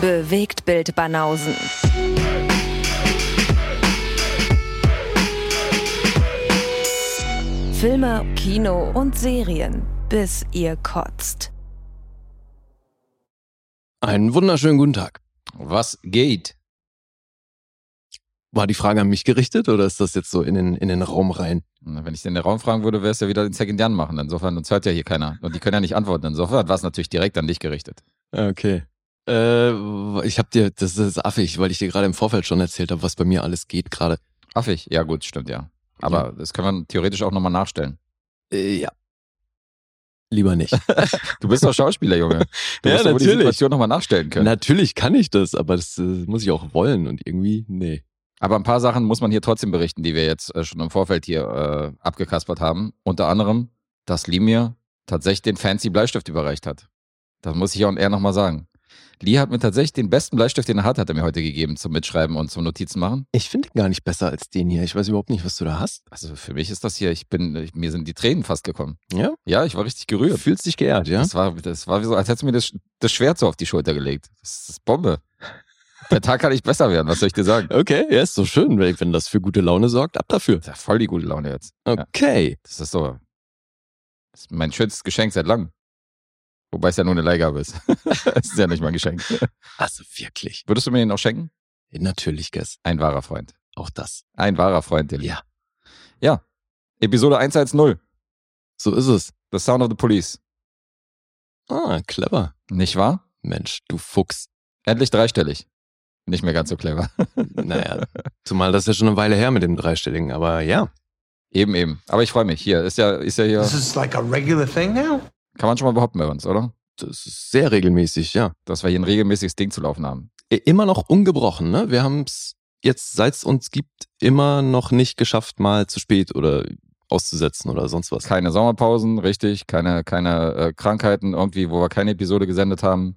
Bewegt Bild Banausen. Filme, Kino und Serien, bis ihr kotzt. Einen wunderschönen guten Tag. Was geht? War die Frage an mich gerichtet oder ist das jetzt so in den, in den Raum rein? Wenn ich den in den Raum fragen würde, wäre es ja wieder den Second Jan machen. Insofern, uns hört ja hier keiner. Und die können ja nicht antworten. Insofern war es natürlich direkt an dich gerichtet. Okay. Äh, ich hab dir, das ist affig, weil ich dir gerade im Vorfeld schon erzählt habe, was bei mir alles geht gerade. Affig? Ja, gut, stimmt, ja. Aber das können wir theoretisch auch nochmal nachstellen. Äh, ja. Lieber nicht. Du bist doch Schauspieler, Junge. Du Ja, musst wohl die natürlich. Situation nochmal nachstellen können. Natürlich kann ich das, aber das äh, muss ich auch wollen und irgendwie, nee. Aber ein paar Sachen muss man hier trotzdem berichten, die wir jetzt äh, schon im Vorfeld hier äh, abgekaspert haben. Unter anderem, dass Lee mir tatsächlich den fancy Bleistift überreicht hat. Das muss ich auch eher nochmal sagen. Lee hat mir tatsächlich den besten Bleistift, den er hat, hat er mir heute gegeben zum Mitschreiben und zum Notizen machen. Ich finde den gar nicht besser als den hier. Ich weiß überhaupt nicht, was du da hast. Also für mich ist das hier, ich bin, ich, mir sind die Tränen fast gekommen. Ja? Ja, ich war richtig Du gerührt. fühlst dich geehrt, ja? Das war, das war wie so, als hättest du mir das, das Schwert so auf die Schulter gelegt. Das ist Bombe. Der Tag kann nicht besser werden, was soll ich dir sagen? Okay, ja, ist so schön, wenn das für gute Laune sorgt, ab dafür. Das ist ja voll die gute Laune jetzt. Okay. Das ist so. Das ist mein schönstes Geschenk seit langem. Wobei es ja nur eine Leihgabe ist. Es ist ja nicht mal ein Geschenk. Also wirklich. Würdest du mir den auch schenken? Natürlich, Guess. Ein wahrer Freund. Auch das. Ein wahrer Freund, der Ja. Ja. Episode 110. So ist es. The Sound of the Police. Ah, clever. Nicht wahr? Mensch, du Fuchs. Endlich dreistellig. Nicht mehr ganz so clever. Naja, zumal das ist ja schon eine Weile her mit dem Dreistelligen, aber ja. Eben, eben. Aber ich freue mich. Hier, ist ja, ist ja hier, This is like a regular thing now? Kann man schon mal behaupten bei uns, oder? Das ist sehr regelmäßig, ja. Dass wir hier ein regelmäßiges Ding zu laufen haben. Immer noch ungebrochen, ne? Wir haben es jetzt, seit es uns gibt, immer noch nicht geschafft, mal zu spät oder auszusetzen oder sonst was. Keine Sommerpausen, richtig. Keine, keine äh, Krankheiten irgendwie, wo wir keine Episode gesendet haben.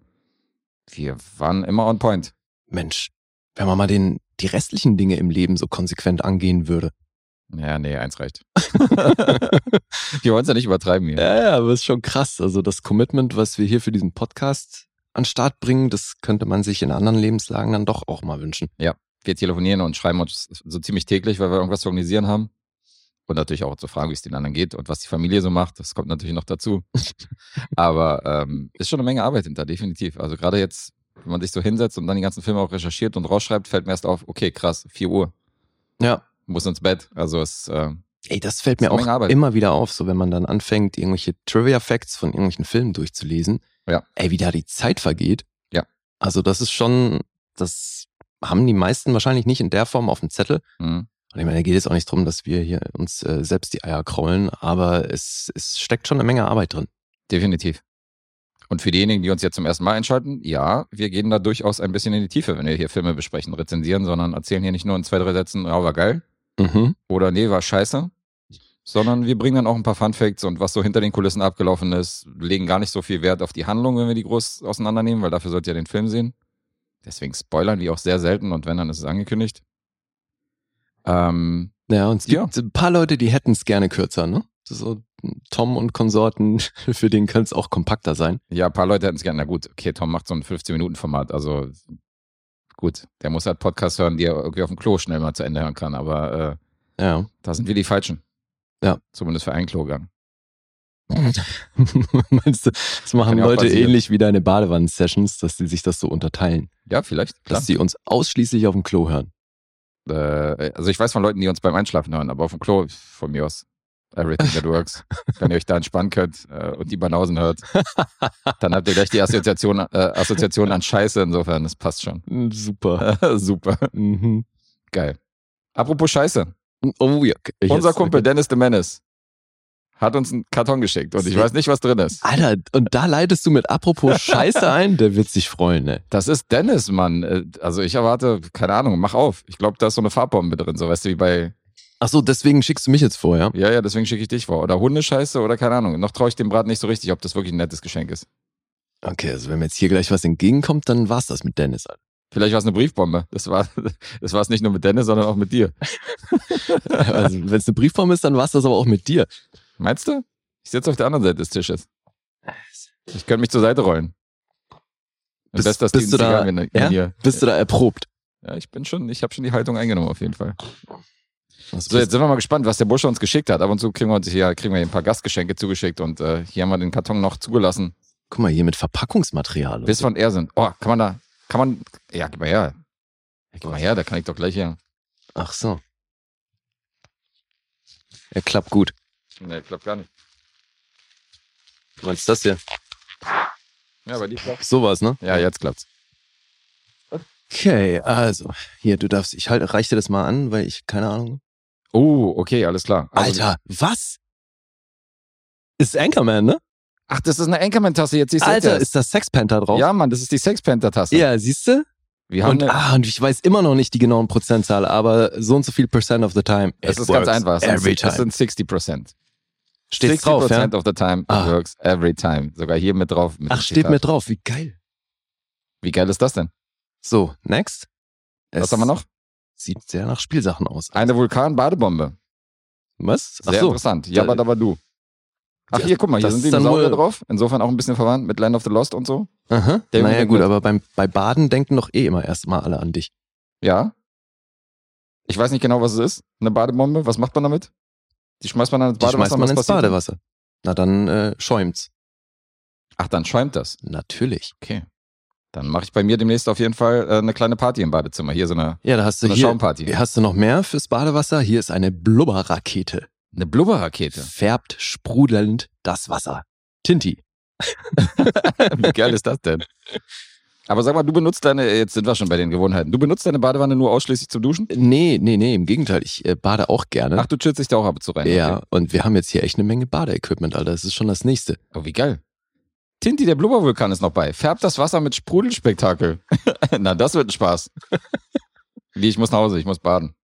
Wir waren immer on point. Mensch, wenn man mal den, die restlichen Dinge im Leben so konsequent angehen würde. Ja, nee, eins reicht. wir wollen es ja nicht übertreiben hier. Ja, ja, aber ist schon krass. Also das Commitment, was wir hier für diesen Podcast an Start bringen, das könnte man sich in anderen Lebenslagen dann doch auch mal wünschen. Wir telefonieren und schreiben uns so ziemlich täglich, weil wir irgendwas zu organisieren haben. Und natürlich auch zu fragen, wie es den anderen geht und was die Familie so macht. Das kommt natürlich noch dazu. Aber ähm, ist schon eine Menge Arbeit hinter, definitiv. Also gerade jetzt, wenn man sich so hinsetzt und dann die ganzen Filme auch recherchiert und rausschreibt, fällt mir erst auf, okay, krass, 4 Uhr, Ja. Muss ins Bett. Also es äh, Ey, das fällt mir auch Arbeit. immer wieder auf, so wenn man dann anfängt, irgendwelche Trivia-Facts von irgendwelchen Filmen durchzulesen. Ja. Ey, wie da die Zeit vergeht. Ja. Also das ist schon, das haben die meisten wahrscheinlich nicht in der Form auf dem Zettel. mh. Und ich meine, da geht es auch nicht drum, dass wir hier uns äh, selbst die Eier kraulen, aber es, es steckt schon eine Menge Arbeit drin. Definitiv. Und für diejenigen, die uns jetzt zum ersten Mal einschalten, ja, wir gehen da durchaus ein bisschen in die Tiefe, wenn wir hier Filme besprechen, rezensieren, sondern erzählen hier nicht nur in zwei, drei Sätzen, ja, war geil Mhm. oder nee, war scheiße, sondern wir bringen dann auch ein paar Fun Facts und was so hinter den Kulissen abgelaufen ist, legen gar nicht so viel Wert auf die Handlung, wenn wir die groß auseinandernehmen, weil dafür sollt ihr den Film sehen. Deswegen spoilern wir auch sehr selten und wenn, dann ist es angekündigt. Ähm, Ja, und es Ja. gibt ein paar Leute, die hätten es gerne kürzer, ne? So Tom und Konsorten, für den könnte es auch kompakter sein. Ja, ein paar Leute hätten es gerne. Na gut, okay, Tom macht so ein 15-Minuten-Format. Also gut, der muss halt Podcast hören, die er irgendwie auf dem Klo schnell mal zu Ende hören kann. Aber äh, Ja. da sind wir die Falschen. Ja. Zumindest für einen Klogang. Meinst du, das machen Kann Leute ähnlich wie deine Badewannen-Sessions, dass die sich das so unterteilen? Ja, vielleicht. Klar. Dass die uns ausschließlich auf dem Klo hören. Äh, also ich weiß von Leuten, die uns beim Einschlafen hören, aber auf dem Klo von mir aus. Everything that works. Wenn ihr euch da entspannen könnt äh, und die Banausen hört, dann habt ihr gleich die Assoziation, äh, Assoziation an Scheiße. Insofern, das passt schon. Super. Super. Mhm. Geil. Apropos Scheiße. Oh ja. Jetzt- Unser Kumpel Dennis the Menace hat uns einen Karton geschickt und ich weiß nicht, was drin ist. Alter, und da leitest du mit apropos Scheiße ein, der wird sich freuen, ne? Das ist Dennis, Mann. Äh, Also ich erwarte, keine Ahnung, mach auf. Ich glaube, da ist so eine Farbbombe drin, so weißt du, wie bei, Ach so, deswegen schickst du mich jetzt vor, ja? ja, ja, deswegen schicke ich dich vor. Oder Hundescheiße oder keine Ahnung. Noch traue ich dem Brat nicht so richtig, ob das wirklich ein nettes Geschenk ist. Okay, also wenn mir jetzt hier gleich was entgegenkommt, dann war's das mit Dennis. Alter. Vielleicht war es eine Briefbombe. Das war das war es nicht nur mit Dennis, sondern auch mit dir. Also wenn es eine Briefform ist, dann war's das aber auch mit dir. Meinst du? Ich sitze auf der anderen Seite des Tisches. Ich könnte mich zur Seite rollen. Bist, Bester bist du da, ja? bist du da erprobt? ja, ich bin schon, ich habe schon die Haltung eingenommen auf jeden Fall. So, jetzt sind wir mal gespannt, was der Bursche uns geschickt hat. Ab und zu kriegen wir uns hier, kriegen wir ein paar Gastgeschenke zugeschickt und äh, hier haben wir den Karton noch zugelassen. Guck mal, hier mit Verpackungsmaterial. Bis von er sind. Oh, kann man da, kann man, ja, gib mal her. Ja, gib mal her, da kann ich doch gleich hier. Ach so. Er klappt gut. Nee, klappt gar nicht. Du meinst das hier? Ja, bei dir klappt Sowas, ne? Ja, jetzt klappt's. Okay, also, hier, du darfst, ich halt, reich dir das mal an, weil ich, keine Ahnung. Oh, okay, alles klar. Also- Alter, was? Ist Anchorman, ne? Ach, das ist eine Anchorman-Tasse, jetzt siehst du Alter, das. ist da Sex Panther drauf? Ja, Mann, das ist die Sex Panther-Tasse. Ja, siehst du? Wir haben Und, eine, ah, und ich weiß immer noch nicht die genauen Prozentzahl, aber so und so viel Percent of the time. es ist ganz einfach. Es Every sind, es sind 60 Prozent. Steht's drauf, ja? of the time it Ah. works every time. Sogar hier mit drauf. Mit Ach, steht Zitat. mit drauf. Wie geil. Wie geil ist das denn? So, next. Was Es haben wir noch? Sieht sehr nach Spielsachen aus. Eine Vulkan-Badebombe. Was? Ach Sehr so. interessant. Jabba dabba du. Ach, Ja, hier, guck mal, hier das sind dann Dinosaurier drauf. Insofern auch ein bisschen verwandt mit Land of the Lost und so. Aha. Der naja, gut, aber beim, bei Baden denken doch eh immer erst mal alle an dich. Ja. Ich weiß nicht genau, was es ist. Eine Badebombe. Was macht man damit? Die schmeißt man dann ins Die Badewasser. schmeißt man ins? Badewasser. Na dann äh, schäumt's. Ach, dann schäumt das. Natürlich. Okay. Dann mache ich bei mir demnächst auf jeden Fall äh, eine kleine Party im Badezimmer. Hier so eine, Ja, da hast so du eine hier. Schaumparty. Hast du noch mehr fürs Badewasser? Hier ist eine Blubberrakete. Eine Blubberrakete. Färbt sprudelnd das Wasser. Tinti. Wie geil ist das denn? Aber sag mal, du benutzt deine, jetzt sind wir schon bei den Gewohnheiten. Du benutzt deine Badewanne nur ausschließlich zum Duschen? Nee, nee, nee, im Gegenteil. Ich äh, bade auch gerne. Ach, du chillst dich da auch ab und zu rein. ja, Okay. und wir haben jetzt hier echt eine Menge Badeequipment, Alter. Das ist schon das nächste. Oh, wie geil. Tinti, der Blubbervulkan ist noch bei. Färbt das Wasser mit Sprudelspektakel. Na, das wird ein Spaß. Wie, ich muss nach Hause, ich muss baden.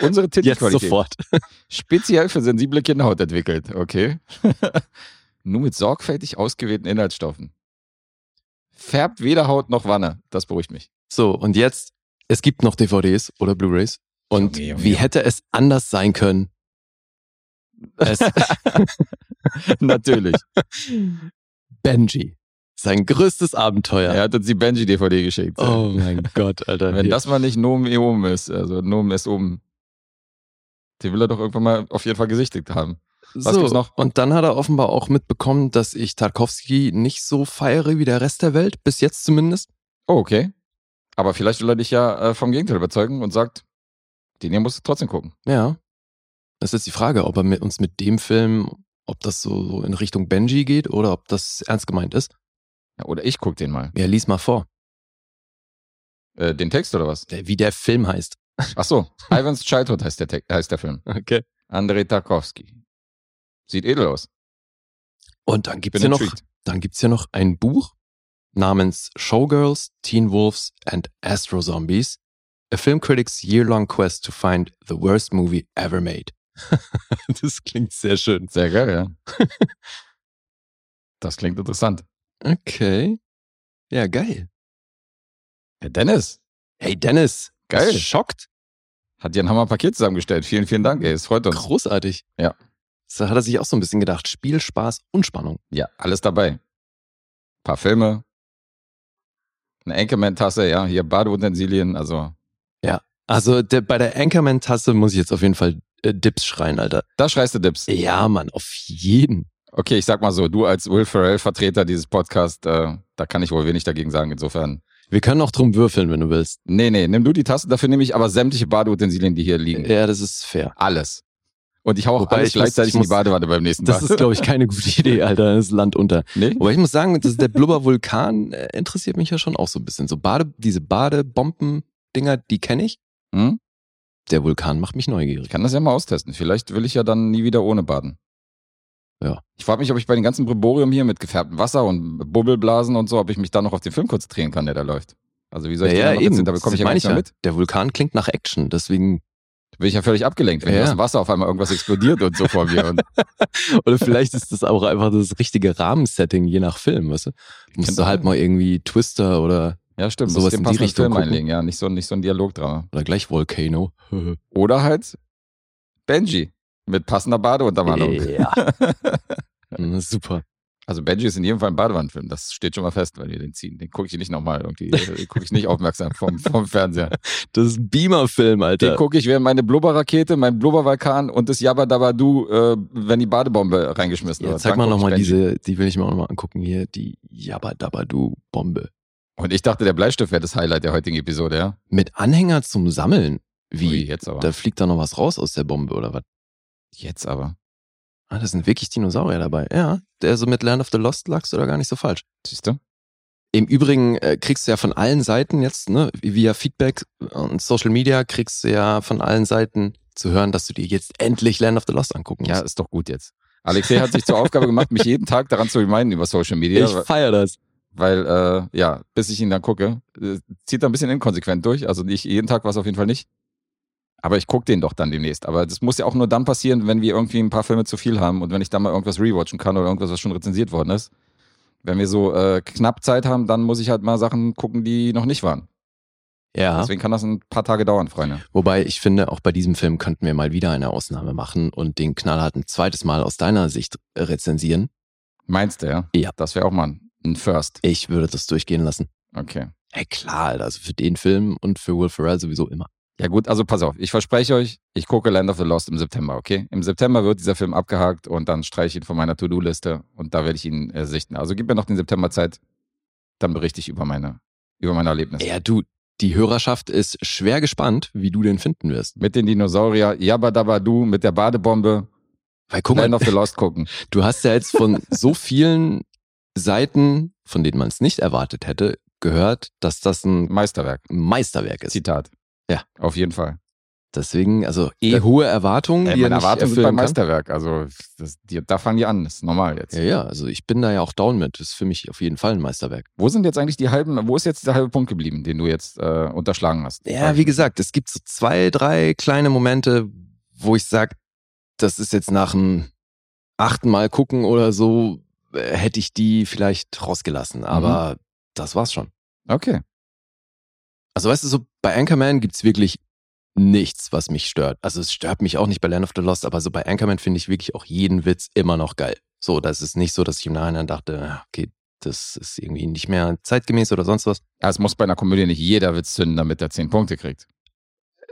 Unsere Jetzt Tintenqualität. sofort. Speziell für sensible Kinderhaut entwickelt, okay. Nur mit sorgfältig ausgewählten Inhaltsstoffen. Färbt weder Haut noch Wanne. Das beruhigt mich. So, und jetzt, es gibt noch DVDs oder Blu-Rays. Und Junge, Junge, wie hätte es anders sein können? Natürlich. Benji. Sein größtes Abenteuer. Er hat uns die Benji-DVD geschickt. Oh mein Gott, Alter. Wenn das mal nicht Nomen Eom ist, also Nomen ist oben. Den will er doch irgendwann mal auf jeden Fall gesichtigt haben. was so, gibt's noch? Und dann hat er offenbar auch mitbekommen, dass ich Tarkovsky nicht so feiere wie der Rest der Welt, bis jetzt zumindest. Oh, okay. Aber vielleicht will er dich ja äh, vom Gegenteil überzeugen und sagt, den hier musst du trotzdem gucken. Ja. Das ist jetzt die Frage, ob er mit uns mit dem Film, ob das so, so in Richtung Benji geht oder ob das ernst gemeint ist. Ja, oder ich guck den mal. Ja, lies mal vor, Äh, den Text oder was? der- wie der Film heißt. Ach so, Ivan's Childhood heißt der, heißt der Film. Okay. Andrei Tarkovsky. Sieht edel aus. Und dann gibt's hier noch, dann gibt's hier noch ein Buch namens Showgirls, Teen Wolves and Astro Zombies. A film critic's year-long quest to find the worst movie ever made. das klingt sehr schön. Sehr geil, ja. das klingt interessant. Okay. Ja, geil. Ja, Dennis Hey Dennis, Geil. du Schockt. hat dir ein Hammerpaket zusammengestellt. Vielen, vielen Dank, ey. Es freut uns. Großartig. Ja. So hat er sich auch so ein bisschen gedacht. Spiel, Spaß und Spannung. Ja, alles dabei. paar Filme. Eine Anchorman-Tasse, ja. Hier Badeutensilien, also Also der, bei der Anchorman-Tasse muss ich jetzt auf jeden Fall äh, Dips schreien, Alter. da schreist du Dips. Ja, Mann, auf jeden. Okay, ich sag mal so, du als Will Ferrell-Vertreter dieses Podcasts, äh, da kann ich wohl wenig dagegen sagen. Insofern, Wir können auch drum würfeln, wenn du willst. nee, nee, nimm du die Tasse, dafür nehme ich aber sämtliche Badeutensilien, die hier liegen. Ja, das ist fair. Alles. Und ich hau auch Wobei alles ich muss- gleichzeitig ich in die muss- Badewanne beim nächsten Das Mal. ist, glaube ich, keine gute Idee, Alter. Das ist Land unter. nee? Aber ich muss sagen, das, der Blubbervulkan äh, interessiert mich ja schon auch so ein bisschen. So Bade, diese Badebomben-Dinger, die kenne ich. Hm? Der Vulkan macht mich neugierig. Ich kann das ja mal austesten. Vielleicht will ich ja dann nie wieder ohne baden. Ja. Ich frage mich, ob ich bei den ganzen Brimborium hier mit gefärbtem Wasser und Bubbelblasen und so, ob ich mich da noch auf den Film konzentrieren kann, der da läuft. Also wie soll ich ja, den ja, eben. Da bekomme ich ja gar nichts mehr mit. Der Vulkan klingt nach Action, deswegen. Bin ich ja völlig abgelenkt, wenn Ja, aus dem Wasser auf einmal irgendwas explodiert und so vor mir. Und Oder vielleicht ist das auch einfach das richtige Rahmensetting, je nach Film, weißt du? Musst du halt mal irgendwie Twister oder, ja, stimmt. Muss den in die Richtung Film gucken. einlegen, ja. Nicht so, nicht so ein Dialogdrama. oder gleich Volcano. Oder halt Benji mit passender Badeuntermalung. ja. Na, super. Also Benji ist in jedem Fall ein Badewannenfilm, das steht schon mal fest, weil wir den ziehen. Den gucke ich nicht nochmal irgendwie, den gucke ich nicht aufmerksam vom, vom Fernseher. Das ist ein Beamer-Film, Den Alter. gucke ich während meine Blubberrakete, mein Blubbervulkan und das Jabba Dabba Du, äh, wenn die Badebombe reingeschmissen Ja, wird. zeig mal nochmal diese, die will ich mir auch nochmal angucken hier, die Jabba Dabba Du Bombe. Und ich dachte, der Bleistift wäre das Highlight der heutigen Episode, ja? Mit Anhänger zum Sammeln. Wie? Ui, jetzt aber. Da fliegt da noch was raus aus der Bombe oder was? Jetzt aber. Ah, da sind wirklich Dinosaurier dabei. Ja, der so mit Land of the Lost lagst du da gar nicht so falsch. Siehst du? Im Übrigen äh, kriegst du ja von allen Seiten jetzt, ne, via Feedback und Social Media kriegst du ja von allen Seiten zu hören, dass du dir jetzt endlich Land of the Lost angucken Ja, musst. ist doch gut jetzt. Alexei hat sich zur Aufgabe gemacht, mich jeden Tag daran zu reminden über Social Media. ich feier das. Weil, äh, ja, bis ich ihn dann gucke, äh, zieht er ein bisschen inkonsequent durch. Also nicht jeden Tag war es auf jeden Fall nicht. Aber ich gucke den doch dann demnächst. Aber das muss ja auch nur dann passieren, wenn wir irgendwie ein paar Filme zu viel haben und wenn ich dann mal irgendwas rewatchen kann oder irgendwas, was schon rezensiert worden ist. Wenn wir so äh, knapp Zeit haben, dann muss ich halt mal Sachen gucken, die noch nicht waren. Ja. Deswegen kann das ein paar Tage dauern, Freunde. Wobei ich finde, auch bei diesem Film könnten wir mal wieder eine Ausnahme machen und den knallhart ein zweites Mal aus deiner Sicht rezensieren. Meinst du, ja? Ja. Das wäre auch mal ein First. Ich würde das durchgehen lassen. Okay. Ey, klar, Alter, also für den Film und für Will Ferrell sowieso immer. Ja gut, also pass auf, ich verspreche euch, ich gucke Land of the Lost im September, okay? Im September wird dieser Film abgehakt und dann streiche ich ihn von meiner To-Do-Liste und da werde ich ihn äh, sichten. Also gib mir noch den September Zeit, dann berichte ich über meine, über meine Erlebnisse. Ja, du, die Hörerschaft ist schwer gespannt, wie du den finden wirst. Mit den Dinosaurier, Jabba Dabba Du, mit der Badebombe, Weil guck mal, Land of the Lost gucken. du hast ja jetzt von so vielen Seiten, von denen man es nicht erwartet hätte, gehört, dass das ein Meisterwerk. Meisterwerk ist. Zitat. Ja. Auf jeden Fall. Deswegen, also eh Das- hohe Erwartungen, Ey, die meine Erwartungen sind beim kann. Meisterwerk. Also das, die, da fangen die an, das ist normal jetzt. Ja, ja, also ich bin da ja auch down mit. Das ist für mich auf jeden Fall ein Meisterwerk. Wo sind jetzt eigentlich die halben, wo ist jetzt der halbe Punkt geblieben, den du jetzt äh, unterschlagen hast? Ja, wie gesagt, es gibt so zwei, drei kleine Momente, wo ich sag, das ist jetzt nach dem achten Mal gucken oder so, äh, hätte ich die vielleicht rausgelassen. Aber das war's schon. Okay. Also weißt du, so bei Anchorman gibt's wirklich nichts, was mich stört. Also es stört mich auch nicht bei Land of the Lost, aber so bei Anchorman finde ich wirklich auch jeden Witz immer noch geil. So, das ist nicht so, dass ich im Nachhinein dachte, ah, okay, das ist irgendwie nicht mehr zeitgemäß oder sonst was. Ja, es muss bei einer Komödie nicht jeder Witz zünden, damit er 10 Punkte kriegt.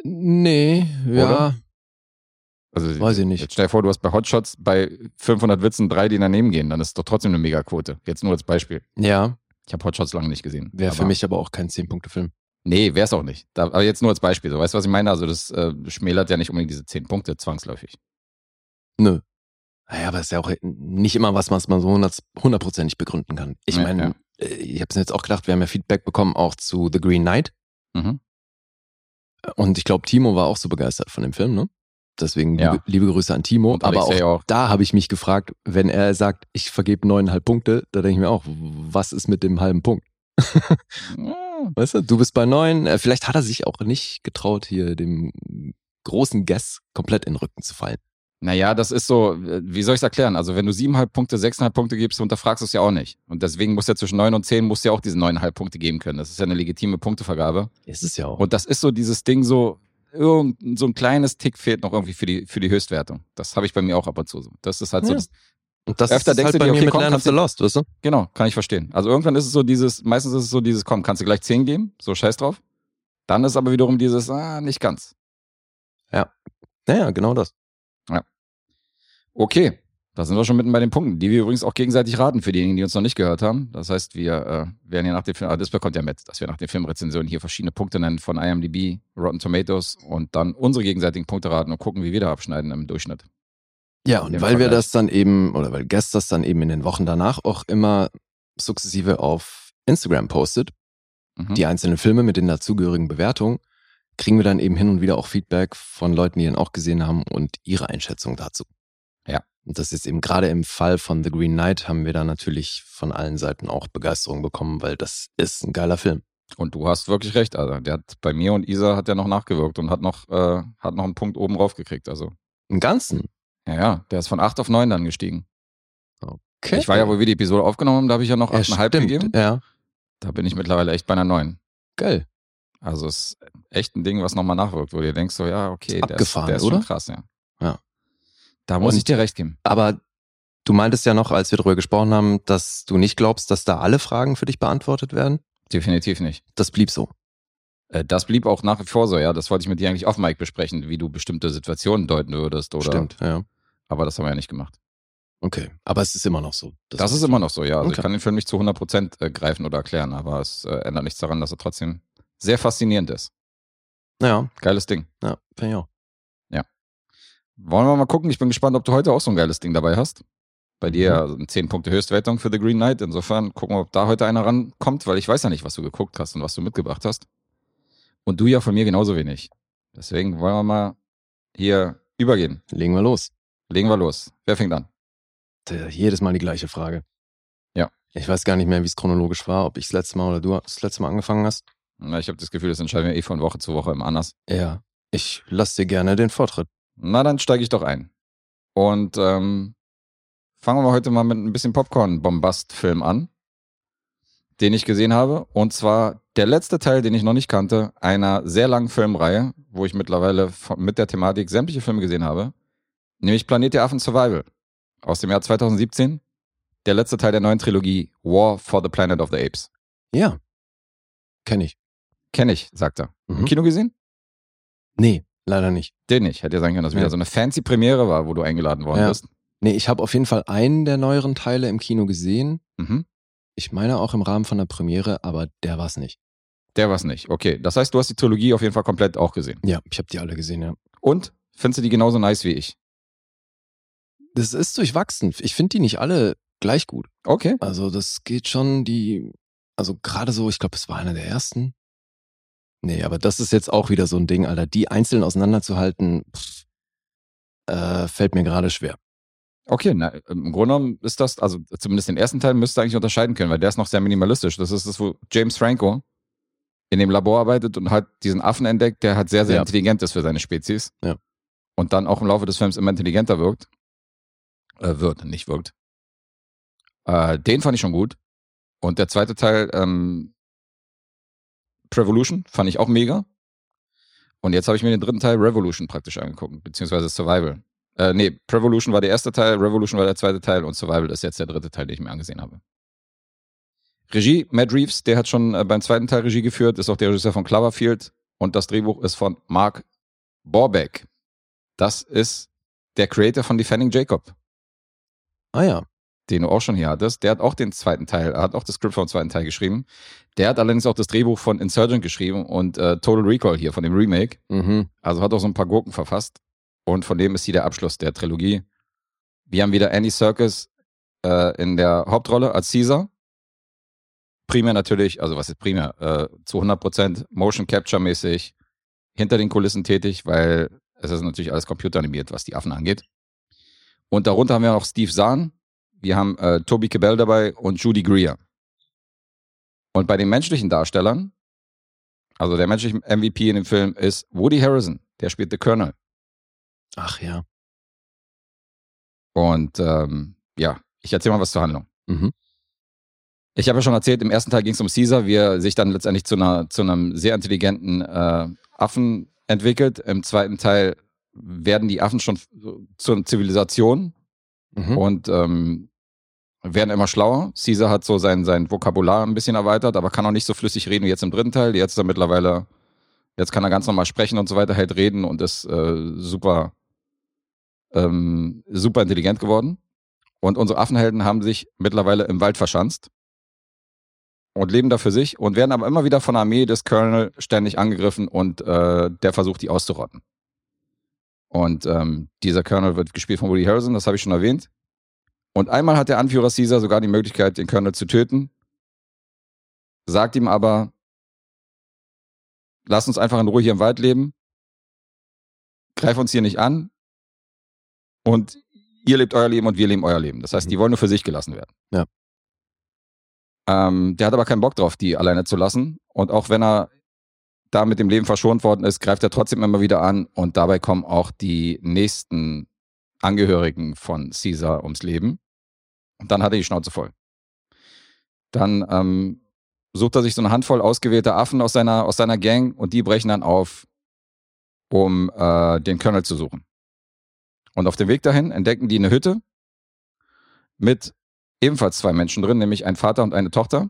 Nee, ja, Oder? Also, weiß ich nicht. Jetzt stell dir vor, du hast bei Hotshots bei 500 Witzen drei, die daneben gehen, dann ist es doch trotzdem eine Megaquote. Jetzt nur als Beispiel. Ja, Ich habe Hotshots lange nicht gesehen. wäre für mich aber auch kein 10-Punkte-Film. Nee, wäre es auch nicht. Da, aber jetzt nur als Beispiel. So, weißt du, was ich meine? Also, das äh, schmälert ja nicht unbedingt diese 10 Punkte zwangsläufig. Nö. Naja, aber ist ja auch nicht immer was, was man so hundert- hundertprozentig begründen kann. Ich Ja, meine, äh, ich habe es jetzt auch gedacht, wir haben ja Feedback bekommen auch zu The Green Knight. Mhm. Und ich glaube, Timo war auch so begeistert von dem Film, ne? Deswegen Ja. liebe, liebe Grüße an Timo. Und aber auch, auch. da habe ich mich gefragt, wenn er sagt, ich vergebe neuneinhalb Punkte, da denke ich mir auch, was ist mit dem halben Punkt? Ja. Weißt du, du bist bei neun. Äh, Vielleicht hat er sich auch nicht getraut, hier dem großen Guess komplett in den Rücken zu fallen. Naja, das ist so, äh, wie soll ich es erklären? Also, wenn du siebeneinhalb Punkte, sechseinhalb Punkte gibst, unterfragst du es ja auch nicht. Und deswegen muss ja zwischen neun und zehn musst du ja auch diese neuneinhalb Punkte geben können. Das ist ja eine legitime Punktevergabe. Ist es ja auch. Und das ist so dieses Ding so, irgend, so ein kleines Tick fehlt noch irgendwie für die, für die Höchstwertung. Das habe ich bei mir auch ab und zu so. Das ist halt so, Ja. das, Und das öfter ist denkst halt du bei dir, mir okay, mit komm, Land of kannst the du- Lost, weißt du? genau, kann ich verstehen. Also irgendwann ist es so dieses, meistens ist es so dieses, komm, kannst du gleich zehn geben, so scheiß drauf. Dann ist aber wiederum dieses, ah, nicht ganz. Naja, genau das. Okay, da sind wir schon mitten bei den Punkten, die wir übrigens auch gegenseitig raten für diejenigen, die uns noch nicht gehört haben. Das heißt, wir äh, werden ja nach dem Film, ah, das bekommt ja mit, dass wir nach den Filmrezensionen hier verschiedene Punkte nennen von IMDb, Rotten Tomatoes und dann unsere gegenseitigen Punkte raten und gucken, wie wir da abschneiden im Durchschnitt. Ja, und weil wir das dann eben, oder weil Guest das dann eben in den Wochen danach auch immer sukzessive auf Instagram postet, Mhm. die einzelnen Filme mit den dazugehörigen Bewertungen, kriegen wir dann eben hin und wieder auch Feedback von Leuten, die ihn auch gesehen haben und ihre Einschätzung dazu. Ja. Und das ist eben gerade im Fall von The Green Knight haben wir da natürlich von allen Seiten auch Begeisterung bekommen, weil das ist ein geiler Film. Und du hast wirklich recht, also der hat bei mir und Isa hat ja noch nachgewirkt und hat noch, äh, hat noch einen Punkt oben drauf gekriegt. Also, Im Ganzen. ja, ja, der ist von 8 auf 9 dann gestiegen. Okay. Ich war ja, wo wir die Episode aufgenommen haben, da habe ich ja noch ja, 8,5 stimmt. gegeben. Ja, Da bin ich mittlerweile echt bei einer 9. geil. Also es ist echt ein Ding, was nochmal nachwirkt, wo du dir denkst, so ja, okay, der Abgefahren, ist, der ist oder? schon krass, ja. Ja. Da muss Und- ich dir recht geben. Aber Du meintest ja noch, als wir darüber gesprochen haben, dass du nicht glaubst, dass da alle Fragen für dich beantwortet werden. Definitiv nicht. Das blieb so. Äh, Das blieb auch nach wie vor so, ja. Das wollte ich mit dir eigentlich auf Mike besprechen, wie du bestimmte Situationen deuten würdest, oder? Stimmt, ja. Aber das haben wir ja nicht gemacht. Okay. Aber es ist immer noch so. Das, ist immer noch so, ja. Also Okay. ich kann den Film nicht zu 100% äh, greifen oder erklären, aber es äh, ändert nichts daran, dass er trotzdem sehr faszinierend ist. Ja, Geiles Ding. ja, finde ich auch. Wollen wir mal gucken? Ich bin gespannt, ob du heute auch so ein geiles Ding dabei hast. Bei dir Mhm. ja eine 10 Punkte Höchstwertung für The Green Knight. Insofern gucken wir, ob da heute einer rankommt, weil ich weiß ja nicht, was du geguckt hast und was du mitgebracht hast. Und du ja von mir genauso wenig. Deswegen wollen wir mal hier übergehen. Legen wir los. Legen wir los. Wer fängt an? Jedes Mal die gleiche Frage. Ja. Ich weiß gar nicht mehr, wie es chronologisch war, ob ich das letzte Mal oder du das letzte Mal angefangen hast. Na, ich habe das Gefühl, das entscheiden wir eh von Woche zu Woche immer anders. Ja. Ich lasse dir gerne den Vortritt. Na, dann steige ich doch ein. Und ähm, fangen wir heute mal mit ein bisschen Popcorn-Bombast-Film an, den ich gesehen habe. Und zwar der letzte Teil, den ich noch nicht kannte, einer sehr langen Filmreihe, wo ich mittlerweile mit der Thematik sämtliche Filme gesehen habe, nämlich Planet der Affen Survival aus dem Jahr 2017. Der letzte Teil der neuen Trilogie War for the Planet of the Apes. Ja. Kenne ich. Kenn ich, sagt er. Im Mhm. Kino gesehen? Nee, leider nicht. Den nicht. Hätte ja sein können, dass wieder Ja. so eine fancy Premiere war, wo du eingeladen worden Ja. bist. Nee, ich habe auf jeden Fall einen der neueren Teile im Kino gesehen. Mhm. Ich meine auch im Rahmen von der Premiere, aber der war's nicht. Der war's nicht. Okay. Das heißt, du hast die Trilogie auf jeden Fall komplett auch gesehen. Ja, ich habe die alle gesehen, ja. Und findest du die genauso nice wie ich? Das ist durchwachsen. Ich finde die nicht alle gleich gut. Okay. Also das geht schon die, also gerade so, ich glaube, es war einer der ersten. Nee, aber das ist jetzt auch wieder so ein Ding, Alter. Die einzeln auseinanderzuhalten, pff, äh, fällt mir gerade schwer. Okay, na, im Grunde genommen ist das, also zumindest den ersten Teil müsst ihr eigentlich unterscheiden können, weil der ist noch sehr minimalistisch. Das ist das, wo James Franco in dem Labor arbeitet und hat diesen Affen entdeckt, der halt sehr, sehr Ja. intelligent ist für seine Spezies. Ja. Und dann auch im Laufe des Films immer intelligenter wirkt. Äh, wird, nicht wirkt. Äh, den fand ich schon gut. Und der zweite Teil, ähm, Prevolution, fand ich auch mega. Und jetzt habe ich mir den dritten Teil Revolution praktisch angeguckt, beziehungsweise Survival. Äh, nee, Prevolution war der erste Teil, Revolution war der zweite Teil und Survival ist jetzt der dritte Teil, den ich mir angesehen habe. Regie, Matt Reeves, der hat schon äh, beim zweiten Teil Regie geführt, ist auch der Regisseur von Cloverfield und das Drehbuch ist von Mark Borbeck. Das ist der Creator von Defending Jacob, Ah ja. Den du auch schon hier hattest. Der hat auch den zweiten Teil, er hat auch das Skript vom zweiten Teil geschrieben. Der hat allerdings auch das Drehbuch von Insurgent geschrieben und äh, Total Recall hier von dem Remake. Mhm. Also hat auch so ein paar Gurken verfasst. Und von dem ist hier der Abschluss der Trilogie. Wir haben wieder Andy Serkis äh, in der Hauptrolle als Caesar. Primär natürlich, also was ist primär? Äh, zu 100% Motion Capture mäßig hinter den Kulissen tätig, weil es ist natürlich alles computeranimiert, was die Affen angeht. Und darunter haben wir noch Steve Zahn. Wir haben äh, Toby Cabell dabei und Judy Greer. Und bei den menschlichen Darstellern, also der menschliche MVP in dem Film ist Woody Harrison. Der spielt The Colonel. Ach ja. Und ähm, ja, ich erzähle mal was zur Handlung. Mhm. Ich habe ja schon erzählt, im ersten Teil ging es um Caesar, wie er sich dann letztendlich zu, einer, zu einem sehr intelligenten äh, Affen entwickelt. Im zweiten Teil werden die Affen schon zur Zivilisation Mhm. und ähm, werden immer schlauer. Caesar hat so sein, sein Vokabular ein bisschen erweitert, aber kann auch nicht so flüssig reden wie jetzt im dritten Teil. Jetzt ist er mittlerweile, jetzt kann er ganz normal sprechen und so weiter, hält reden und ist äh, super, ähm, super intelligent geworden. Und unsere Affenhelden haben sich mittlerweile im Wald verschanzt und leben da für sich und werden aber immer wieder von der Armee des Colonel ständig angegriffen und äh, der versucht, die auszurotten. Und ähm, dieser Colonel wird gespielt von Woody Harrison, das habe ich schon erwähnt. Und einmal hat der Anführer Caesar sogar die Möglichkeit, den Colonel zu töten, sagt ihm aber, lass uns einfach in Ruhe hier im Wald leben, greif uns hier nicht an und ihr lebt euer Leben und wir leben euer Leben. Das heißt, die wollen nur für sich gelassen werden. Ja. Ähm, der hat aber keinen Bock drauf, die alleine zu lassen. Und auch wenn er da mit dem Leben verschont worden ist, greift er trotzdem immer wieder an und dabei kommen auch die nächsten Angehörigen von Caesar ums Leben. Und dann hat er die Schnauze voll. Dann ähm, sucht er sich so eine Handvoll ausgewählter Affen aus seiner, aus seiner Gang und die brechen dann auf, um äh, den Colonel zu suchen. Und auf dem Weg dahin entdecken die eine Hütte mit ebenfalls zwei Menschen drin, nämlich ein Vater und eine Tochter.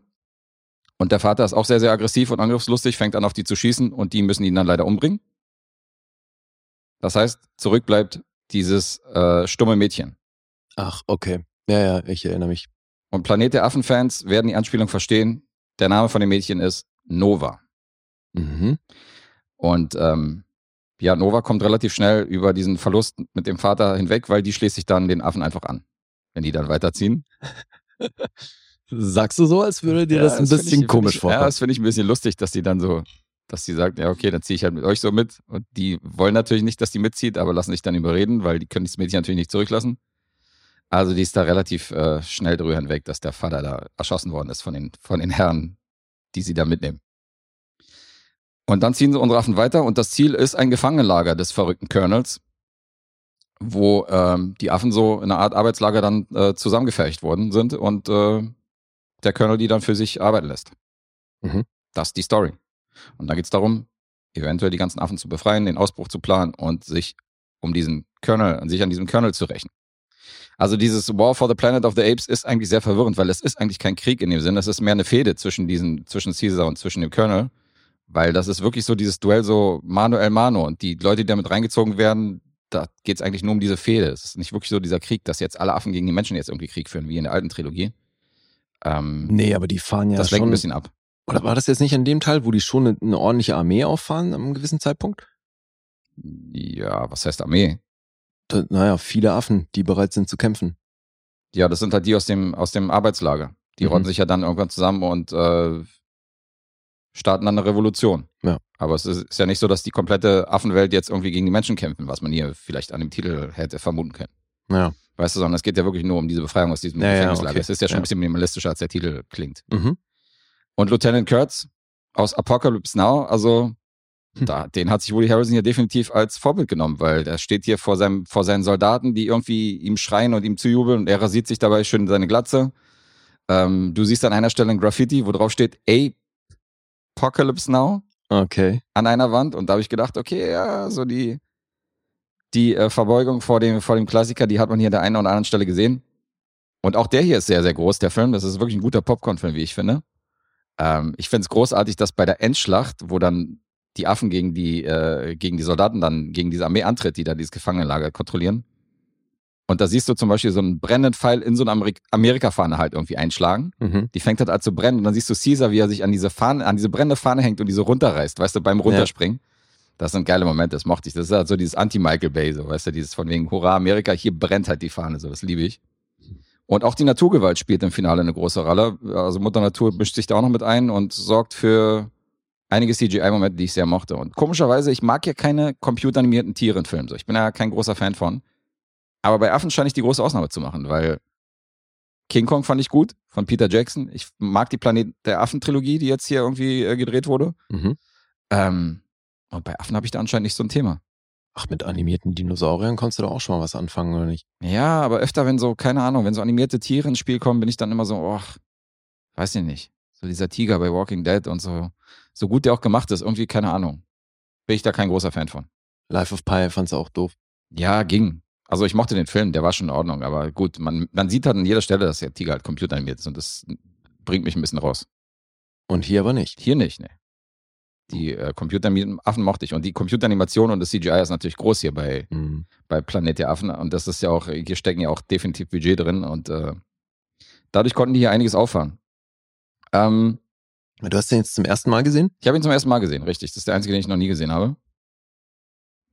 Und der Vater ist auch sehr, sehr aggressiv und angriffslustig, fängt an, auf die zu schießen und die müssen ihn dann leider umbringen. Das heißt, zurück bleibt dieses äh, stumme Mädchen. Ach, okay. Ja, ja, ich erinnere mich. Und Planet der Affen-Fans werden die Anspielung verstehen. Der Name von dem Mädchen ist Nova. Mhm. Und ähm, ja, Nova kommt relativ schnell über diesen Verlust mit dem Vater hinweg, weil die schließt sich dann den Affen einfach an, wenn die dann weiterziehen. Sagst du so, als würde dir Ja, das ein find bisschen ich, komisch vorkommen? Ja, das finde ich ein bisschen lustig, dass die dann so, dass die sagt, ja, okay, dann ziehe ich halt mit euch so mit. Und die wollen natürlich nicht, dass die mitzieht, aber lassen sich dann überreden, weil die können das Mädchen natürlich nicht zurücklassen. Also die ist da relativ äh, schnell drüber hinweg, dass der Vater da erschossen worden ist von den, von den Herren, die sie da mitnehmen. Und dann ziehen sie unsere Affen weiter und das Ziel ist ein Gefangenenlager des verrückten Colonels, wo ähm, die Affen so in einer Art Arbeitslager dann äh, zusammengefercht worden sind und äh, der Colonel die dann für sich arbeiten lässt. Mhm. Das ist die Story. Und da geht es darum, eventuell die ganzen Affen zu befreien, den Ausbruch zu planen und sich um diesen Colonel, sich an diesem Colonel zu rächen. Also dieses War for the Planet of the Apes ist eigentlich sehr verwirrend, weil es ist eigentlich kein Krieg in dem Sinn, es ist mehr eine Fehde zwischen diesen, zwischen Caesar und zwischen dem Colonel, weil das ist wirklich so dieses Duell so Mano el Mano und die Leute, die damit reingezogen werden, da geht es eigentlich nur um diese Fehde. Es ist nicht wirklich so dieser Krieg, dass jetzt alle Affen gegen die Menschen jetzt irgendwie Krieg führen, wie in der alten Trilogie. Ähm, Nee, aber die fahren ja das lenkt schon. ein bisschen ab. Oder war das jetzt nicht an dem Teil, wo die schon eine, eine ordentliche Armee auffahren, am gewissen Zeitpunkt? Ja, was heißt Armee? Da, naja, viele Affen, die bereit sind zu kämpfen. Ja, das sind halt die aus dem, aus dem Arbeitslager. Die Mhm. rotten sich ja dann irgendwann zusammen und äh, starten dann eine Revolution. Ja. Aber es ist, ist ja nicht so, dass die komplette Affenwelt jetzt irgendwie gegen die Menschen kämpfen, was man hier vielleicht an dem Titel hätte vermuten können. Ja. Weißt du, sondern es geht ja wirklich nur um diese Befreiung aus diesem Ja, ja, Gefängnislager. okay. Es ist ja schon Ja. ein bisschen minimalistischer, als der Titel klingt. Mhm. Und Lieutenant Kurtz aus Apocalypse Now, also Hm. da, den hat sich Woody Harrison hier definitiv als Vorbild genommen, weil der steht hier vor, seinem, vor seinen Soldaten, die irgendwie ihm schreien und ihm zujubeln und er rasiert sich dabei schön seine Glatze. Ähm, du siehst an einer Stelle ein Graffiti, wo drauf steht Apocalypse Now Okay. an einer Wand und da habe ich gedacht, okay, ja, so die, die äh, Verbeugung vor dem, vor dem Klassiker, die hat man hier an der einen oder anderen Stelle gesehen. Und auch der hier ist sehr, sehr groß, der Film. Das ist wirklich ein guter Popcorn-Film, wie ich finde. Ähm, ich finde es großartig, dass bei der Endschlacht, wo dann die Affen gegen die, äh, gegen die Soldaten dann, gegen diese Armee antritt, die da dieses Gefangenenlager kontrollieren. Und da siehst du zum Beispiel so einen brennenden Pfeil in so eine Amerik Amerika-Fahne halt irgendwie einschlagen. Mhm. Die fängt halt an zu brennen und dann siehst du Caesar, wie er sich an diese Fahne, an diese brennende Fahne hängt und diese runterreißt, weißt du, beim Runterspringen. Das sind geile Momente, das mochte ich. Das ist halt so dieses Anti-Michael Bay, so, weißt du, dieses von wegen Hurra Amerika, hier brennt halt die Fahne, so, das liebe ich. Und auch die Naturgewalt spielt im Finale eine große Rolle. Also Mutter Natur mischt sich da auch noch mit ein und sorgt für einige CGI-Momente, die ich sehr mochte. Und komischerweise, ich mag ja keine computeranimierten Tiere in Filmen. So. Ich bin ja kein großer Fan von. Aber bei Affen scheine ich die große Ausnahme zu machen, weil King Kong fand ich gut von Peter Jackson. Ich mag die Planet der Affen-Trilogie, die jetzt hier irgendwie äh, gedreht wurde. Mhm. Ähm, und bei Affen habe ich da anscheinend nicht so ein Thema. Ach, mit animierten Dinosauriern konntest du da auch schon mal was anfangen, oder nicht? Ja, aber öfter, wenn so, keine Ahnung, wenn so animierte Tiere ins Spiel kommen, bin ich dann immer so, oh, weiß ich nicht. So dieser Tiger bei Walking Dead und so, so gut der auch gemacht ist, irgendwie, keine Ahnung. Bin ich da kein großer Fan von. Life of Pi fandst du auch doof. Ja, ging. Also ich mochte den Film, der war schon in Ordnung, aber gut, man, man sieht halt an jeder Stelle, dass der Tiger halt computeranimiert ist und das bringt mich ein bisschen raus. Und hier aber nicht. Hier nicht, ne. Die äh, computeranimierten Affen mochte ich und die Computeranimation und das CGI ist natürlich groß hier bei, Mhm. bei Planet der Affen und das ist ja auch, hier stecken ja auch definitiv Budget drin und äh, dadurch konnten die hier einiges auffahren. Ähm, Du hast den jetzt zum ersten Mal gesehen? ich habe ihn zum ersten Mal gesehen, richtig. Das ist der einzige, den ich noch nie gesehen habe.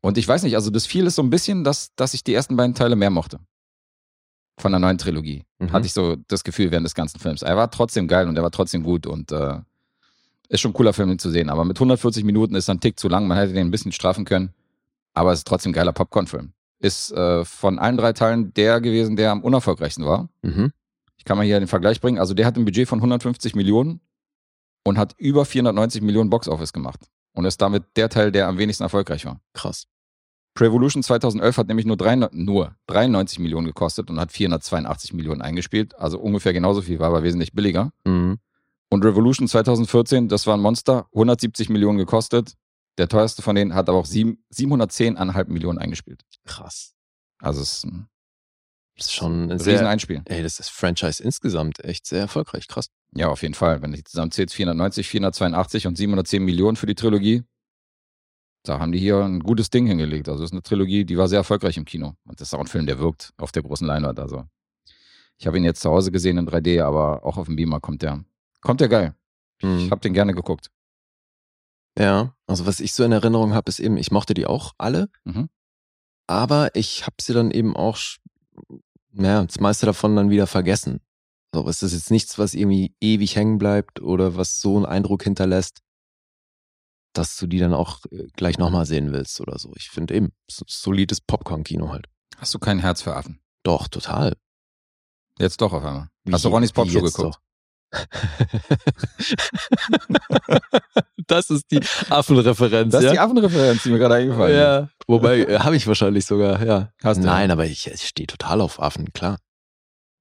Und ich weiß nicht, also das Viel ist so ein bisschen, dass, dass ich die ersten beiden Teile mehr mochte. Von der neuen Trilogie. Mhm. Hatte ich so das Gefühl während des ganzen Films. Er war trotzdem geil und er war trotzdem gut und äh, ist schon ein cooler Film, ihn zu sehen. Aber mit 140 Minuten ist er ein Tick zu lang. Man hätte den ein bisschen strafen können. Aber es ist trotzdem ein geiler Popcorn-Film. Ist äh, von allen drei Teilen der gewesen, der am unerfolgreichsten war. Mhm. Ich kann mal hier den Vergleich bringen. Also der hat ein Budget von 150 Millionen und hat über 490 Millionen Boxoffice gemacht. Und ist damit der Teil, der am wenigsten erfolgreich war. Krass. Prevolution 2011 hat nämlich nur, drei, nur 93 Millionen gekostet und hat 482 Millionen eingespielt. Also ungefähr genauso viel, war aber wesentlich billiger. Mhm. Und Revolution 2014, das war ein Monster, 170 Millionen gekostet. Der teuerste von denen hat aber auch sieben- 710,5 Millionen eingespielt. Krass. Also es ist ein Das ist schon Riesen sehr, Einspiel. ey, das ist Franchise insgesamt echt sehr erfolgreich. Krass. Ja, auf jeden Fall. Wenn du die zusammenzählst, 490, 482 und 710 Millionen für die Trilogie. Da haben die hier ein gutes Ding hingelegt. Also das ist eine Trilogie, die war sehr erfolgreich im Kino. Und das ist auch ein Film, der wirkt auf der großen Leinwand. Also ich habe ihn jetzt zu Hause gesehen in 3D, aber auch auf dem Beamer kommt der, kommt der geil. Mhm. Ich habe den gerne geguckt. Ja, also was ich so in Erinnerung habe, ist eben, ich mochte die auch alle, Mhm. aber ich habe sie dann eben auch, naja, das meiste davon dann wieder vergessen. So, es ist jetzt nichts, was irgendwie ewig hängen bleibt oder was so einen Eindruck hinterlässt, dass du die dann auch äh, gleich nochmal sehen willst oder so. Ich finde eben, so- solides Popcorn-Kino halt. Hast du kein Herz für Affen? Doch, total. Jetzt doch auf einmal. Wie- Hast du Ronnys Popshow geguckt? doch? das ist die Affenreferenz, Das ist ja? die Affenreferenz, die mir gerade eingefallen ist. Ja, wobei, äh, habe ich wahrscheinlich sogar, ja. Hast du? Nein, aber ich, ich stehe total auf Affen, klar.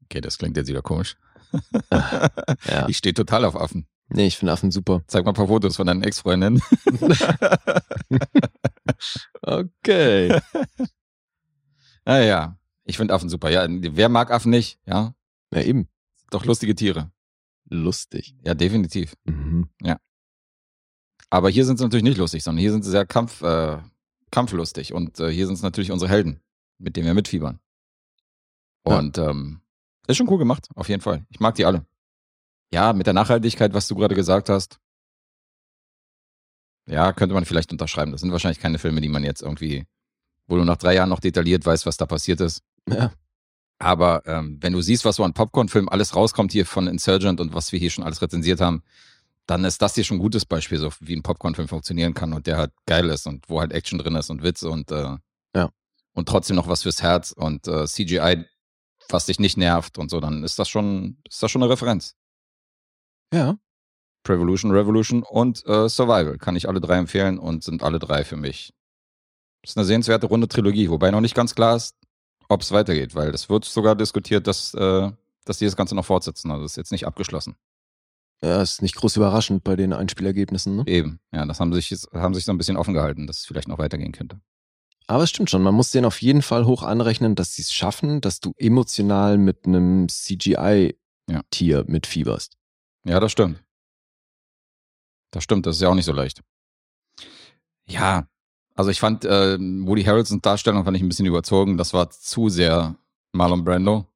Okay, das klingt jetzt wieder komisch. Ja. Ich stehe total auf Affen. Nee, ich finde Affen super. Zeig mal ein paar Fotos von deinen Ex-Freundinnen. Okay. Naja, ich finde Affen super. Ja, wer mag Affen nicht? Ja, Ja, eben. doch lustige Tiere. Lustig. Ja, definitiv. Mhm. Aber hier sind sie natürlich nicht lustig, sondern hier sind sie sehr kampf, äh, kampflustig. Und äh, hier sind es natürlich unsere Helden, mit denen wir mitfiebern. Ja. Und ähm, ist schon cool gemacht, auf jeden Fall. Ich mag die alle. Ja, mit der Nachhaltigkeit, was du gerade gesagt hast. Ja, könnte man vielleicht unterschreiben. Das sind wahrscheinlich keine Filme, die man jetzt irgendwie, wo du nach drei Jahren noch detailliert weißt, was da passiert ist. Ja. Aber ähm, wenn du siehst, was so an Popcorn-Film alles rauskommt hier von Insurgent und was wir hier schon alles rezensiert haben, dann ist das hier schon ein gutes Beispiel, so wie ein Popcorn-Film funktionieren kann und der halt geil ist und wo halt Action drin ist und Witz und äh, Ja. und trotzdem noch was fürs Herz und äh, CGI, was dich nicht nervt und so, dann ist das schon, ist das schon eine Referenz. Ja. Prevolution, Revolution und äh, Survival kann ich alle drei empfehlen und sind alle drei für mich. Ist eine sehenswerte runde Trilogie, wobei noch nicht ganz klar ist, ob es weitergeht, weil es wird sogar diskutiert, dass, äh, dass die das Ganze noch fortsetzen. Also ist jetzt nicht abgeschlossen. Ja, ist nicht groß überraschend bei den Einspielergebnissen, ne? Eben, ja, das haben sich, haben sich so ein bisschen offen gehalten, dass es vielleicht noch weitergehen könnte. Aber es stimmt schon, man muss denen auf jeden Fall hoch anrechnen, dass sie es schaffen, dass du emotional mit einem CGI-Tier mitfieberst. Ja, das stimmt. Das stimmt, das ist ja auch nicht so leicht. Ja, also ich fand äh, Woody Harrelsons Darstellung fand ich ein bisschen überzogen. Das war zu sehr Marlon Brando.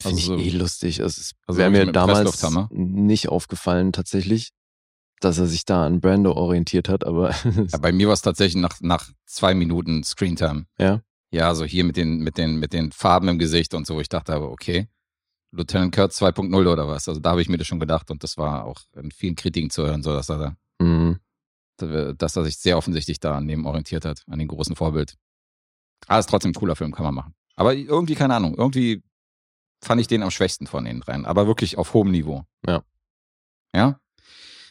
Finde Also ich eh lustig. Also es also wäre mir damals Presslufthammer. nicht aufgefallen tatsächlich, dass er sich da an Brando orientiert hat, aber Ja, bei mir war es tatsächlich nach, nach zwei Minuten Screentime. Ja. Ja, so hier mit den, mit den, mit den Farben im Gesicht und so. Ich dachte aber, okay, Lieutenant Kurt 2.0 oder was. Also da habe ich mir das schon gedacht und das war auch in vielen Kritiken zu hören, so dass er, Mhm. Dass er sich sehr offensichtlich da an dem orientiert hat, an dem großen Vorbild. Aber ist trotzdem ein cooler Film, kann man machen. Aber irgendwie, keine Ahnung, irgendwie fand ich den am schwächsten von den dreien. Aber wirklich auf hohem Niveau. Ja. Ja?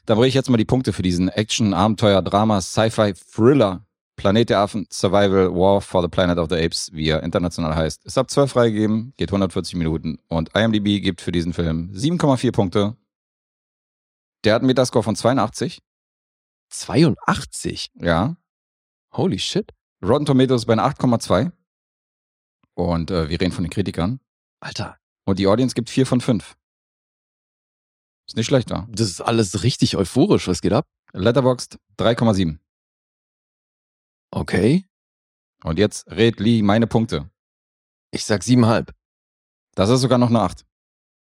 Da bringe ich jetzt mal die Punkte für diesen Action, Abenteuer, Drama, Sci-Fi, Thriller, Planet der Affen, Survival, War for the Planet of the Apes, wie er international heißt. Ist ab 12 freigegeben, geht 140 Minuten und IMDb gibt für diesen Film 7,4 Punkte. Der hat einen Metascore von 82. 82. Ja. Holy shit. Rotten Tomatoes bei einer 8,2. Und äh, wir reden von den Kritikern. Alter, Und die Audience gibt 4 von 5. Ist nicht schlecht, wa? das ist alles richtig euphorisch. Was geht ab? Letterboxd 3,7. Okay. Und jetzt red Lee meine Punkte. Ich sag siebenhalb. Das ist sogar noch eine 8.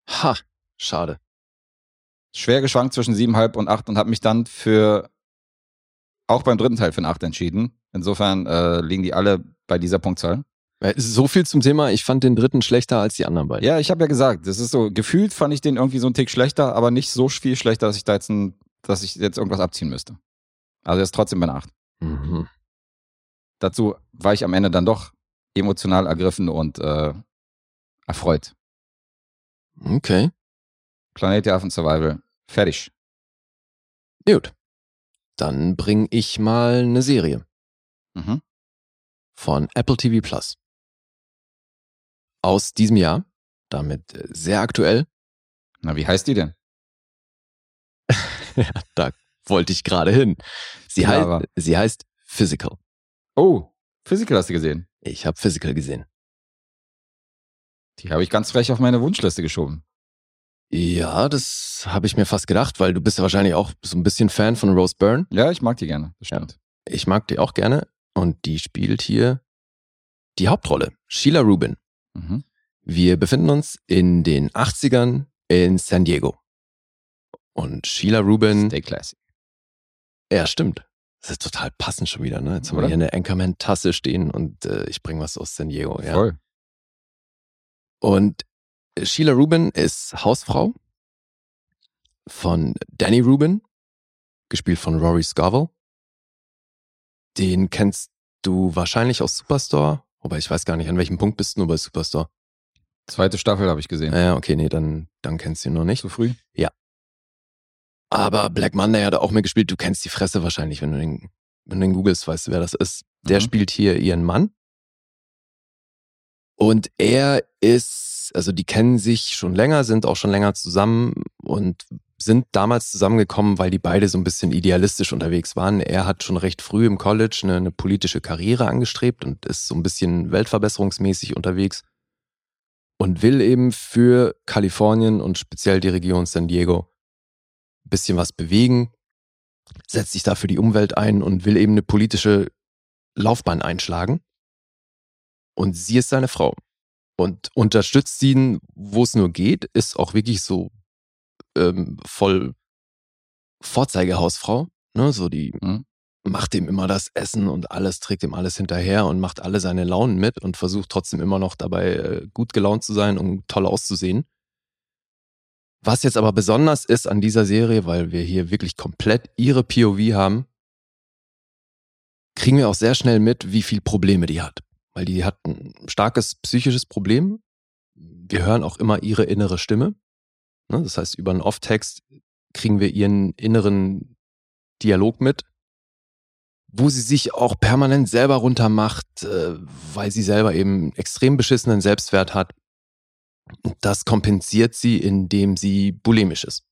Ha. Schade. Schwer geschwankt zwischen 7,5 und 8 und habe mich dann für auch beim dritten Teil für eine 8 entschieden. Insofern äh, liegen die alle bei dieser Punktzahl. Äh, So viel zum Thema. Ich fand den dritten schlechter als die anderen beiden. Ja, ich habe ja gesagt, das ist so, gefühlt fand ich den irgendwie so einen Tick schlechter, aber nicht so viel schlechter, dass ich da jetzt, ein, dass ich jetzt irgendwas abziehen müsste. Also er ist trotzdem bei einer 8. Mhm. Dazu war ich am Ende dann doch emotional ergriffen und äh, erfreut. Okay. Planet der Affen Survival. Fertig. Gut. Dann bring ich mal eine Serie Mhm. von Apple TV Plus. Aus diesem Jahr. Damit äh, sehr aktuell. Na, wie heißt die denn? ja, da wollte ich gerade hin. Sie, Ja, heißt, sie heißt Physical. Oh, Physical hast du gesehen. Ich habe Physical gesehen. Die habe ich ganz frech auf meine Wunschliste geschoben. Ja, das habe ich mir fast gedacht, weil du bist ja wahrscheinlich auch so ein bisschen Fan von Rose Byrne. Ja, ich mag die gerne, das stimmt. Ich mag die auch gerne und die spielt hier die Hauptrolle, Sheila Rubin. Mhm. Wir befinden uns in den 80ern in San Diego. Und Sheila Rubin, Stay classy. ja stimmt, das ist total passend schon wieder. Ne? Jetzt haben wir Oder? hier eine Anchorman-Tasse stehen und äh, ich bringe was aus San Diego. Ja. Voll. Und Sheila Rubin ist Hausfrau von Danny Rubin, gespielt von Rory Scovel. Den kennst du wahrscheinlich aus Superstore, wobei ich weiß gar nicht, an welchem Punkt bist du nur bei Superstore. Zweite Staffel habe ich gesehen. Ja, okay, nee, dann, dann kennst du ihn noch nicht. Zu früh? Aber Black Monday hat auch mitgespielt. Du kennst die Fresse wahrscheinlich, wenn du den, wenn du den googelst, weißt du, wer das ist. Der Mhm. spielt hier ihren Mann. Und er ist, also die kennen sich schon länger, sind auch schon länger zusammen und sind damals zusammengekommen, weil die beide so ein bisschen idealistisch unterwegs waren. Er hat schon recht früh im College eine, eine politische Karriere angestrebt und ist so ein bisschen weltverbesserungsmäßig unterwegs und will eben für Kalifornien und speziell die Region San Diego ein bisschen was bewegen, setzt sich da für die Umwelt ein und will eben eine politische Laufbahn einschlagen. Und sie ist seine Frau und unterstützt ihn, wo es nur geht, ist auch wirklich so ähm, voll Vorzeigehausfrau, ne? So die Mhm. macht ihm immer das Essen und alles, trägt ihm alles hinterher und macht alle seine Launen mit und versucht trotzdem immer noch dabei äh, gut gelaunt zu sein und toll auszusehen. Was jetzt aber besonders ist an dieser Serie, weil wir hier wirklich komplett ihre POV haben, kriegen wir auch sehr schnell mit, wie viel Probleme die hat. Weil die hat ein starkes psychisches Problem. Wir hören auch immer ihre innere Stimme. Ne, Das heißt, über einen Off-Text kriegen wir ihren inneren Dialog mit, wo sie sich auch permanent selber runtermacht, äh, weil sie selber eben extrem beschissenen Selbstwert hat. Und das kompensiert sie, indem sie bulimisch ist.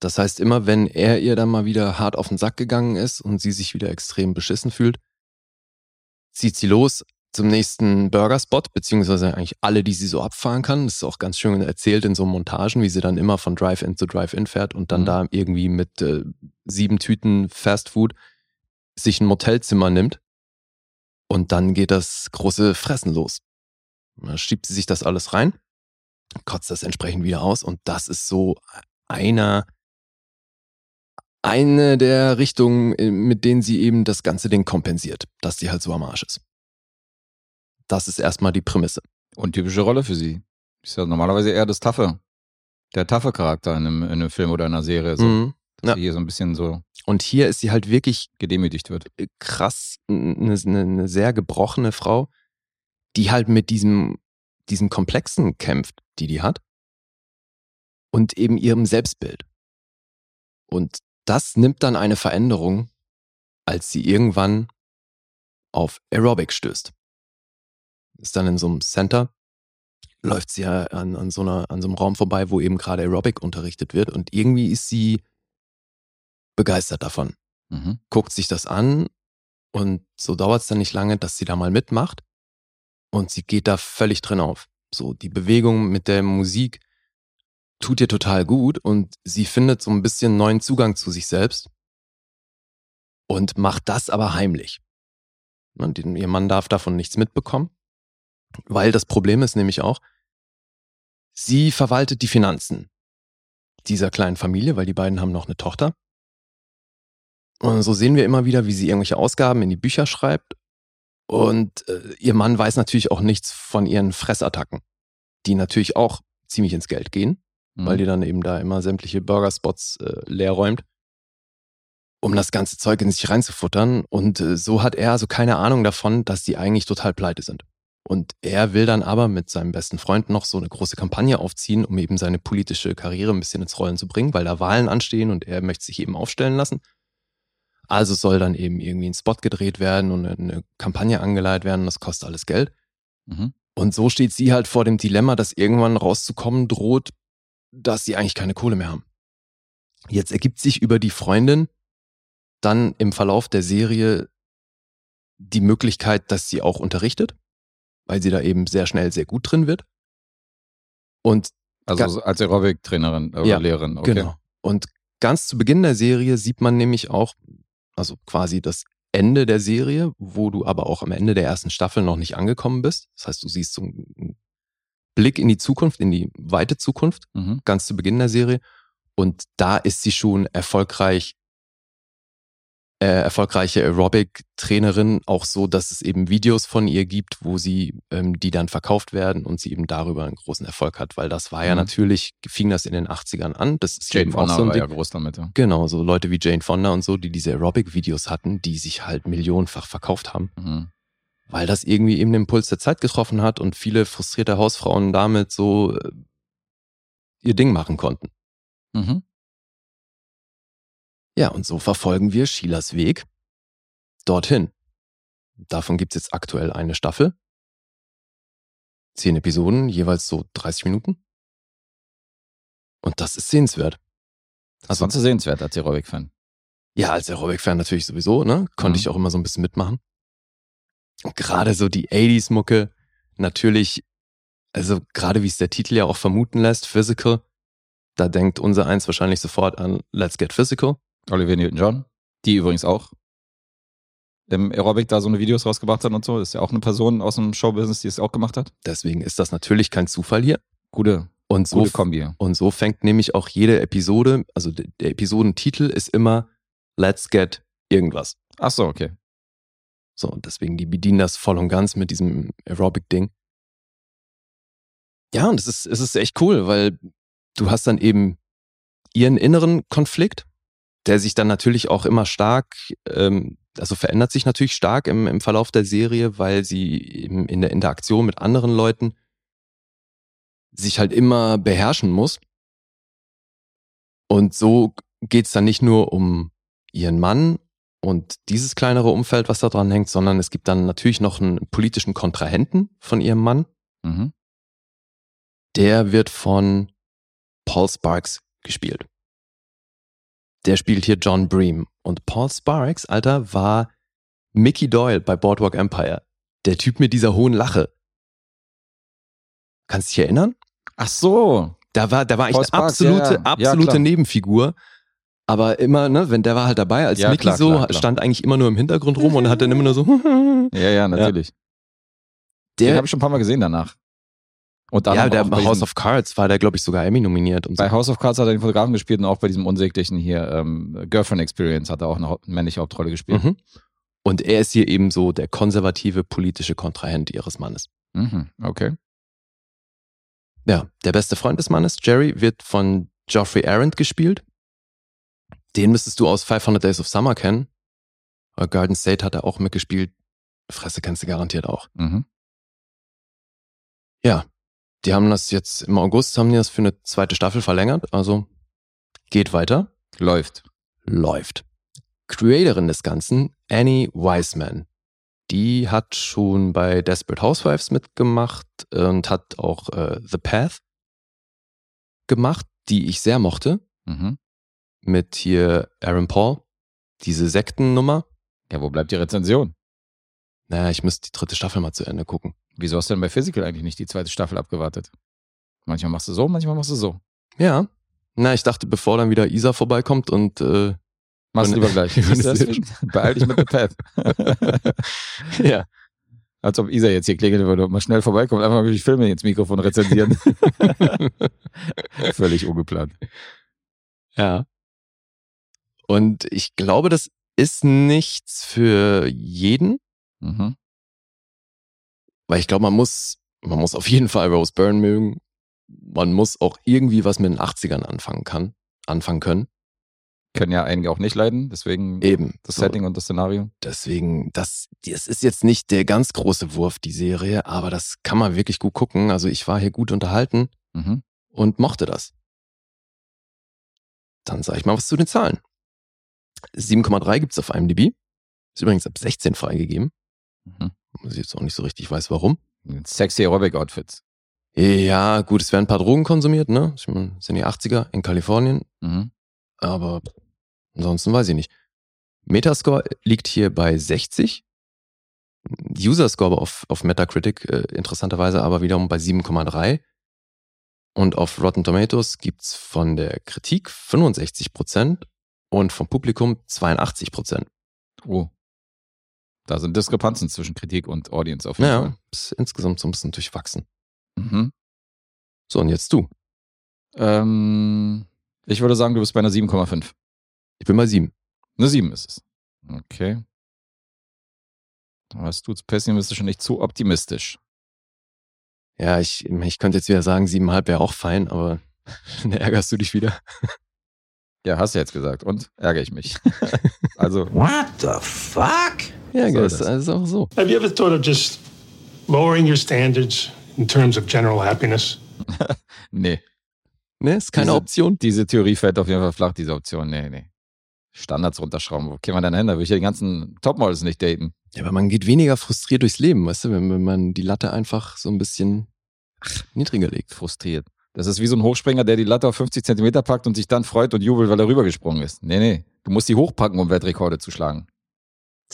Das heißt, immer wenn er ihr dann mal wieder hart auf den Sack gegangen ist und sie sich wieder extrem beschissen fühlt, zieht sie los zum nächsten Burgerspot, beziehungsweise eigentlich alle, die sie so abfahren kann. Das ist auch ganz schön erzählt in so Montagen, wie sie dann immer von Drive-In zu Drive-In fährt und dann Mhm. da irgendwie mit äh, sieben Tüten Fast Food sich ein Motelzimmer nimmt und dann geht das große Fressen los. Da schiebt sie sich das alles rein, kotzt das entsprechend wieder aus und das ist so einer, eine der Richtungen, äh, mit denen sie eben das ganze Ding kompensiert, dass sie halt so am Arsch ist. Das ist erstmal die Prämisse. Und typische Rolle für sie. Ist ja normalerweise eher das Taffe. Der taffe Charakter in einem, in einem Film oder in einer Serie. So, Mhm. dass Ja. sie hier so ein bisschen so Und hier ist sie halt wirklich gedemütigt wird. äh, krass, eine, eine, eine sehr gebrochene Frau, die halt mit diesem, diesem Komplexen kämpft, die die hat. Und eben ihrem Selbstbild. Und das nimmt dann eine Veränderung, als sie irgendwann auf Aerobic stößt. Ist dann in so einem Center, läuft sie ja an, an, so einer, an so einem Raum vorbei, wo eben gerade Aerobic unterrichtet wird. Und irgendwie ist sie begeistert davon Mhm. guckt sich das an und so dauert es dann nicht lange, dass sie da mal mitmacht und sie geht da völlig drin auf. So die Bewegung mit der Musik tut ihr total gut und sie findet so ein bisschen neuen Zugang zu sich selbst und macht das aber heimlich. Und die- ihr Mann darf davon nichts mitbekommen, weil das Problem ist nämlich auch, sie verwaltet die Finanzen dieser kleinen Familie, weil die beiden haben noch eine Tochter. Und so sehen wir immer wieder, wie sie irgendwelche Ausgaben in die Bücher schreibt. Und äh, ihr Mann weiß natürlich auch nichts von ihren Fressattacken, die natürlich auch ziemlich ins Geld gehen, Mhm. weil die dann eben da immer sämtliche Burgerspots äh, leer räumt, um das ganze Zeug in sich reinzufuttern. Und äh, so hat er also keine Ahnung davon, dass die eigentlich total pleite sind. Und er will dann aber mit seinem besten Freund noch so eine große Kampagne aufziehen, um eben seine politische Karriere ein bisschen ins Rollen zu bringen, weil da Wahlen anstehen und er möchte sich eben aufstellen lassen. Also soll dann eben irgendwie ein Spot gedreht werden und eine Kampagne angeleitet werden. Das kostet alles Geld. Mhm. Und so steht sie halt vor dem Dilemma, dass irgendwann rauszukommen droht, dass sie eigentlich keine Kohle mehr haben. Jetzt ergibt sich über die Freundin dann im Verlauf der Serie die Möglichkeit, dass sie auch unterrichtet, weil sie da eben sehr schnell sehr gut drin wird. Und Also als Aerobic-Trainerin oder Ja, Lehrerin. Okay. Genau. Und ganz zu Beginn der Serie sieht man nämlich auch, also quasi das Ende der Serie, wo du aber auch am Ende der ersten Staffel noch nicht angekommen bist. Das heißt, du siehst so einen Blick in die Zukunft, in die weite Zukunft, Mhm. ganz zu Beginn der Serie. Und da ist sie schon erfolgreich, äh, erfolgreiche Aerobic-Trainerin, auch so, dass es eben Videos von ihr gibt, wo sie, ähm, die dann verkauft werden und sie eben darüber einen großen Erfolg hat, weil das war ja Mhm. natürlich, fing das in den 80ern an. Das ist Jane Fonda so war ja groß damit. Ja. Genau, so Leute wie Jane Fonda und so, die diese Aerobic-Videos hatten, die sich halt millionenfach verkauft haben, Mhm. weil das irgendwie eben den Puls der Zeit getroffen hat und viele frustrierte Hausfrauen damit so äh, ihr Ding machen konnten. Mhm. Ja, und so verfolgen wir Sheilas Weg dorthin. Davon gibt's jetzt aktuell eine Staffel. Zehn Episoden, jeweils so 30 Minuten. Und das ist sehenswert. Das Also- du sehenswert als Aerobic-Fan. Ja, als Aerobic-Fan natürlich sowieso, ne? Konnte Mhm. ich auch immer so ein bisschen mitmachen. Und gerade so die 80s-Mucke, natürlich, also gerade wie es der Titel ja auch vermuten lässt, Physical, da denkt unser Eins wahrscheinlich sofort an Let's Get Physical. Olivia Newton-John, die übrigens auch im Aerobic da so eine Videos rausgebracht hat und so. Das ist ja auch eine Person aus dem Showbusiness, die es auch gemacht hat. Deswegen ist das natürlich kein Zufall hier. Gute, Und so, gute Kombi. und so fängt nämlich auch jede Episode, also der, der Episodentitel ist immer Let's Get irgendwas. Ach so, okay. So, und deswegen, die bedienen das voll und ganz mit diesem Aerobic-Ding. Ja, und es ist, es ist echt cool, weil du hast dann eben ihren inneren Konflikt, der sich dann natürlich auch immer stark, ähm, also verändert sich natürlich stark im, im Verlauf der Serie, weil sie eben in der Interaktion mit anderen Leuten sich halt immer beherrschen muss. Und so geht's dann nicht nur um ihren Mann und dieses kleinere Umfeld, was da dran hängt, sondern es gibt dann natürlich noch einen politischen Kontrahenten von ihrem Mann. Mhm. Der wird von Paul Sparks gespielt. Der spielt hier John Bream. Und Paul Sparks, Alter, war Mickey Doyle bei Boardwalk Empire. Der Typ mit dieser hohen Lache. Kannst du dich erinnern? Ach so. Da war, da war Paul eine Sparks, ja, absolute, ja. Ja, absolute klar. Nebenfigur. Aber immer, ne, wenn der war halt dabei, als Ja, Mickey klar, so, klar, klar. stand eigentlich immer nur im Hintergrund rum und hat dann immer nur so, Ja, ja, natürlich. Den der, habe ich schon ein paar Mal gesehen danach. Und dann ja, der House of Cards war der, glaube ich, sogar Emmy nominiert und so. bei House of Cards hat er den Fotografen gespielt und auch bei diesem unsäglichen hier ähm, Girlfriend Experience hat er auch eine männliche Hauptrolle gespielt. Mhm. Und er ist hier eben so der konservative politische Kontrahent ihres Mannes. Mhm. Okay. Ja, der beste Freund des Mannes, Jerry, wird von Geoffrey Arendt gespielt. Den müsstest du aus 500 Days of Summer kennen. Äh, Garden State hat er auch mitgespielt. Fresse kennst du garantiert auch. Mhm. Ja, die haben das jetzt im August, haben die das für eine zweite Staffel verlängert. Also geht weiter. Läuft. läuft. Creatorin des Ganzen, Annie Wiseman. Die hat schon bei Desperate Housewives mitgemacht und hat auch äh, The Path gemacht, die ich sehr mochte, Mhm. mit hier Aaron Paul. Diese Sektennummer. Ja, wo bleibt die Rezension? Naja, ich müsste die dritte Staffel mal zu Ende gucken. Wieso hast du denn bei Physical eigentlich nicht die zweite Staffel abgewartet? Manchmal machst du so, manchmal machst du so. Ja. Na, ich dachte, bevor dann wieder Isa vorbeikommt und äh, Machst du lieber gleich. Beeil dich mit The Path. ja. Als ob Isa jetzt hier klingeln würde und mal schnell vorbeikommt, einfach mal die Filme ins Mikrofon rezensieren. Völlig ungeplant. Ja. Und ich glaube, das ist nichts für jeden, Mhm. weil ich glaube, man muss, man muss auf jeden Fall Rose Byrne mögen. Man muss auch irgendwie was mit den 80ern anfangen kann, anfangen können. Können ja einige auch nicht leiden, deswegen Eben. das So, Setting und das Szenario. Deswegen, das, das ist jetzt nicht der ganz große Wurf, die Serie, aber das kann man wirklich gut gucken. Also ich war hier gut unterhalten Mhm. und mochte das. Dann sage ich mal was zu den Zahlen. 7,3 gibt's auf IMDb. Ist übrigens ab 16 freigegeben. Mhm. Was ich jetzt auch nicht so richtig weiß, warum. Sexy Aerobic Outfits. Ja, gut, es werden ein paar Drogen konsumiert, ne? Ich meine, sind die 80er in Kalifornien, Mhm. aber ansonsten weiß ich nicht. Metascore liegt hier bei 60. User Score auf, auf Metacritic äh, interessanterweise aber wiederum bei 7,3. Und auf Rotten Tomatoes gibt's von der Kritik 65% und vom Publikum 82%. Oh. Da sind Diskrepanzen zwischen Kritik und Audience auf jeden Naja, Fall. ist insgesamt so ein bisschen durchwachsen. Mhm. So, und jetzt du. Ähm, ich würde sagen, du bist bei einer 7,5. Ich bin bei 7. Eine 7 ist es. Okay. Da warst du pessimistisch und nicht zu optimistisch. Ja, ich, ich könnte jetzt wieder sagen, 7,5 wäre auch fein, aber dann ärgerst du dich wieder. Ja, hast du jetzt gesagt. Und ärgere ich mich. also, What the fuck? Ja, gell, ist, das? ist auch so. Have you ever thought of just lowering your standards in terms of general happiness? nee. Ne, ist keine Diese- Option. Diese Theorie fällt auf jeden Fall flach, diese Option. Nee, nee. Standards runterschrauben. Wo käme man denn hin? Da würde ich ja die ganzen Topmodels nicht daten. Ja, aber man geht weniger frustriert durchs Leben, weißt du, wenn, wenn man die Latte einfach so ein bisschen ach, niedriger legt. Frustriert. Das ist wie so ein Hochspringer, der die Latte auf 50 Zentimeter packt und sich dann freut und jubelt, weil er rübergesprungen ist. Nee, nee. Du musst die hochpacken, um Weltrekorde zu schlagen.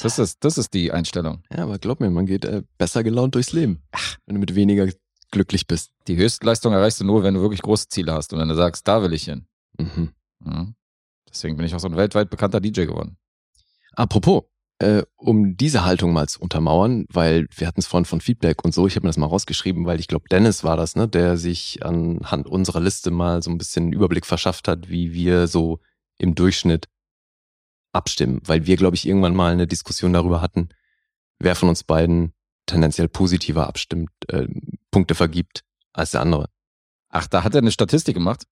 Das ist, das ist die Einstellung. Ja, aber glaub mir, man geht äh, besser gelaunt durchs Leben, wenn du mit weniger glücklich bist. Die Höchstleistung erreichst du nur, wenn du wirklich große Ziele hast und wenn du sagst, da will ich hin. Mhm. Mhm. Deswegen bin ich auch so ein weltweit bekannter DJ geworden. Apropos, äh, um diese Haltung mal zu untermauern, weil wir hatten es vorhin von Feedback und so, ich habe mir das mal rausgeschrieben, weil ich glaube, Dennis war das, ne, der sich anhand unserer Liste mal so ein bisschen einen Überblick verschafft hat, wie wir so im Durchschnitt abstimmen, weil wir, glaube ich, irgendwann mal eine Diskussion darüber hatten, wer von uns beiden tendenziell positiver abstimmt, äh, Punkte vergibt als der andere. Ach, da hat er eine Statistik gemacht?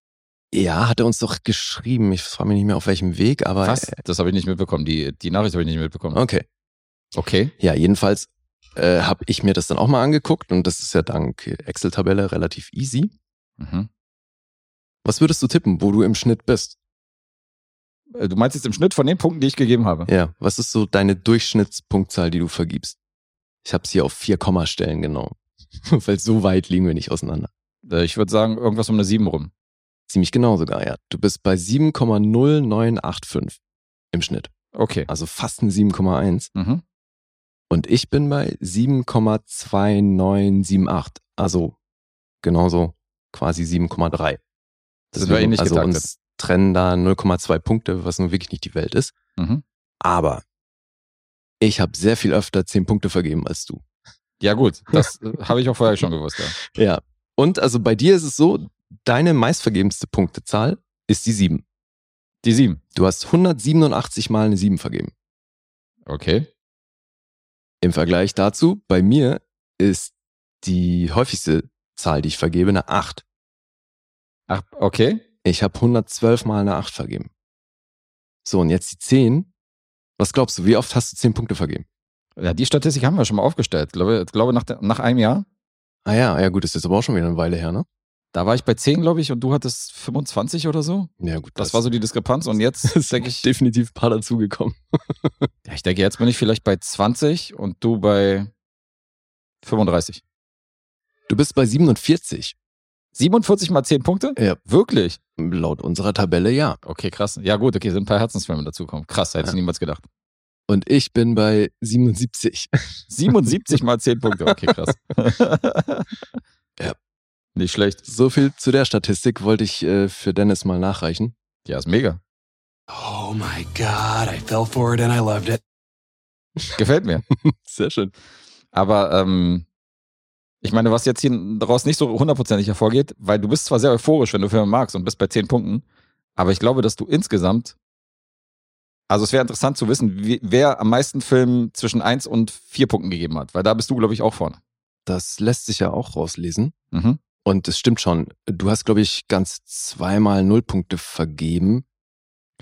Ja, hat er uns doch geschrieben. Ich frage mich nicht mehr auf welchem Weg, aber Was? äh, Das habe ich nicht mitbekommen. Die, die Nachricht habe ich nicht mitbekommen. okay. Okay. Ja, jedenfalls äh, habe ich mir das dann auch mal angeguckt und das ist ja dank Excel-Tabelle relativ easy. Mhm. Was würdest du tippen, wo du im Schnitt bist? Äh, Du meinst jetzt im Schnitt von den Punkten, die ich gegeben habe? Ja, was ist so deine Durchschnittspunktzahl, die du vergibst? Ich habe es hier auf vier Kommastellen genau, weil so weit liegen wir nicht auseinander. Äh, Ich würde sagen, irgendwas um eine 7 rum. Ziemlich genau sogar, ja. Du bist bei 7,0985 im Schnitt, Okay. also fast ein 7,1. Mhm. Und ich bin bei 7,2978, also genauso quasi 7,3. Sind wir ähnlich also getaktet. uns trennen da 0,2 Punkte, was nun wirklich nicht die Welt ist. Mhm. Aber ich habe sehr viel öfter 10 Punkte vergeben als du. Ja, gut. Das äh, habe ich auch vorher schon gewusst, ja. Ja. Und also bei dir ist es so, deine meistvergebenste Punktezahl ist die 7. Die 7. Du hast 187 mal eine 7 vergeben. Okay. Im Vergleich dazu, bei mir ist die häufigste Zahl, die ich vergebe, eine 8. Ach, okay. Ich habe 112 mal eine 8 vergeben. So, und jetzt die 10. Was glaubst du, wie oft hast du 10 Punkte vergeben? Ja, die Statistik haben wir schon mal aufgestellt. Ich glaube, ich glaube nach, nach einem Jahr. Ah ja, ja gut, ist jetzt aber auch schon wieder eine Weile her, ne? Da war ich bei 10, glaube ich, und du hattest 25 oder so. Ja gut, Das, war so die Diskrepanz. Und jetzt ist denke ich, definitiv ein paar dazugekommen. ja, ich denke, jetzt bin ich vielleicht bei 20 und du bei 35. Du bist bei 47. 47 mal 10 Punkte? Ja. Wirklich? Laut unserer Tabelle ja. Okay, krass. Ja, gut, okay, sind ein paar Herzensfilme dazukommen. Krass, hätte ich Ja. niemals gedacht. Und ich bin bei 77. 77 mal 10 Punkte. Okay, krass. Ja. Nicht schlecht. So viel zu der Statistik wollte ich äh, für Dennis mal nachreichen. Ja, ist mega. Oh my god, I fell for it and I loved it. Gefällt mir. Sehr schön. Aber ähm, ich meine, was jetzt hier daraus nicht so hundertprozentig hervorgeht, weil du bist zwar sehr euphorisch, wenn du Filme magst und bist bei 10 Punkten, aber ich glaube, dass du insgesamt, also es wäre interessant zu wissen, wie, wer am meisten Filmen zwischen 1 und 4 Punkten gegeben hat, weil da bist du, glaube ich, auch vorne. Das lässt sich ja auch rauslesen. Mhm. Und es stimmt schon. Du hast, glaube ich, ganz zweimal Nullpunkte vergeben.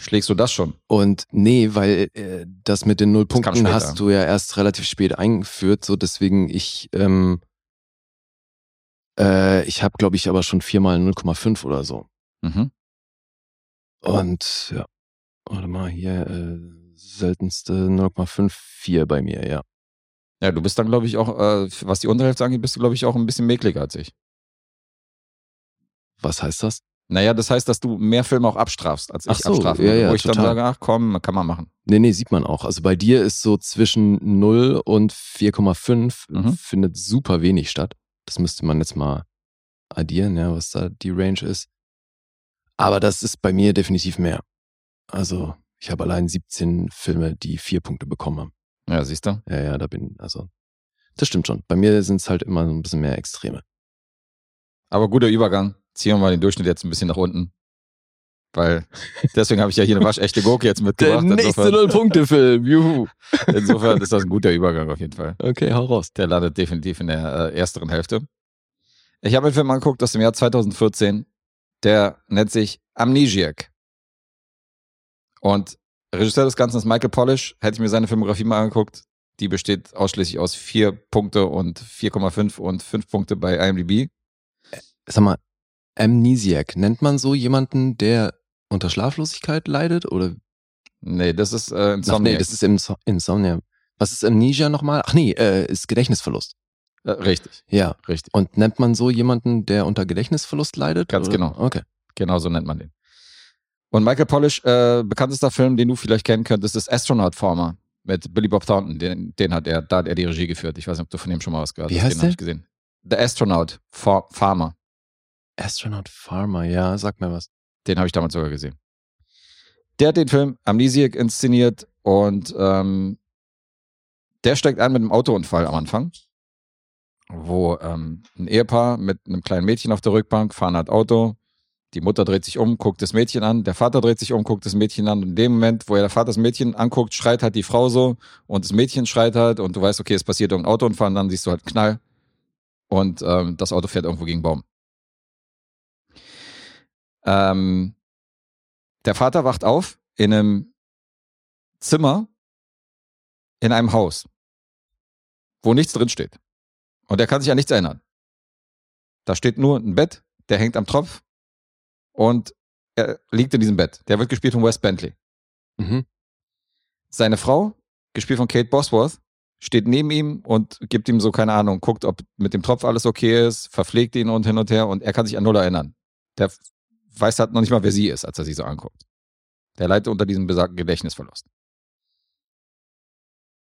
Schlägst du das schon? Und nee, weil äh, das mit den Nullpunkten hast du ja erst relativ spät eingeführt. So deswegen ich, ähm, äh, ich habe, glaube ich, aber schon viermal 0,5 oder so. Mhm. Und ja, warte mal, hier äh, seltenste 0,54 bei mir, ja. Ja, du bist dann, glaube ich, auch, äh, was die Unterhälfte angeht, bist du, glaube ich, auch ein bisschen mäkliger als ich. Was heißt das? Naja, das heißt, dass du mehr Filme auch abstrafst, als ich so, abstrafen ja, ja, wo ich dann total. sage, ach komm, kann man machen. Nee, nee, sieht man auch. Also bei dir ist so zwischen 0 und 4,5 Mhm. findet super wenig statt. Das müsste man jetzt mal addieren, ja, was da die Range ist. Aber das ist bei mir definitiv mehr. Also ich habe allein 17 Filme, die vier Punkte bekommen haben. Ja, siehst du? Ja, ja, da bin, also das stimmt schon. Bei mir sind es halt immer so ein bisschen mehr Extreme. Aber guter Übergang. Ziehen wir mal den Durchschnitt jetzt ein bisschen nach unten. Weil deswegen habe ich ja hier eine waschechte Gurke jetzt mitgebracht. Der nächste Insofern, Null-Punkte-Film, juhu. insofern ist das ein guter Übergang auf jeden Fall. Okay, hau raus. Der landet definitiv in der äh, ersteren Hälfte. Ich habe einen Film angeguckt aus dem Jahr 2014. Der nennt sich Amnesiac. Und Regisseur des Ganzen ist Michael Polish. Hätte ich mir seine Filmografie mal angeguckt, die besteht ausschließlich aus vier Punkte und 4,5 und 5 Punkte bei IMDb. Sag mal, Amnesiac, nennt man so jemanden, der unter Schlaflosigkeit leidet? Oder? Nee, das ist äh, Ach, Insomniac. nee, das ist Inso Insomnia. Was ist Amnesia nochmal? Ach nee, äh, ist Gedächtnisverlust. äh, richtig, Ja. richtig. Und nennt man so jemanden, der unter Gedächtnisverlust leidet? Ganz oder? genau. Okay. Genau so nennt man den. Und Michael Polish, äh, bekanntester Film, den du vielleicht kennen könntest, ist Astronaut Farmer mit Billy Bob Thornton. Den, den hat er, da hat er die Regie geführt. Ich weiß nicht, ob du von dem schon mal was gehört Wie hast. heißt den habe ich gesehen. The Astronaut Fa Farmer. Astronaut Farmer, ja, sag mir was. Den habe ich damals sogar gesehen. Der hat den Film Amnesiac inszeniert und ähm, der steigt ein mit einem Autounfall am Anfang, wo ähm, ein Ehepaar mit einem kleinen Mädchen auf der Rückbank fahren halt Auto. Die Mutter dreht sich um, guckt das Mädchen an, der Vater dreht sich um, guckt das Mädchen an. Und in dem Moment, wo er der Vater das Mädchen anguckt, schreit halt die Frau so und das Mädchen schreit halt und du weißt, okay, es passiert irgendein Autounfall und dann siehst du halt einen Knall und ähm, das Auto fährt irgendwo gegen einen Baum. Ähm, der Vater wacht auf in einem Zimmer in einem Haus, wo nichts drin steht. Und er kann sich an nichts erinnern. Da steht nur ein Bett, der hängt am Tropf und er liegt in diesem Bett. Der wird gespielt von Wes Bentley. Mhm. Seine Frau, gespielt von Kate Bosworth, steht neben ihm und gibt ihm so, keine Ahnung, guckt, ob mit dem Tropf alles okay ist, verpflegt ihn und hin und her und er kann sich an null erinnern. Der weiß halt noch nicht mal, wer sie ist, als er sie so anguckt. Der leidet unter diesem besagten Gedächtnisverlust.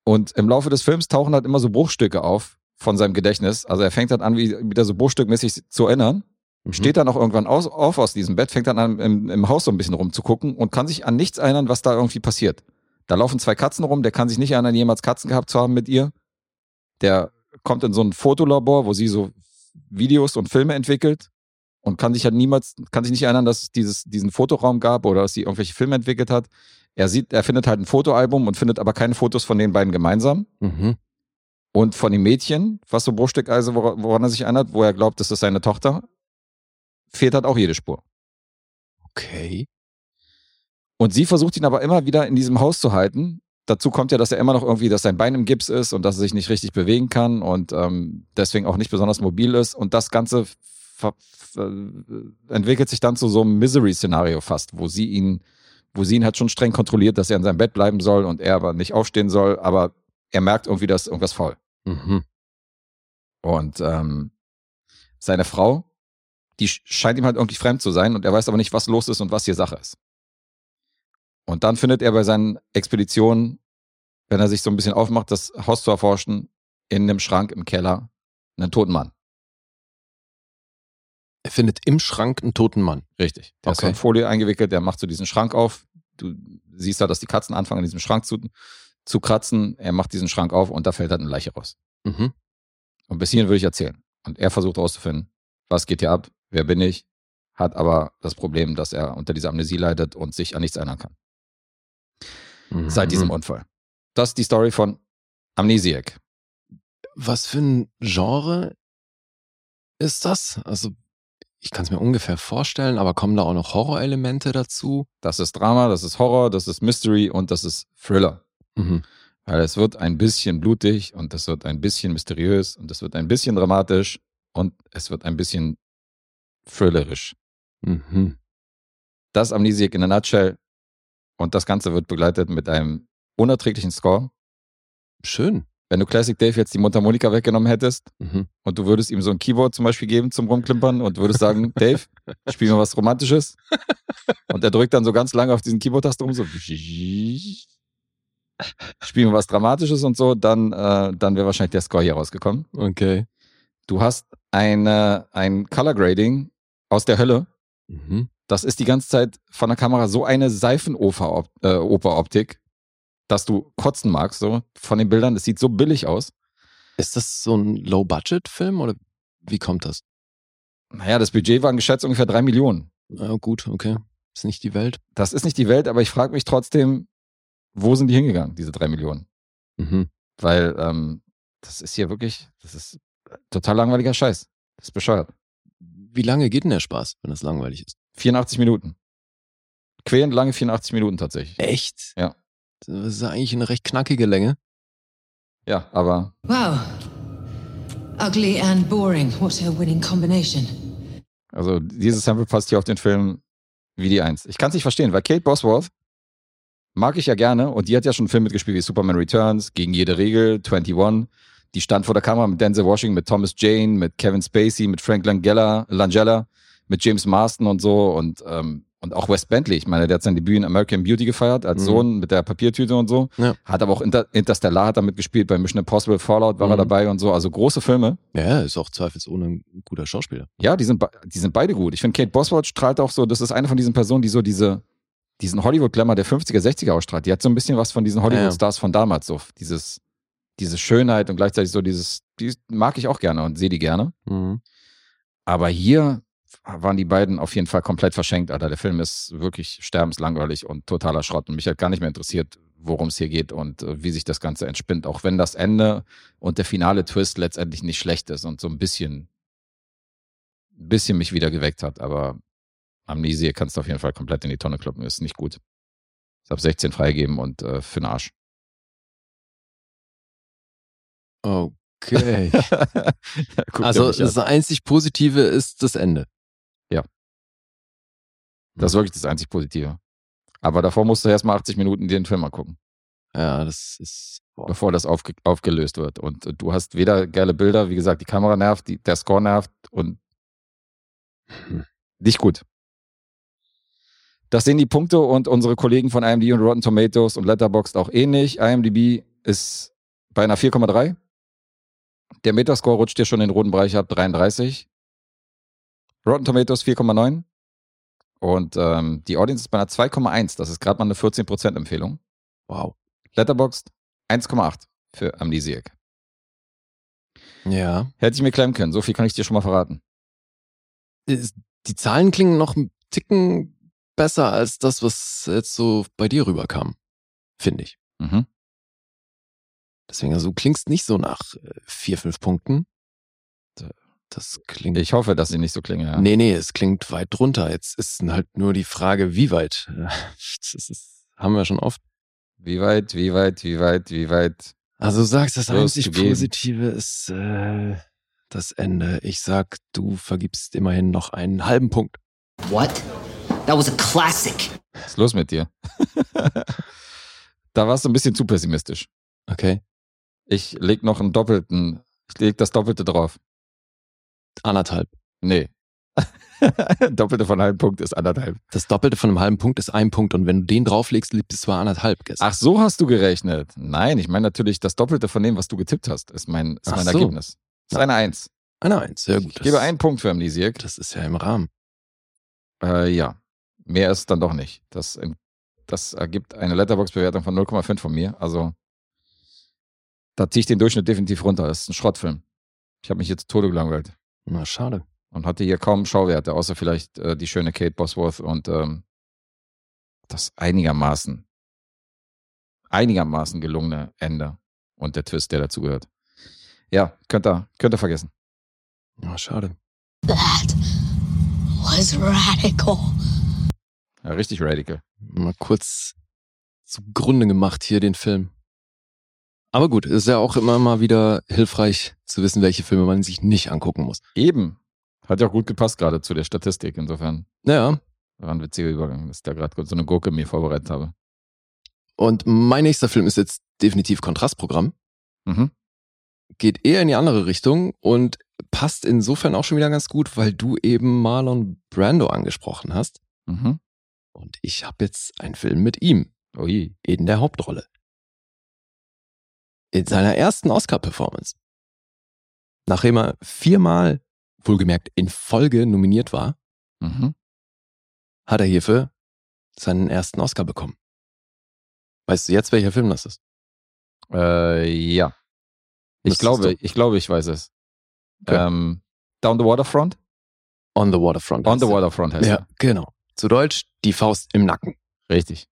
Und im Laufe des Films tauchen halt immer so Bruchstücke auf von seinem Gedächtnis. Also er fängt halt an, wie, wieder so bruchstückmäßig zu erinnern, Mhm. steht dann auch irgendwann aus, auf aus diesem Bett, fängt dann an, im, im Haus so ein bisschen rumzugucken und kann sich an nichts erinnern, was da irgendwie passiert. Da laufen zwei Katzen rum, der kann sich nicht erinnern, jemals Katzen gehabt zu haben mit ihr. Der kommt in so ein Fotolabor, wo sie so Videos und Filme entwickelt und kann sich halt niemals, kann sich nicht erinnern, dass es dieses, diesen Fotoraum gab oder dass sie irgendwelche Filme entwickelt hat. Er sieht, er findet halt ein Fotoalbum und findet aber keine Fotos von den beiden gemeinsam. Mhm. Und von dem Mädchen, was so Bruchstückeise, wora- woran er sich erinnert, wo er glaubt, das ist seine Tochter, fehlt halt auch jede Spur. Okay. Und sie versucht ihn aber immer wieder in diesem Haus zu halten. Dazu kommt ja, dass er immer noch irgendwie, dass sein Bein im Gips ist und dass er sich nicht richtig bewegen kann und ähm, deswegen auch nicht besonders mobil ist. Und das Ganze ver- entwickelt sich dann zu so einem Misery-Szenario fast, wo sie ihn, wo sie ihn halt schon streng kontrolliert, dass er in seinem Bett bleiben soll und er aber nicht aufstehen soll, aber er merkt irgendwie, dass irgendwas faul. Mhm. Und ähm, seine Frau, die sch- scheint ihm halt irgendwie fremd zu sein und er weiß aber nicht, was los ist und was hier Sache ist. Und dann findet er bei seinen Expeditionen, wenn er sich so ein bisschen aufmacht, das Haus zu erforschen, in einem Schrank im Keller einen toten Mann. Er findet im Schrank einen toten Mann. Richtig. Der ist so Okay. in Folie eingewickelt, der macht so diesen Schrank auf. Du siehst da, dass die Katzen anfangen, in diesem Schrank zu, zu kratzen. Er macht diesen Schrank auf und da fällt halt eine Leiche raus. Mhm. Und bis hierhin würde ich erzählen. Und er versucht herauszufinden, was geht hier ab, wer bin ich, hat aber das Problem, dass er unter dieser Amnesie leidet und sich an nichts erinnern kann. Mhm. Seit diesem Unfall. Das ist die Story von Amnesiac. Was für ein Genre ist das? Also, ich kann es mir ungefähr vorstellen, aber kommen da auch noch Horrorelemente dazu? Das ist Drama, das ist Horror, das ist Mystery und das ist Thriller. Mhm. Weil es wird ein bisschen blutig und es wird ein bisschen mysteriös und es wird ein bisschen dramatisch und es wird ein bisschen thrillerisch. Mhm. Das Amnesiac in a nutshell. Und das Ganze wird begleitet mit einem unerträglichen Score. Schön. Wenn du Classic Dave jetzt die Mundharmonika weggenommen hättest Mhm. und du würdest ihm so ein Keyboard zum Beispiel geben zum Rumklimpern und würdest sagen, Dave, spiel mir was Romantisches. Und er drückt dann so ganz lange auf diesen Keyboard-Taste rum, so spiel mir was Dramatisches und so, dann, äh, dann wäre wahrscheinlich der Score hier rausgekommen. Okay. Du hast eine, ein Color Grading aus der Hölle. Mhm. Das ist die ganze Zeit von der Kamera so eine Seifenoper-Optik, dass du kotzen magst, so von den Bildern. Das sieht so billig aus. Ist das so ein Low-Budget-Film oder wie kommt das? Naja, das Budget waren geschätzt ungefähr drei Millionen. Ja, gut, okay. Ist nicht die Welt. Das ist nicht die Welt, aber ich frage mich trotzdem, wo sind die hingegangen, diese drei Millionen? Mhm. Weil ähm, das ist hier wirklich, das ist total langweiliger Scheiß. Das ist bescheuert. Wie lange geht denn der Spaß, wenn das langweilig ist? 84 Minuten. Quälend lange 84 Minuten tatsächlich. Echt? Ja. Das ist eigentlich eine recht knackige Länge. Ja, aber Wow. Ugly and boring. What a winning combination. also dieses Sample passt hier auf den Film wie die Eins. Ich kann es nicht verstehen, weil Kate Bosworth mag ich ja gerne und die hat ja schon einen Film mitgespielt wie Superman Returns, Gegen jede Regel, 21. Die stand vor der Kamera mit Denzel Washington, mit Thomas Jane, mit Kevin Spacey, mit Frank Langella, Langella, mit James Marston und so und, ähm, und auch Wes Bentley. Ich meine, der hat sein Debüt in American Beauty gefeiert als Mhm. Sohn mit der Papiertüte und so. Ja. Hat aber auch Inter Interstellar hat er mitgespielt, bei Mission Impossible Fallout war er Mhm. dabei und so. Also große Filme. Ja, ist auch zweifelsohne ein guter Schauspieler. Ja, die sind, die sind beide gut. Ich finde, Kate Bosworth strahlt auch so, das ist eine von diesen Personen, die so diese, diesen Hollywood-Glamour der 50er, 60er ausstrahlt. Die hat so ein bisschen was von diesen Hollywood-Stars von damals, so dieses, diese Schönheit und gleichzeitig so dieses, die mag ich auch gerne und sehe die gerne. Mhm. Aber hier waren die beiden auf jeden Fall komplett verschenkt, Alter. Der Film ist wirklich sterbenslangweilig und totaler Schrott. Und mich hat gar nicht mehr interessiert, worum es hier geht und äh, wie sich das Ganze entspinnt. Auch wenn das Ende und der finale Twist letztendlich nicht schlecht ist und so ein bisschen, bisschen mich wieder geweckt hat. Aber Amnesie kannst du auf jeden Fall komplett in die Tonne kloppen. Ist nicht gut. Ich habe 16 freigegeben und äh, für den Arsch. Okay. Also das einzig Positive ist das Ende. Das ist wirklich das einzig Positive. Aber davor musst du erstmal 80 Minuten dir den Film angucken. Ja, das ist. Boah. bevor das aufge aufgelöst wird. Und äh, du hast weder geile Bilder, wie gesagt, die Kamera nervt, die, der Score nervt und Hm. nicht gut. Das sehen die Punkte und unsere Kollegen von IMDb und Rotten Tomatoes und Letterboxd auch ähnlich. IMDb ist bei einer 4,3. Der Metascore rutscht dir schon in den roten Bereich ab, 33. Rotten Tomatoes 4,9. Und ähm, die Audience ist bei einer 2,1. Das ist gerade mal eine 14% Empfehlung. Wow. Letterboxd 1,8 für Amnesiac. Ja. Hätte ich mir klemmen können, so viel kann ich dir schon mal verraten. Die Zahlen klingen noch ein Ticken besser als das, was jetzt so bei dir rüberkam. Finde ich. Mhm. Deswegen, also du klingst nicht so nach äh, vier, fünf Punkten. Das klingt. Ich hoffe, dass sie nicht so klingen. Ja. Nee, nee, es klingt weit drunter. Jetzt ist halt nur die Frage, wie weit. Das ist, haben wir schon oft. Wie weit, wie weit, wie weit, wie weit? Also du sagst, das einzig. Positive ist äh, das Ende. Ich sag, du vergibst immerhin noch einen halben Punkt. What? That was a classic. Was ist los mit dir? da warst du ein bisschen zu pessimistisch. Okay. Ich leg noch einen doppelten, ich leg das Doppelte drauf. Anderthalb. Nee. Doppelte von einem halben Punkt ist anderthalb. Das Doppelte von einem halben Punkt ist ein Punkt und wenn du den drauflegst, liegt es zwar anderthalb. Gestern. Ach, so hast du gerechnet. Nein, ich meine natürlich das Doppelte von dem, was du getippt hast, ist mein, ist Ach mein so. Ergebnis. Ist eine Eins. Eine Eins, sehr gut. Ich gebe einen Punkt für Amnesiac. Das ist ja im Rahmen. Äh, ja, mehr ist es dann doch nicht. Das, das ergibt eine Letterbox-Bewertung von 0,5 von mir. Also, da ziehe ich den Durchschnitt definitiv runter. Das ist ein Schrottfilm. Ich habe mich jetzt Tode gelangweilt Na, schade. und hatte hier kaum Schauwerte, außer vielleicht äh, die schöne Kate Bosworth und ähm, das einigermaßen, einigermaßen gelungene Ende und der Twist, der dazugehört. Ja, könnt ihr, könnt ihr vergessen. Na, schade. That was radical. Ja, richtig radical. Mal kurz zugrunde gemacht hier den Film. Aber gut, ist ja auch immer mal wieder hilfreich zu wissen, welche Filme man sich nicht angucken muss. Eben. Hat ja auch gut gepasst gerade zu der Statistik. Insofern Naja, war ein witziger Übergang, dass ich da gerade so eine Gurke mir vorbereitet habe. und mein nächster Film ist jetzt definitiv Kontrastprogramm. Mhm. Geht eher in die andere Richtung und passt insofern auch schon wieder ganz gut, weil du eben Marlon Brando angesprochen hast. Mhm. Und ich habe jetzt einen Film mit ihm Ui. in der Hauptrolle. In seiner ersten Oscar-Performance. Nachdem er viermal wohlgemerkt in Folge nominiert war, Mhm. hat er hierfür seinen ersten Oscar bekommen. Weißt du jetzt, welcher Film das ist? Äh, ja. Ich glaube, ich glaube, ich weiß es. Okay. Ähm, Down the Waterfront? On the Waterfront. On the er. Waterfront heißt Ja, genau. Zu Deutsch, die Faust im Nacken. er. Richtig.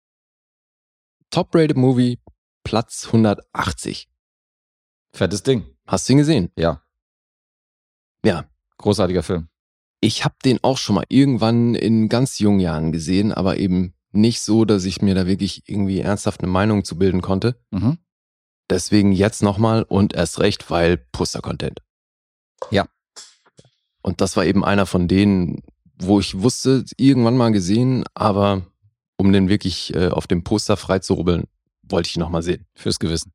Top-rated Movie, Platz 180. Fettes Ding. Hast du ihn gesehen? Ja. Ja. Großartiger Film. Ich habe den auch schon mal irgendwann in ganz jungen Jahren gesehen, aber eben nicht so, dass ich mir da wirklich irgendwie ernsthaft eine Meinung zu bilden konnte. Mhm. Deswegen jetzt nochmal und erst recht, weil Poster-Content. Ja. Und das war eben einer von denen, wo ich wusste, irgendwann mal gesehen, aber um den wirklich äh, auf dem Poster freizurubbeln, wollte ich ihn nochmal sehen. Fürs Gewissen.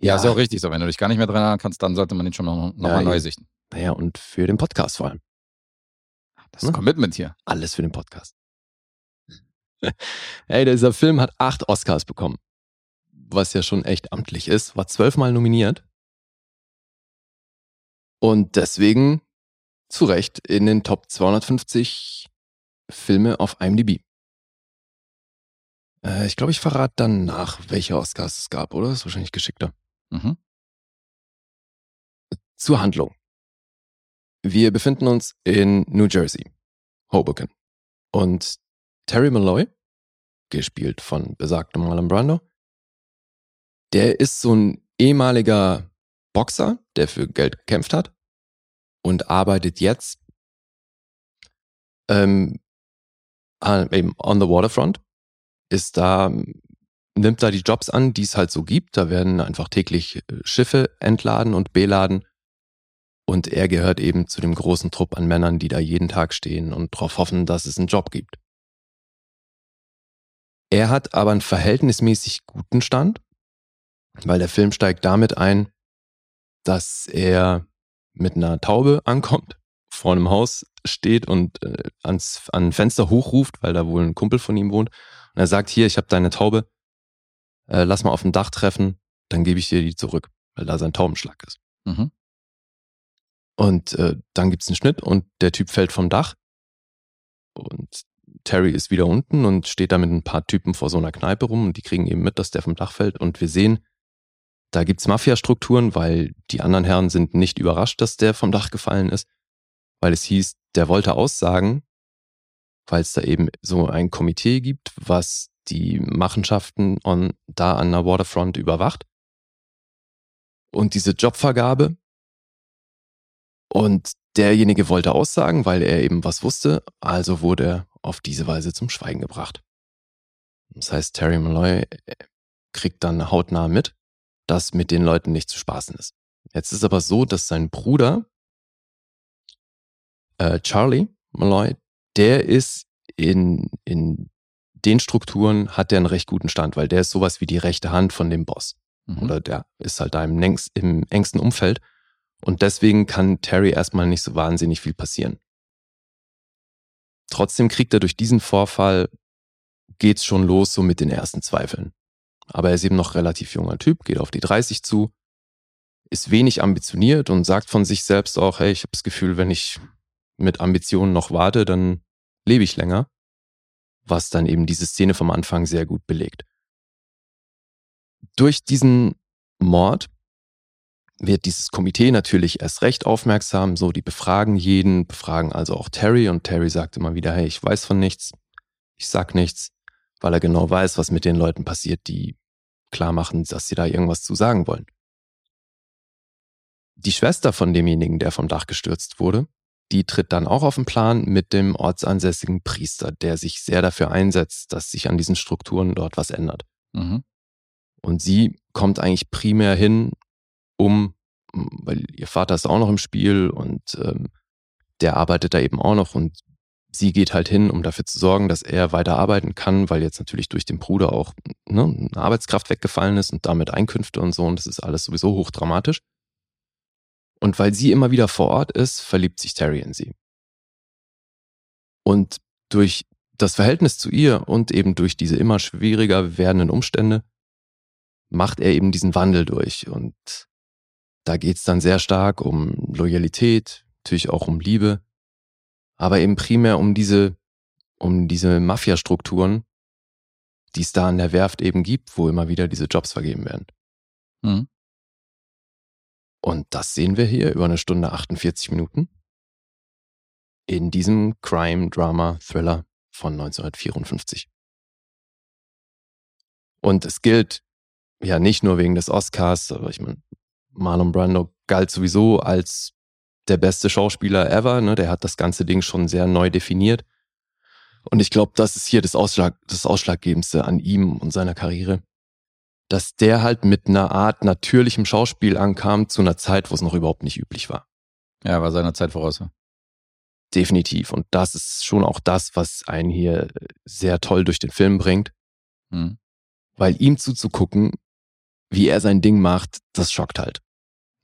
Ja, ist ja auch richtig so. Wenn du dich gar nicht mehr dran erinnern kannst, dann sollte man den schon noch, noch Ja, mal neu sichten. Naja, und für den Podcast vor allem. Das ist Ne? Commitment hier. Alles für den Podcast. Ey, dieser Film hat acht Oscars bekommen. Was ja schon echt amtlich ist. War zwölfmal nominiert. Und deswegen zu Recht in den Top 250 Filme auf IMDb. Äh, ich glaube, ich verrate dann nach, welche Oscars es gab, oder? ist wahrscheinlich geschickter. Mhm. Zur Handlung. Wir befinden uns in New Jersey, Hoboken. Und Terry Malloy, gespielt von besagtem Marlon Brando, der ist so ein ehemaliger Boxer, der für Geld gekämpft hat und arbeitet jetzt ähm, eben on the waterfront, ist da, nimmt da die Jobs an, die es halt so gibt. Da werden einfach täglich äh, Schiffe entladen und beladen. Und er gehört eben zu dem großen Trupp an Männern, die da jeden Tag stehen und darauf hoffen, dass es einen Job gibt. Er hat aber einen verhältnismäßig guten Stand, weil der Film steigt damit ein, dass er mit einer Taube ankommt, vor einem Haus steht und äh, ans an ein Fenster hochruft, weil da wohl ein Kumpel von ihm wohnt. Und er sagt, hier, ich habe deine Taube, äh, lass mal auf dem Dach treffen, dann gebe ich dir die zurück, weil da sein Taubenschlag ist. Mhm. Und äh, dann gibt's einen Schnitt und der Typ fällt vom Dach. Und Terry ist wieder unten und steht da mit ein paar Typen vor so einer Kneipe rum und die kriegen eben mit, dass der vom Dach fällt. Und wir sehen, da gibt's Mafia-Strukturen, weil die anderen Herren sind nicht überrascht, dass der vom Dach gefallen ist, weil es hieß, der wollte aussagen, weil es da eben so ein Komitee gibt, was die Machenschaften on, da an der Waterfront überwacht. Und diese Jobvergabe und derjenige wollte aussagen, weil er eben was wusste, also wurde er auf diese Weise zum Schweigen gebracht. Das heißt, Terry Malloy äh, kriegt dann hautnah mit, dass mit den Leuten nicht zu spaßen ist. Jetzt ist aber so, dass sein Bruder äh, Charlie Malloy, der ist in, in den Strukturen hat der einen recht guten Stand, weil der ist sowas wie die rechte Hand von dem Boss. Mhm. Oder der ist halt da im, längst, im engsten Umfeld. Und deswegen kann Terry erstmal nicht so wahnsinnig viel passieren. Trotzdem kriegt er durch diesen Vorfall, geht's schon los so mit den ersten Zweifeln. Aber er ist eben noch relativ junger Typ, geht auf die 30 zu, ist wenig ambitioniert und sagt von sich selbst auch, hey, ich habe das Gefühl, wenn ich mit Ambitionen noch warte, dann lebe ich länger. Was dann eben diese Szene vom Anfang sehr gut belegt. Durch diesen Mord wird dieses Komitee natürlich erst recht aufmerksam, so die befragen jeden, befragen also auch Terry und Terry sagt immer wieder, hey, ich weiß von nichts, ich sag nichts, weil er genau weiß, was mit den Leuten passiert, die klar machen, dass sie da irgendwas zu sagen wollen. Die Schwester von demjenigen, der vom Dach gestürzt wurde, die tritt dann auch auf den Plan mit dem ortsansässigen Priester, der sich sehr dafür einsetzt, dass sich an diesen Strukturen dort was ändert. Mhm. Und sie kommt eigentlich primär hin, um, weil ihr Vater ist auch noch im Spiel und ähm, der arbeitet da eben auch noch und sie geht halt hin, um dafür zu sorgen, dass er weiter arbeiten kann, weil jetzt natürlich durch den Bruder auch ne, eine Arbeitskraft weggefallen ist und damit Einkünfte und so und das ist alles sowieso hochdramatisch. Und weil sie immer wieder vor Ort ist, verliebt sich Terry in sie. Und durch das Verhältnis zu ihr und eben durch diese immer schwieriger werdenden Umstände macht er eben diesen Wandel durch. Und da geht's dann sehr stark um Loyalität, natürlich auch um Liebe, aber eben primär um diese, um diese Mafia-Strukturen, die es da an der Werft eben gibt, wo immer wieder diese Jobs vergeben werden. Mhm. Und das sehen wir hier über eine Stunde 48 Minuten in diesem Crime-Drama-Thriller von 1954. Und es gilt ja nicht nur wegen des Oscars, aber ich meine, Marlon Brando galt sowieso als der beste Schauspieler ever. Ne? Der hat das ganze Ding schon sehr neu definiert. Und ich glaube, das ist hier das, Ausschlag, das Ausschlaggebendste an ihm und seiner Karriere. Dass der halt mit einer Art natürlichem Schauspiel ankam zu einer Zeit, wo es noch überhaupt nicht üblich war. Ja, war seiner Zeit voraus. Definitiv. Und das ist schon auch das, was einen hier sehr toll durch den Film bringt. Mhm. Weil ihm zuzugucken, wie er sein Ding macht, das schockt halt.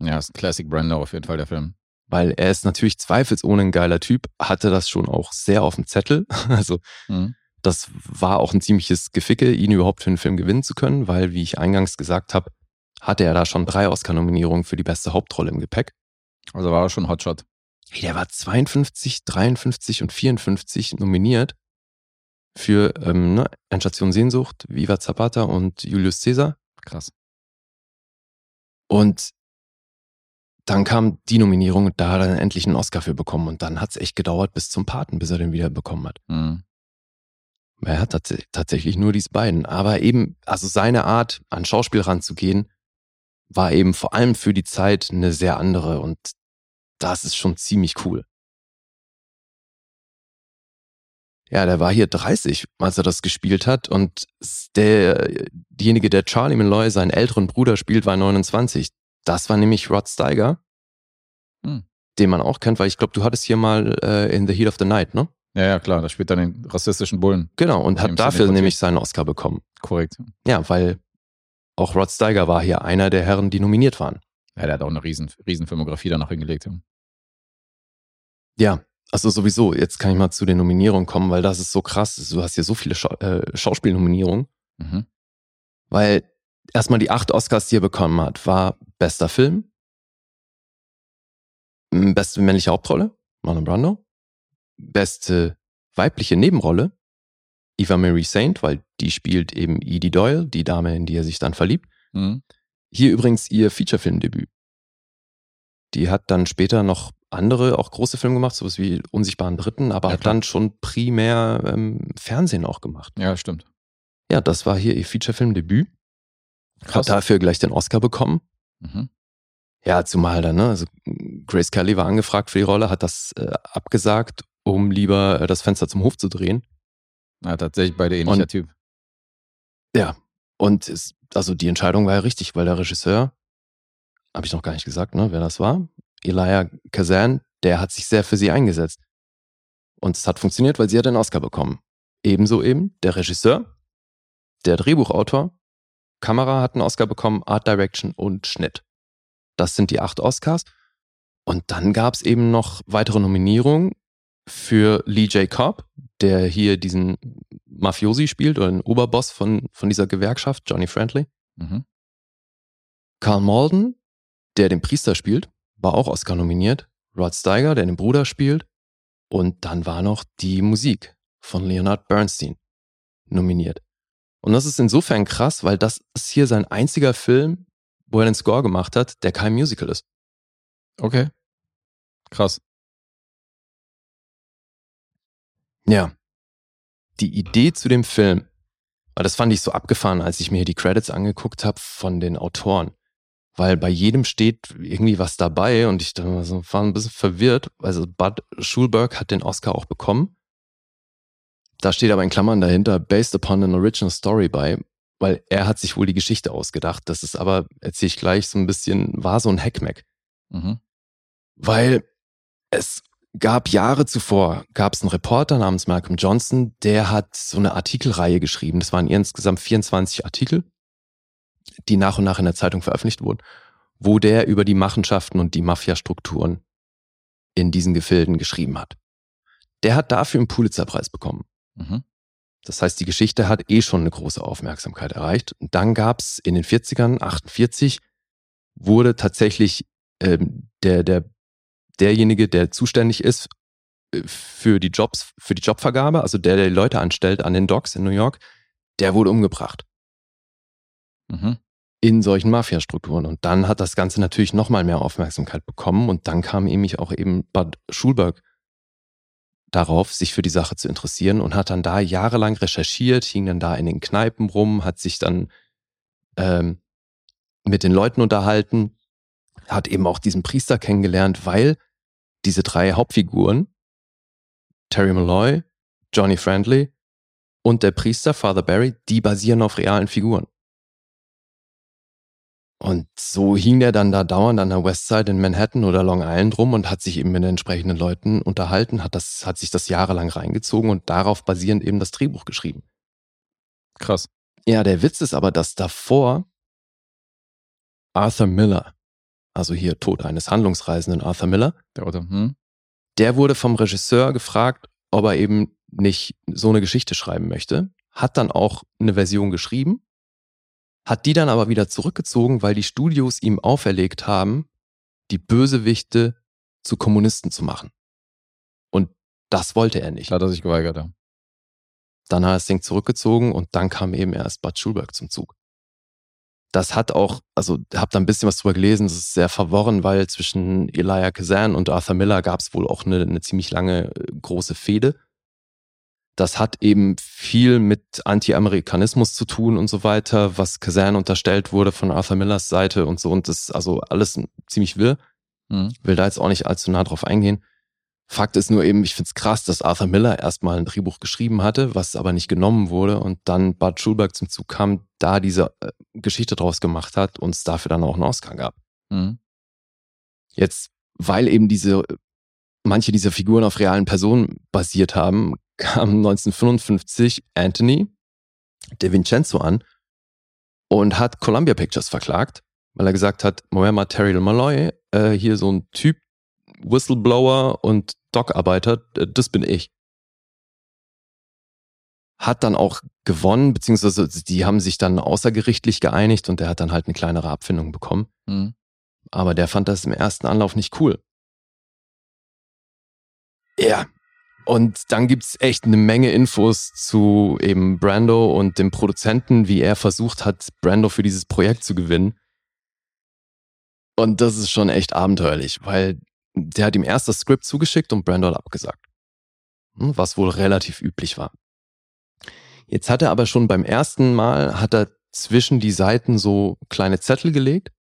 Ja, ist ein Classic Brando auf jeden Fall, der Film. Weil er ist natürlich zweifelsohne ein geiler Typ, hatte das schon auch sehr auf dem Zettel. Also Mhm. Das war auch ein ziemliches Geficke, ihn überhaupt für einen Film gewinnen zu können, weil, wie ich eingangs gesagt habe, hatte er da schon drei Oscar-Nominierungen für die beste Hauptrolle im Gepäck. Also war er schon Hotshot. Der war 52, 53 und 54 nominiert für ähm, ne, Endstation Sehnsucht, Viva Zapata und Julius Caesar. Krass. Und dann kam die Nominierung und da hat er dann endlich einen Oscar für bekommen. Und dann hat es echt gedauert bis zum Paten, bis er den wieder bekommen hat. Mhm. Er hat tats tatsächlich nur diese beiden. Aber eben, also seine Art, an Schauspiel ranzugehen, war eben vor allem für die Zeit eine sehr andere. Und das ist schon ziemlich cool. Ja, der war hier 30, als er das gespielt hat. Und der, diejenige, der Charlie Malloy, seinen älteren Bruder spielt, war 29. Das war nämlich Rod Steiger, Hm. den man auch kennt, weil ich glaube, du hattest hier mal äh, in The Heat of the Night, ne? Ja, ja, klar, da spielt er den rassistischen Bullen. Genau, und hat dafür nämlich seinen Oscar bekommen. Korrekt. Ja, weil auch Rod Steiger war hier einer der Herren, die nominiert waren. Ja, der hat auch eine riesen, riesen Filmografie danach hingelegt. Ja, also sowieso, jetzt kann ich mal zu den Nominierungen kommen, weil das ist so krass. Du hast hier so viele Schau äh, Schauspielnominierungen, Mhm. weil erstmal die acht Oscars, die er bekommen hat, war bester Film, beste männliche Hauptrolle, Marlon Brando, beste weibliche Nebenrolle, Eva Marie Saint, weil die spielt eben Edie Doyle, die Dame, in die er sich dann verliebt. Mhm. Hier übrigens ihr Featurefilmdebüt. Die hat dann später noch andere, auch große Filme gemacht, sowas wie Unsichtbaren Dritten, aber Ja, hat klar. dann schon primär ähm, Fernsehen auch gemacht. Ja, stimmt. Ja, das war hier ihr Featurefilmdebüt. Krass. Hat dafür gleich den Oscar bekommen. Mhm. Ja, zumal dann, ne? Also Grace Kelly war angefragt für die Rolle, hat das äh, abgesagt, um lieber äh, das Fenster zum Hof zu drehen. Ja, tatsächlich beide ähnlicher Und- Typ. Ja. Und es, also die Entscheidung war ja richtig, weil der Regisseur, habe ich noch gar nicht gesagt, ne, wer das war, Elijah Kazan, der hat sich sehr für sie eingesetzt. Und es hat funktioniert, weil sie hat den Oscar bekommen. Ebenso eben der Regisseur, der Drehbuchautor, Kamera hat einen Oscar bekommen, Art Direction und Schnitt. Das sind die acht Oscars. Und dann gab es eben noch weitere Nominierungen für Lee J. Cobb, der hier diesen Mafiosi spielt oder den Oberboss von, von dieser Gewerkschaft, Johnny Friendly. Mhm. Carl Malden, der den Priester spielt, war auch Oscar nominiert. Rod Steiger, der den Bruder spielt. Und dann war noch die Musik von Leonard Bernstein nominiert. Und das ist insofern krass, weil das ist hier sein einziger Film, wo er den Score gemacht hat, der kein Musical ist. Okay. Krass. Ja. Die Idee zu dem Film, aber das fand ich so abgefahren, als ich mir die Credits angeguckt habe von den Autoren. Weil bei jedem steht irgendwie was dabei und ich so, war ein bisschen verwirrt. Also Bud Schulberg hat den Oscar auch bekommen. Da steht aber in Klammern dahinter, based upon an original story bei, weil er hat sich wohl die Geschichte ausgedacht. Das ist aber, erzähle ich gleich, so ein bisschen, war so ein Hackmack. Mhm. Weil es gab Jahre zuvor, gab es einen Reporter namens Malcolm Johnson, der hat so eine Artikelreihe geschrieben. Das waren insgesamt 24 Artikel, die nach und nach in der Zeitung veröffentlicht wurden, wo der über die Machenschaften und die Mafiastrukturen in diesen Gefilden geschrieben hat. Der hat dafür einen Pulitzerpreis bekommen. Mhm. Das heißt, die Geschichte hat eh schon eine große Aufmerksamkeit erreicht. Und dann gab's in den 40ern, 48, wurde tatsächlich ähm, der, der derjenige, der zuständig ist äh, für die Jobs, für die Jobvergabe, also der, der die Leute anstellt an den Docks in New York, der wurde umgebracht Mhm. in solchen Mafiastrukturen. Und dann hat das Ganze natürlich nochmal mehr Aufmerksamkeit bekommen und dann kam nämlich auch eben Bud Schulberg darauf, sich für die Sache zu interessieren und hat dann da jahrelang recherchiert, hing dann da in den Kneipen rum, hat sich dann ähm, mit den Leuten unterhalten, hat eben auch diesen Priester kennengelernt, weil diese drei Hauptfiguren, Terry Malloy, Johnny Friendly und der Priester, Father Barry, die basieren auf realen Figuren. Und so hing der dann da dauernd an der Westside in Manhattan oder Long Island rum und hat sich eben mit den entsprechenden Leuten unterhalten, hat, das, hat sich das jahrelang reingezogen und darauf basierend eben das Drehbuch geschrieben. Krass. Ja, der Witz ist aber, dass davor Arthur Miller, also hier Tod eines Handlungsreisenden Arthur Miller, Der Auto. Hm? der wurde vom Regisseur gefragt, ob er eben nicht so eine Geschichte schreiben möchte, hat dann auch eine Version geschrieben, hat die dann aber wieder zurückgezogen, weil die Studios ihm auferlegt haben, die Bösewichte zu Kommunisten zu machen. Und das wollte er nicht. Da hat er sich geweigert, ja. Dann hat er das Ding zurückgezogen und dann kam eben erst Bud Schulberg zum Zug. Das hat auch, also hab da ein bisschen was drüber gelesen, das ist sehr verworren, weil zwischen Elijah Kazan und Arthur Miller gab es wohl auch eine, eine ziemlich lange äh, große Fehde. Das hat eben viel mit Anti-Amerikanismus zu tun und so weiter, was Kazan unterstellt wurde von Arthur Millers Seite und so und das ist also alles ziemlich wirr. Hm. Will da jetzt auch nicht allzu nah drauf eingehen. Fakt ist nur eben, ich find's krass, dass Arthur Miller erstmal ein Drehbuch geschrieben hatte, was aber nicht genommen wurde und dann Bud Schulberg zum Zug kam, da diese äh, Geschichte draus gemacht hat und es dafür dann auch einen Oscar gab. Hm. Jetzt, weil eben diese, manche dieser Figuren auf realen Personen basiert haben, kam 1955 Anthony De Vincenzo an und hat Columbia Pictures verklagt, weil er gesagt hat, Moment mal, Terry Malloy, äh, hier so ein Typ, Whistleblower und Dockarbeiter, äh, das bin ich. Hat dann auch gewonnen, beziehungsweise die haben sich dann außergerichtlich geeinigt und der hat dann halt eine kleinere Abfindung bekommen. Hm. Aber der fand das im ersten Anlauf nicht cool. Ja. Und dann gibt's echt eine Menge Infos zu eben Brando und dem Produzenten, wie er versucht hat, Brando für dieses Projekt zu gewinnen. Und das ist schon echt abenteuerlich, weil der hat ihm erst das Skript zugeschickt und Brando hat abgesagt. Hm, Was wohl relativ üblich war. Jetzt hat er aber schon beim ersten Mal, hat er zwischen die Seiten so kleine Zettel gelegt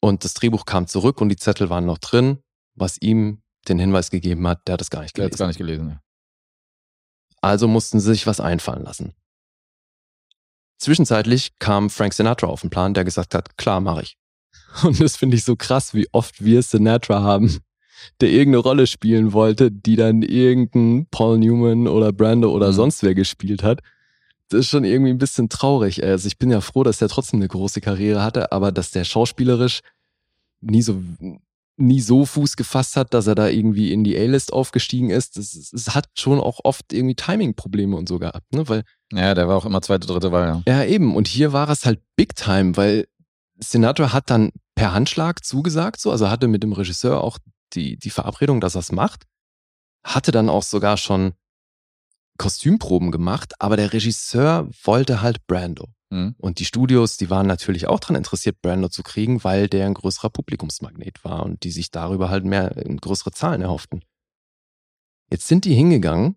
und das Drehbuch kam zurück und die Zettel waren noch drin, was ihm den Hinweis gegeben hat, der hat es gar nicht Der hat es gelesen. gar nicht gelesen. Ja. Also mussten sie sich was einfallen lassen. Zwischenzeitlich kam Frank Sinatra auf den Plan, der gesagt hat, klar, mache ich. Und das finde ich so krass, wie oft wir Sinatra haben, der irgendeine Rolle spielen wollte, die dann irgendein Paul Newman oder Brando oder Mhm. sonst wer gespielt hat. Das ist schon irgendwie ein bisschen traurig. ey. Also ich bin ja froh, dass der trotzdem eine große Karriere hatte, aber dass der schauspielerisch nie so nie so Fuß gefasst hat, dass er da irgendwie in die A-List aufgestiegen ist. Es, es hat schon auch oft irgendwie Timing-Probleme und so gehabt, ne? Weil ja, der war auch immer zweite, dritte Wahl, ja. ja, eben. Und hier war es halt Big Time, weil Sinatra hat dann per Handschlag zugesagt, so, also hatte mit dem Regisseur auch die, die Verabredung, dass er es macht. Hatte dann auch sogar schon Kostümproben gemacht, aber der Regisseur wollte halt Brando. Hm. Und die Studios, die waren natürlich auch daran interessiert, Brando zu kriegen, weil der ein größerer Publikumsmagnet war und die sich darüber halt mehr größere Zahlen erhofften. Jetzt sind die hingegangen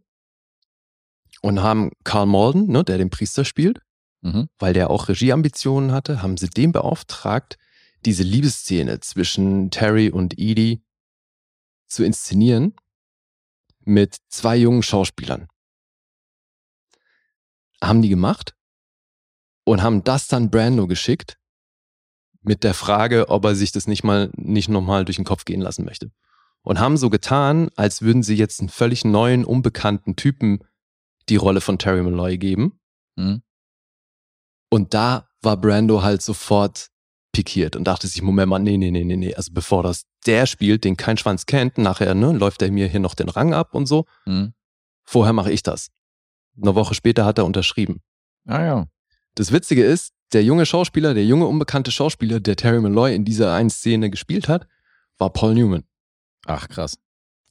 und haben Carl Malden, ne, der den Priester spielt, Mhm. weil der auch Regieambitionen hatte, haben sie den beauftragt, diese Liebesszene zwischen Terry und Edie zu inszenieren mit zwei jungen Schauspielern. Haben die gemacht und haben das dann Brando geschickt mit der Frage, ob er sich das nicht mal nicht nochmal durch den Kopf gehen lassen möchte. Und haben so getan, als würden sie jetzt einen völlig neuen, unbekannten Typen die Rolle von Terry Malloy geben. Mhm. Und da war Brando halt sofort pikiert und dachte sich, Moment mal, nee, nee, nee, nee, nee. Also bevor das der spielt, den kein Schwanz kennt, nachher ne, läuft er mir hier noch den Rang ab und so. Mhm. Vorher mache ich das. Eine Woche später hat er unterschrieben. Ah ja. Das Witzige ist, der junge Schauspieler, der junge unbekannte Schauspieler, der Terry Malloy in dieser einen Szene gespielt hat, war Paul Newman. Ach, krass.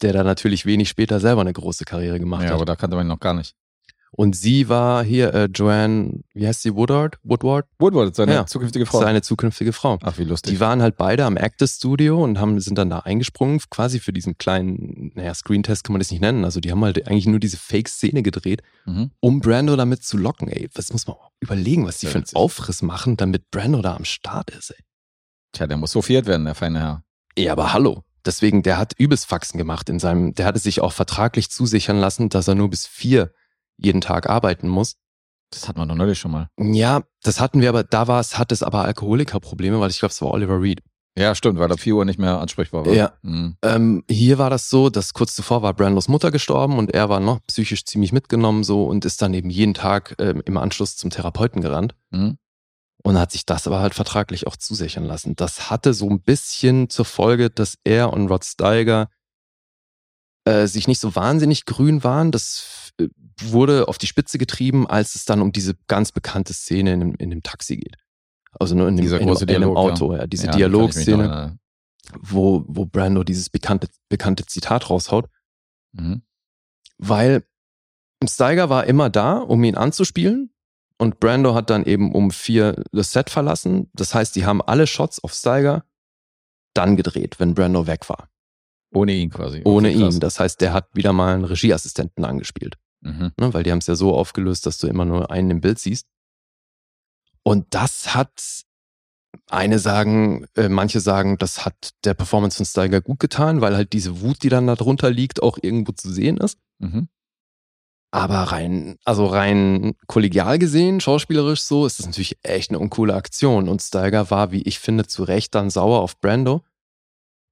der da natürlich wenig später selber eine große Karriere gemacht Ja, hat. aber da kannte man ihn noch gar nicht. Und sie war hier äh, Joanne, wie heißt sie, Woodward? Woodward? Woodward, seine Ja. zukünftige Frau. Seine zukünftige Frau. Ach, wie lustig. Die waren halt beide am Actors Studio und haben, sind dann da eingesprungen, quasi für diesen kleinen, naja, Screentest kann man das nicht nennen. Also die haben halt eigentlich nur diese Fake-Szene gedreht, mhm. um Brando damit zu locken, ey. Das muss man überlegen, was die Sehr für einen witzig. Aufriss machen, damit Brando da am Start ist, ey. Tja, der muss hofiert werden, der feine Herr. Ja, aber hallo. Deswegen, der hat übelst Faxen gemacht in seinem, der hatte sich auch vertraglich zusichern lassen, dass er nur bis vier jeden Tag arbeiten muss. Das hat man doch neulich schon mal. Ja, das hatten wir aber, da war es, hat es aber Alkoholikerprobleme, weil ich glaube, es war Oliver Reed. Ja, stimmt, weil ab 4 Uhr nicht mehr ansprechbar war. Ja. Mhm. Ähm, hier war das so, dass kurz zuvor war Brandos Mutter gestorben und er war noch psychisch ziemlich mitgenommen so und ist dann eben jeden Tag ähm, im Anschluss zum Therapeuten gerannt Mhm. und hat sich das aber halt vertraglich auch zusichern lassen. Das hatte so ein bisschen zur Folge, dass er und Rod Steiger äh, sich nicht so wahnsinnig grün waren. Das wurde auf die Spitze getrieben, als es dann um diese ganz bekannte Szene in, dem- in dem Taxi geht. Also nur in dem, in, große in dem Dialog, Auto, ja. Diese Ja, mich noch Dialogszene, wo, wo Brando dieses bekannte, bekannte Zitat raushaut. Mhm. weil Steiger war immer da, um ihn anzuspielen. Und Brando hat dann eben um vier das Set verlassen. Das heißt, die haben alle Shots auf Steiger dann gedreht, wenn Brando weg war. Ohne ihn quasi. Ohne ihn. Das heißt, der hat wieder mal einen Regieassistenten angespielt. Mhm. Ne? Weil die haben es ja so aufgelöst, dass du immer nur einen im Bild siehst. Und das hat, eine sagen, äh, manche sagen, das hat der Performance von Steiger gut getan, weil halt diese Wut, die dann da drunter liegt, auch irgendwo zu sehen ist. Mhm. Aber rein, also rein kollegial gesehen, schauspielerisch so, ist das natürlich echt eine uncoole Aktion. Und Steiger war, wie ich finde, zu Recht dann sauer auf Brando.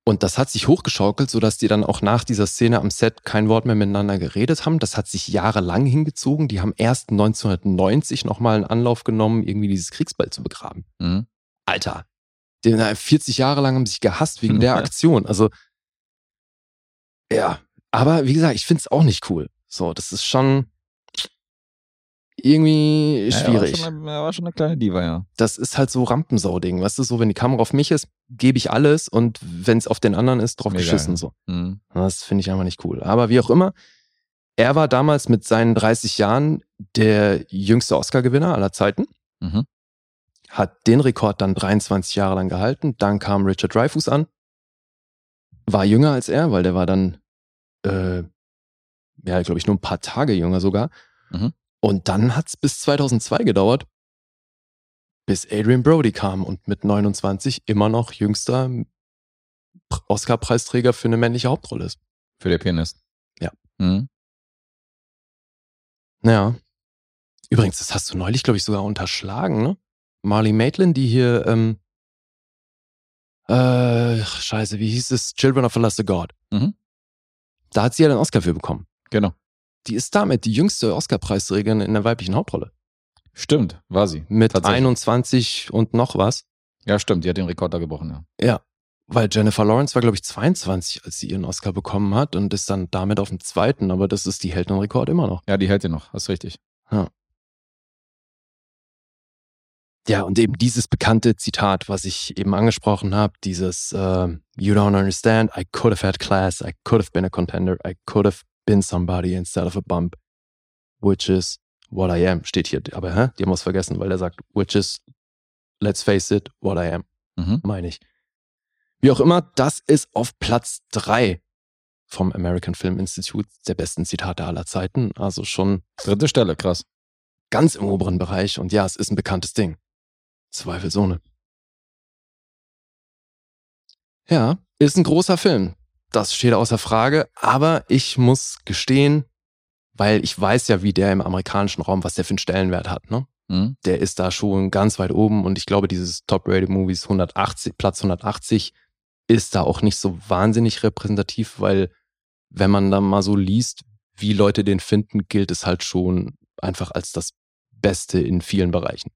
Und das hat sich hochgeschaukelt, sodass die dann auch nach dieser Szene am Set kein Wort mehr miteinander geredet haben. Das hat sich jahrelang hingezogen. Die haben erst 1990 nochmal einen Anlauf genommen, irgendwie dieses Kriegsball zu begraben. Mhm. Alter, die, 40 Jahre lang haben sich gehasst wegen der Aktion. Also, ja. Aber wie gesagt, ich finde es auch nicht cool. So, das ist schon irgendwie Ja, schwierig. Er war, schon eine, er war schon eine kleine Diva, ja. das ist halt so Rampensau-Ding. Weißt du, so, wenn die Kamera auf mich ist, gebe ich alles und wenn es auf den anderen ist, drauf Mir geschissen. So. Mhm. Das finde ich einfach nicht cool. Aber wie auch immer, er war damals mit seinen 30 Jahren der jüngste Oscar-Gewinner aller Zeiten Mhm. hat den Rekord dann 23 Jahre lang gehalten. Dann kam Richard Dreyfuss an, war jünger als er, weil der war dann, äh, ja, glaube ich, nur ein paar Tage jünger sogar. Mhm. Und dann hat's bis 2002 gedauert, bis Adrian Brody kam und mit 29 immer noch jüngster Oscar-Preisträger für eine männliche Hauptrolle ist. Für der Pianist. Ja. Mhm. Ja. Übrigens, das hast du neulich, glaube ich, sogar unterschlagen, ne? Marley Maitland, die hier, ähm, äh, scheiße, wie hieß es? Children of a Lesser God. Mhm. Da hat sie ja den Oscar für bekommen. Genau. Die ist damit die jüngste Oscar-Preisträgerin in der weiblichen Hauptrolle. Stimmt, war sie. Mit Tatsächlich. 21 und noch was. Ja, stimmt, die hat den Rekord da gebrochen, ja. Ja. Weil Jennifer Lawrence war, glaube ich, 22, als sie ihren Oscar bekommen hat und ist dann damit auf dem zweiten, aber das ist die hält den Rekord immer noch. Ja, die hält den noch, hast richtig. Ja, und eben dieses bekannte Zitat, was ich eben angesprochen habe, dieses ähm, You don't understand, I could have had class, I could have been a contender, I could have been somebody instead of a bump, which is what I am, steht hier. Aber hä? die haben was vergessen, weil er sagt, which is, let's face it, what I am, Mhm. meine ich. Wie auch immer, das ist auf Platz drei vom American Film Institute der besten Zitate aller Zeiten. Also schon Dritte Stelle, krass. ganz im oberen Bereich. Und ja, es ist ein bekanntes Ding. Zweifelsohne. Ja, ist ein großer Film. Das steht außer Frage. Aber ich muss gestehen, weil ich weiß ja, wie der im amerikanischen Raum, was der für einen Stellenwert hat. Ne? Mhm. Der ist da schon ganz weit oben. Und ich glaube, dieses Top-Rated Movies 180, Platz 180 ist da auch nicht so wahnsinnig repräsentativ, weil wenn man dann mal so liest, wie Leute den finden, gilt es halt schon einfach als das Beste in vielen Bereichen.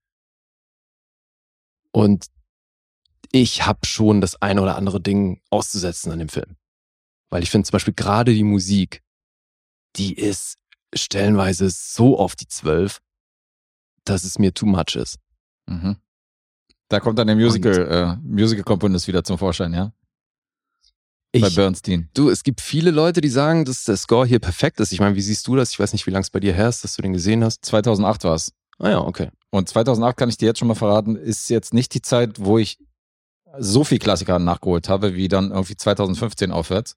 Und ich habe schon das eine oder andere Ding auszusetzen an dem Film. Weil ich finde zum Beispiel gerade die Musik, die ist stellenweise so auf die Zwölf, dass es mir too much ist. Mhm. Da kommt dann der Musical, äh, Musical-Komponist wieder zum Vorschein, ja? bei Ich, Bernstein. du, es gibt viele Leute, die sagen, dass der Score hier perfekt ist. Ich meine, wie siehst du das? Ich weiß nicht, wie lange es bei dir her ist, dass du den gesehen hast. 2008 war es. Ah ja, okay. Und 2008 kann ich dir jetzt schon mal verraten, ist jetzt nicht die Zeit, wo ich so viel Klassiker nachgeholt habe, wie dann irgendwie 2015 aufwärts.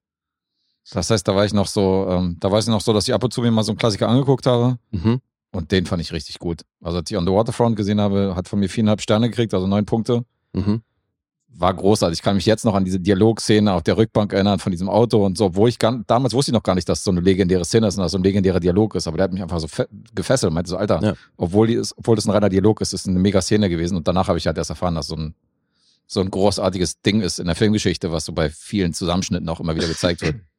Das heißt, da war ich noch so, ähm, da weiß ich noch so, dass ich ab und zu mir mal so einen Klassiker angeguckt habe Mhm. und den fand ich richtig gut. Also als ich On the Waterfront gesehen habe, hat von mir viereinhalb Sterne gekriegt, also neun Punkte. Mhm. War großartig. Ich kann mich jetzt noch an diese Dialogszene auf der Rückbank erinnern von diesem Auto und so, obwohl ich gar, damals wusste ich noch gar nicht, dass es so eine legendäre Szene ist und dass so ein legendärer Dialog ist, aber der hat mich einfach so fe- gefesselt, meinte so, Alter, Ja. obwohl, die ist, obwohl das ein reiner Dialog ist, ist es eine mega Szene gewesen und danach habe ich halt erst erfahren, dass so ein, so ein großartiges Ding ist in der Filmgeschichte, was so bei vielen Zusammenschnitten auch immer wieder gezeigt wird.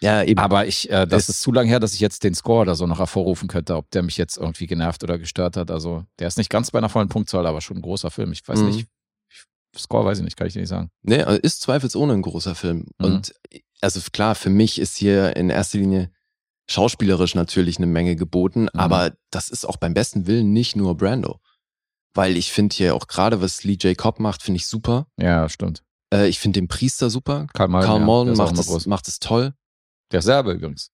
Ja, eben. Aber ich, äh, das Es- ist zu lang her, dass ich jetzt den Score oder so noch hervorrufen könnte, ob der mich jetzt irgendwie genervt oder gestört hat. Also der ist nicht ganz bei einer vollen Punktzahl, aber schon ein großer Film. Ich weiß Mhm. nicht. Ich, Score weiß ich nicht, kann ich dir nicht sagen. Nee, also ist zweifelsohne ein großer Film. Mhm. Und also klar, für mich ist hier in erster Linie schauspielerisch natürlich eine Menge geboten, Mhm. aber das ist auch beim besten Willen nicht nur Brando. Weil ich finde hier auch gerade, was Lee J. Cobb macht, finde ich super. Ja, stimmt. Äh, ich finde den Priester super. Karl Malden, Karl ja, Malden ist auch macht, es, macht es toll. Der Serbe übrigens,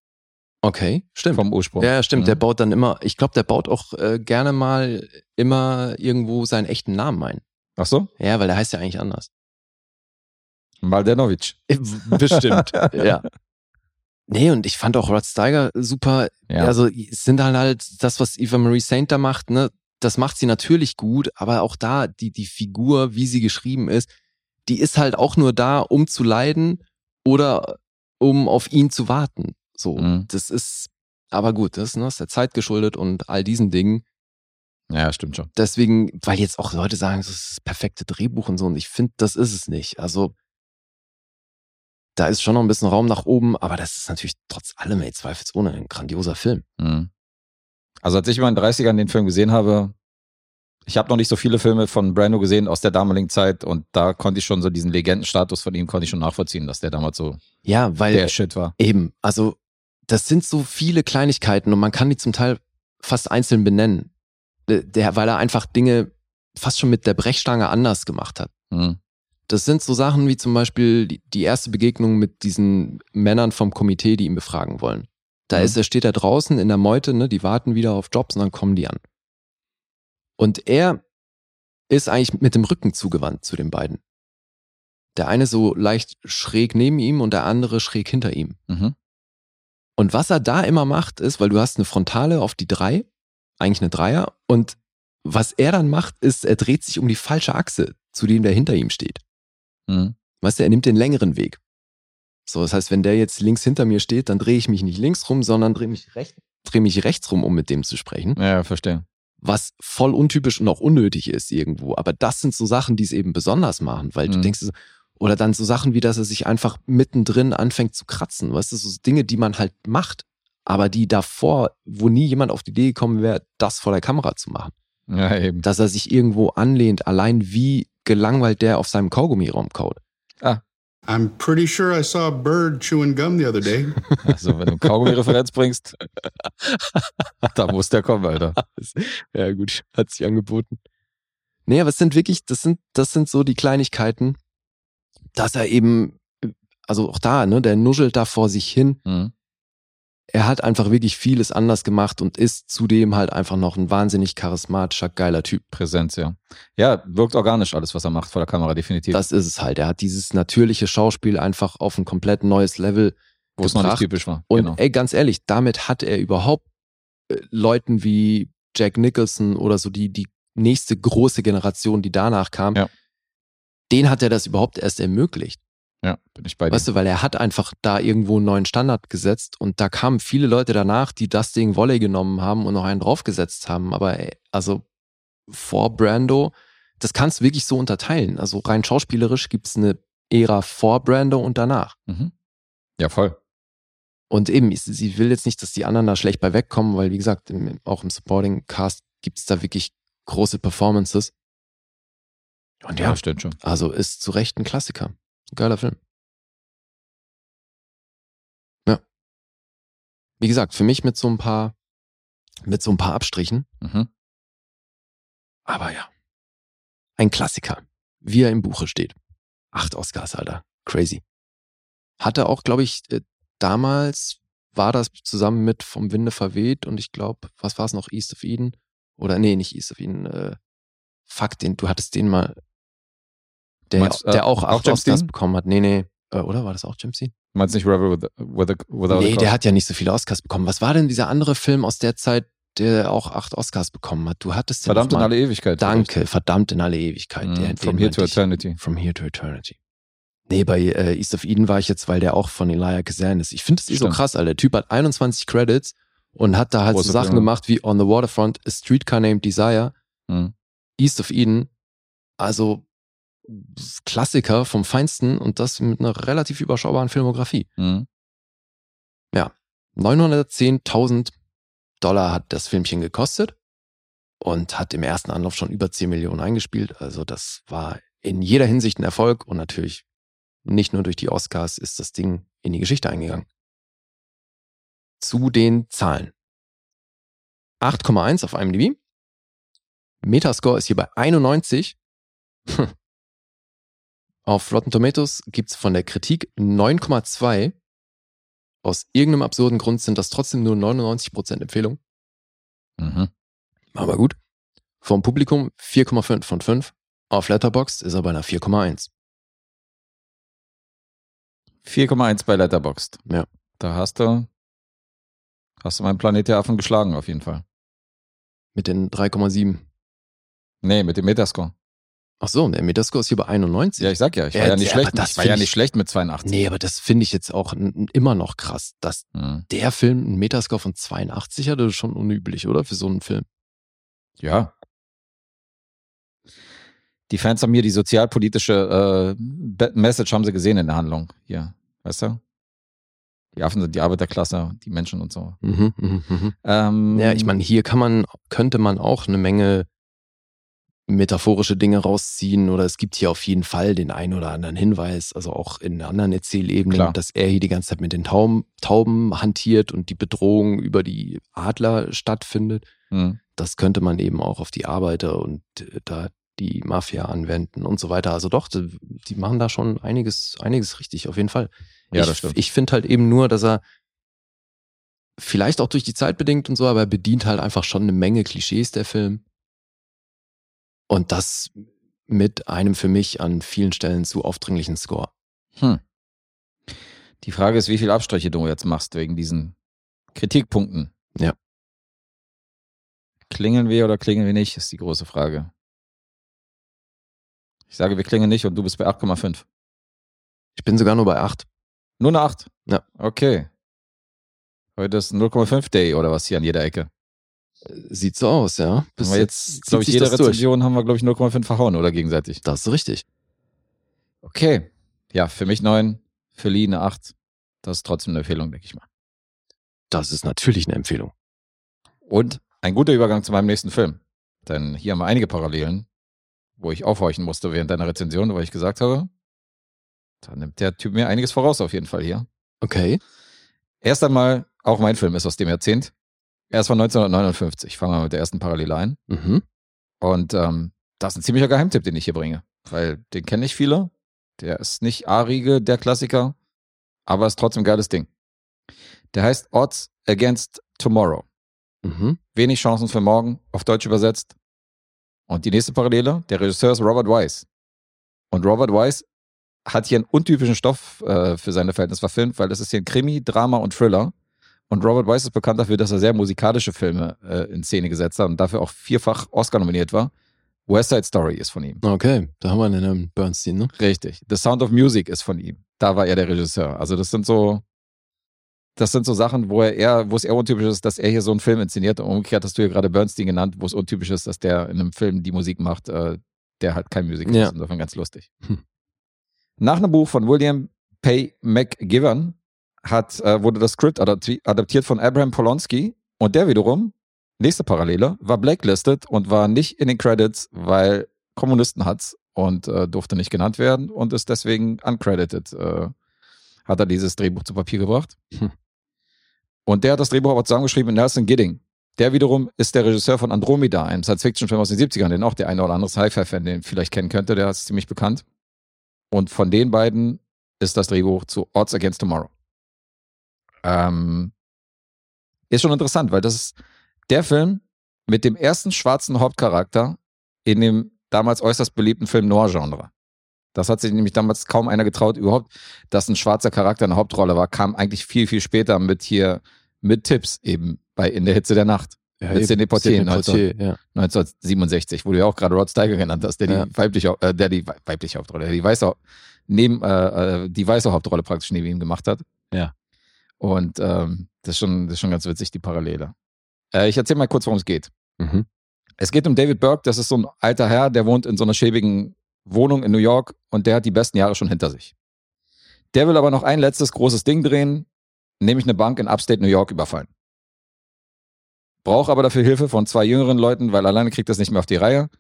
Okay, stimmt. vom Ursprung. Ja, stimmt. Mhm. Der baut dann immer, ich glaube, der baut auch äh, gerne mal immer irgendwo seinen echten Namen ein. Ach so? Ja, weil der heißt ja eigentlich anders. Maldenovic. Bestimmt, ja. Nee, und ich fand auch Rod Steiger super. Ja. Also es sind dann halt das, was Eva Marie Saint da macht, ne? Das macht sie natürlich gut, aber auch da, die, die Figur, wie sie geschrieben ist, die ist halt auch nur da, um zu leiden oder um auf ihn zu warten. So, Mhm. das ist, aber gut, das, ne, ist der Zeit geschuldet und all diesen Dingen. ja, stimmt schon. Deswegen, weil jetzt auch Leute sagen, das ist das perfekte Drehbuch und so, und ich finde, das ist es nicht. Also, da ist schon noch ein bisschen Raum nach oben, aber das ist natürlich trotz allem, ey, zweifelsohne ein grandioser Film. Mhm. Also als ich in meinen 30ern den Film gesehen habe, ich habe noch nicht so viele Filme von Brando gesehen aus der damaligen Zeit und da konnte ich schon so diesen Legendenstatus von ihm konnte ich schon nachvollziehen, dass der damals so Ja, weil der Shit war. eben, also, das sind so viele Kleinigkeiten und man kann die zum Teil fast einzeln benennen. Der, weil er einfach Dinge fast schon mit der Brechstange anders gemacht hat. Mhm. Das sind so Sachen wie zum Beispiel die, die erste Begegnung mit diesen Männern vom Komitee, die ihn befragen wollen. Da Mhm. ist er, steht er draußen in der Meute, ne, die warten wieder auf Jobs und dann kommen die an. Und er ist eigentlich mit dem Rücken zugewandt zu den beiden. Der eine so leicht schräg neben ihm und der andere schräg hinter ihm. Mhm. Und was er da immer macht, ist, weil du hast eine Frontale auf die drei, eigentlich eine Dreier, und was er dann macht, ist, er dreht sich um die falsche Achse, zu dem der hinter ihm steht. Mhm. Weißt du, er nimmt den längeren Weg. So, das heißt, wenn der jetzt links hinter mir steht, dann drehe ich mich nicht links rum, sondern drehe mich, recht, drehe mich rechts rum, um mit dem zu sprechen. Ja, verstehe. Was voll untypisch und auch unnötig ist irgendwo. Aber das sind so Sachen, die es eben besonders machen, weil du Mhm. denkst, so- oder dann so Sachen wie, dass er sich einfach mittendrin anfängt zu kratzen. Weißt du, so Dinge, die man halt macht, aber die davor, wo nie jemand auf die Idee gekommen wäre, das vor der Kamera zu machen. Ja, eben. Dass er sich irgendwo anlehnt, allein wie gelangweilt der auf seinem Kaugummi rumkaut. I'm pretty sure I saw a bird chewing gum the other day. Also, wenn du Kaugummi-Referenz bringst, da muss der kommen, Alter. Ja, gut, hat sich angeboten. Nee, aber es sind wirklich, das sind, das sind so die Kleinigkeiten, dass er eben, also auch da, ne, der nuschelt da vor sich hin. Mhm. Er hat einfach wirklich vieles anders gemacht und ist zudem halt einfach noch ein wahnsinnig charismatischer, geiler Typ. Präsenz, ja. Ja, wirkt organisch alles, was er macht vor der Kamera, definitiv. Das ist es halt. Er hat dieses natürliche Schauspiel einfach auf ein komplett neues Level wo es noch nicht typisch war. Und genau. ey, ganz ehrlich, damit hat er überhaupt äh, Leuten wie Jack Nicholson oder so die, die nächste große Generation, die danach kam, Ja. den hat er das überhaupt erst ermöglicht. Ja, bin ich bei dir. Weißt du, weil er hat einfach da irgendwo einen neuen Standard gesetzt und da kamen viele Leute danach, die das Ding Volley genommen haben und noch einen draufgesetzt haben. Aber ey, also vor Brando, das kannst du wirklich so unterteilen. Also rein schauspielerisch gibt's eine Ära vor Brando und danach. Mhm. Ja, voll. Und eben, sie- will jetzt nicht, dass die anderen da schlecht bei wegkommen, weil wie gesagt, im, auch im Supporting Cast gibt's da wirklich große Performances. Und ja, Ja, stimmt schon. also ist zu Recht ein Klassiker. Geiler Film. Ja. Wie gesagt, für mich mit so ein paar, mit so ein paar Abstrichen. Mhm. Aber ja. Ein Klassiker. Wie er im Buche steht. Acht Oscars, Alter. Crazy. Hatte auch, glaube ich, äh, damals war das zusammen mit Vom Winde verweht und ich glaube, was war es noch, East of Eden? Oder nee, nicht East of Eden, äh, fuck, den, du hattest den mal, der, Meinst, äh, der auch auch acht James Oscars bekommen hat. Nee, nee, äh, oder war das auch James Dean? Du meinst nicht Rebel with, with a, Without a Nee, Cause? der hat ja nicht so viele Oscars bekommen. Was war denn dieser andere Film aus der Zeit, der auch acht Oscars bekommen hat? Du hattest den Verdammt in alle Ewigkeit. Danke, verdammt in alle Ewigkeit. Mhm, Der, From Here to meinte ich. Eternity. From Here to Eternity. Nee, bei äh, East of Eden war ich jetzt, weil der auch von Elijah Kazan ist. Ich finde es eh so krass, Alter. Der Typ hat 21 Credits und hat da halt Große so Sachen Filme. gemacht wie On the Waterfront, A Streetcar Named Desire, Mhm. East of Eden. Also Klassiker vom Feinsten und das mit einer relativ überschaubaren Filmografie. Mhm. 910.000 Dollar hat das Filmchen gekostet und hat im ersten Anlauf schon über 10 Millionen eingespielt. Also das war in jeder Hinsicht ein Erfolg und natürlich nicht nur durch die Oscars ist das Ding in die Geschichte eingegangen. Zu den Zahlen. 8,1 auf IMDb. Metascore ist hier bei 91. Auf Rotten Tomatoes gibt's von der Kritik 9,2. Aus irgendeinem absurden Grund sind das trotzdem nur 99% Empfehlung. Mhm. Aber gut. Vom Publikum 4,5 von 5. Auf Letterboxd ist er bei einer 4,1. 4,1 bei Letterboxd. Ja. Da hast du, hast du meinen Planet der Affen geschlagen, auf jeden Fall. Mit den 3,7. Nee, mit dem Metascore. Ach so, der Metascore ist hier bei 91. Ja, ich sag ja, ich war Ja, ja nicht schlecht. das Ich war ja nicht ich- schlecht mit 82. Nee, aber das finde ich jetzt auch immer noch krass, dass Mhm. der Film einen Metascore von 82 hatte, das ist schon unüblich, oder? Für so einen Film. Ja. Die Fans haben hier die sozialpolitische äh, Message haben sie gesehen in der Handlung. Hier, weißt du? Die Affen sind die Arbeiterklasse, die Menschen und so. Mhm, mhm, mhm. Ähm, Ja, ich meine, hier kann man, könnte man auch eine Menge metaphorische Dinge rausziehen oder es gibt hier auf jeden Fall den einen oder anderen Hinweis, also auch in anderen Erzählebenen, Klar. dass er hier die ganze Zeit mit den Tauben, Tauben hantiert und die Bedrohung über die Adler stattfindet. Mhm. Das könnte man eben auch auf die Arbeiter und äh, da die Mafia anwenden und so weiter. Also doch, die die machen da schon einiges, einiges richtig, auf jeden Fall. Ja, ich das stimmt. ich finde halt eben nur, dass er vielleicht auch durch die Zeit bedingt und so, aber er bedient halt einfach schon eine Menge Klischees der Film. Und das mit einem für mich an vielen Stellen zu aufdringlichen Score. Hm. Die Frage ist, wie viel Abstriche du jetzt machst wegen diesen Kritikpunkten. Ja. Klingeln wir oder klingeln wir nicht, ist die große Frage. Ich sage, wir klingeln nicht und du bist bei 8,5. Ich bin sogar nur bei 8. Nur eine 8? Ja. Okay. Heute ist 0,5 Day oder was hier an jeder Ecke. Sieht so aus, ja. Bis Haben wir jetzt, glaube ich, jede das durch. Rezension haben wir, glaube ich, 0,5 verhauen oder gegenseitig. Das ist richtig. Okay. Ja, für mich 9, für Lee eine 8. Das ist trotzdem eine Empfehlung, denke ich mal. Das ist natürlich eine Empfehlung. Und ein guter Übergang zu meinem nächsten Film. Denn hier haben wir einige Parallelen, wo ich aufhorchen musste während deiner Rezension, weil ich gesagt habe, da nimmt der Typ mir einiges voraus auf jeden Fall hier. Okay. Erst einmal, auch mein Film ist aus dem Jahrzehnt. Er ist von 1959. Fangen wir mit der ersten Parallele ein. Mhm. Und ähm, das ist ein ziemlicher Geheimtipp, den ich hier bringe. Weil den kennen nicht viele. Der ist nicht A-Riege, der Klassiker, aber ist trotzdem ein geiles Ding. Der heißt Odds Against Tomorrow. Mhm. Wenig Chancen für morgen, auf Deutsch übersetzt. Und die nächste Parallele, der Regisseur ist Robert Wise. Und Robert Wise hat hier einen untypischen Stoff äh, für seine Verhältnisse verfilmt, weil das ist hier ein Krimi, Drama und Thriller. Und Robert Wise ist bekannt dafür, dass er sehr musikalische Filme äh, in Szene gesetzt hat und dafür auch vierfach Oscar nominiert war. West Side Story ist von ihm. Okay, da haben wir einen ähm, Bernstein, ne? Richtig. The Sound of Music ist von ihm. Da war er der Regisseur. Also das sind so, das sind so Sachen, wo er eher, wo es eher untypisch ist, dass er hier so einen Film inszeniert. Und umgekehrt hast du ja gerade Bernstein genannt, wo es untypisch ist, dass der in einem Film die Musik macht, äh, der halt kein Musiker Ja. ist. Insofern ganz lustig. Hm. Nach einem Buch von William Pay McGivern hat, äh, wurde das Skript adapti adaptiert von Abraham Polonsky und der wiederum, nächste Parallele, war blacklisted und war nicht in den Credits, weil Kommunisten hat's und äh, durfte nicht genannt werden und ist deswegen uncredited. Äh, hat er dieses Drehbuch zu Papier gebracht. Hm. Und der hat das Drehbuch aber zusammengeschrieben mit Nelson Gidding. Der wiederum ist der Regisseur von Andromeda, einem Science-Fiction-Film aus den 70ern, den auch der eine oder andere Sci-Fi-Fan den vielleicht kennen könnte, der ist ziemlich bekannt. Und von den beiden ist das Drehbuch zu Odds Against Tomorrow. Ähm, ist schon interessant, weil das ist der Film mit dem ersten schwarzen Hauptcharakter in dem damals äußerst beliebten Film Noir-Genre. Das hat sich nämlich damals kaum einer getraut, überhaupt, dass ein schwarzer Charakter eine Hauptrolle war, kam eigentlich viel, viel später mit hier, mit Tipps eben bei In der Hitze der Nacht. Ja, mit Sidney Poitier, 19, ja. 1967, wo du ja auch gerade Rod Steiger genannt hast, der Ja. die weibliche, äh, der die wei- weibliche Hauptrolle, der die weiße, neben, äh, äh, die weiße Hauptrolle praktisch neben ihm gemacht hat. Ja. Und ähm, das, ist schon, das ist schon ganz witzig, die Parallele. Äh, ich erzähle mal kurz, worum es geht. Mhm. Es geht um David Burke, das ist so ein alter Herr, der wohnt in so einer schäbigen Wohnung in New York und der hat die besten Jahre schon hinter sich. Der will aber noch ein letztes großes Ding drehen, nämlich eine Bank in Upstate New York überfallen. Braucht aber dafür Hilfe von zwei jüngeren Leuten, weil alleine kriegt das nicht mehr auf die Reihe.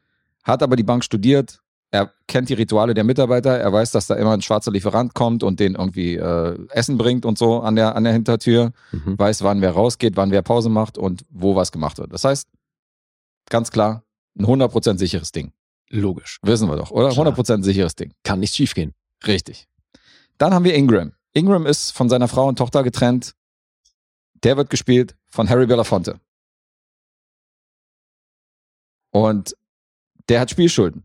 Hat aber die Bank studiert, er kennt die Rituale der Mitarbeiter, er weiß, dass da immer ein schwarzer Lieferant kommt und den irgendwie äh, Essen bringt und so an der, an der Hintertür Mhm. weiß, wann wer rausgeht, wann wer Pause macht und wo was gemacht wird. Das heißt, ganz klar, ein 100% sicheres Ding. Logisch. Wissen wir doch, oder? Klar. 100% sicheres Ding. Kann nichts schiefgehen. Richtig. Dann haben wir Ingram. Ingram ist von seiner Frau und Tochter getrennt. Der wird gespielt von Harry Belafonte. Und der hat Spielschulden.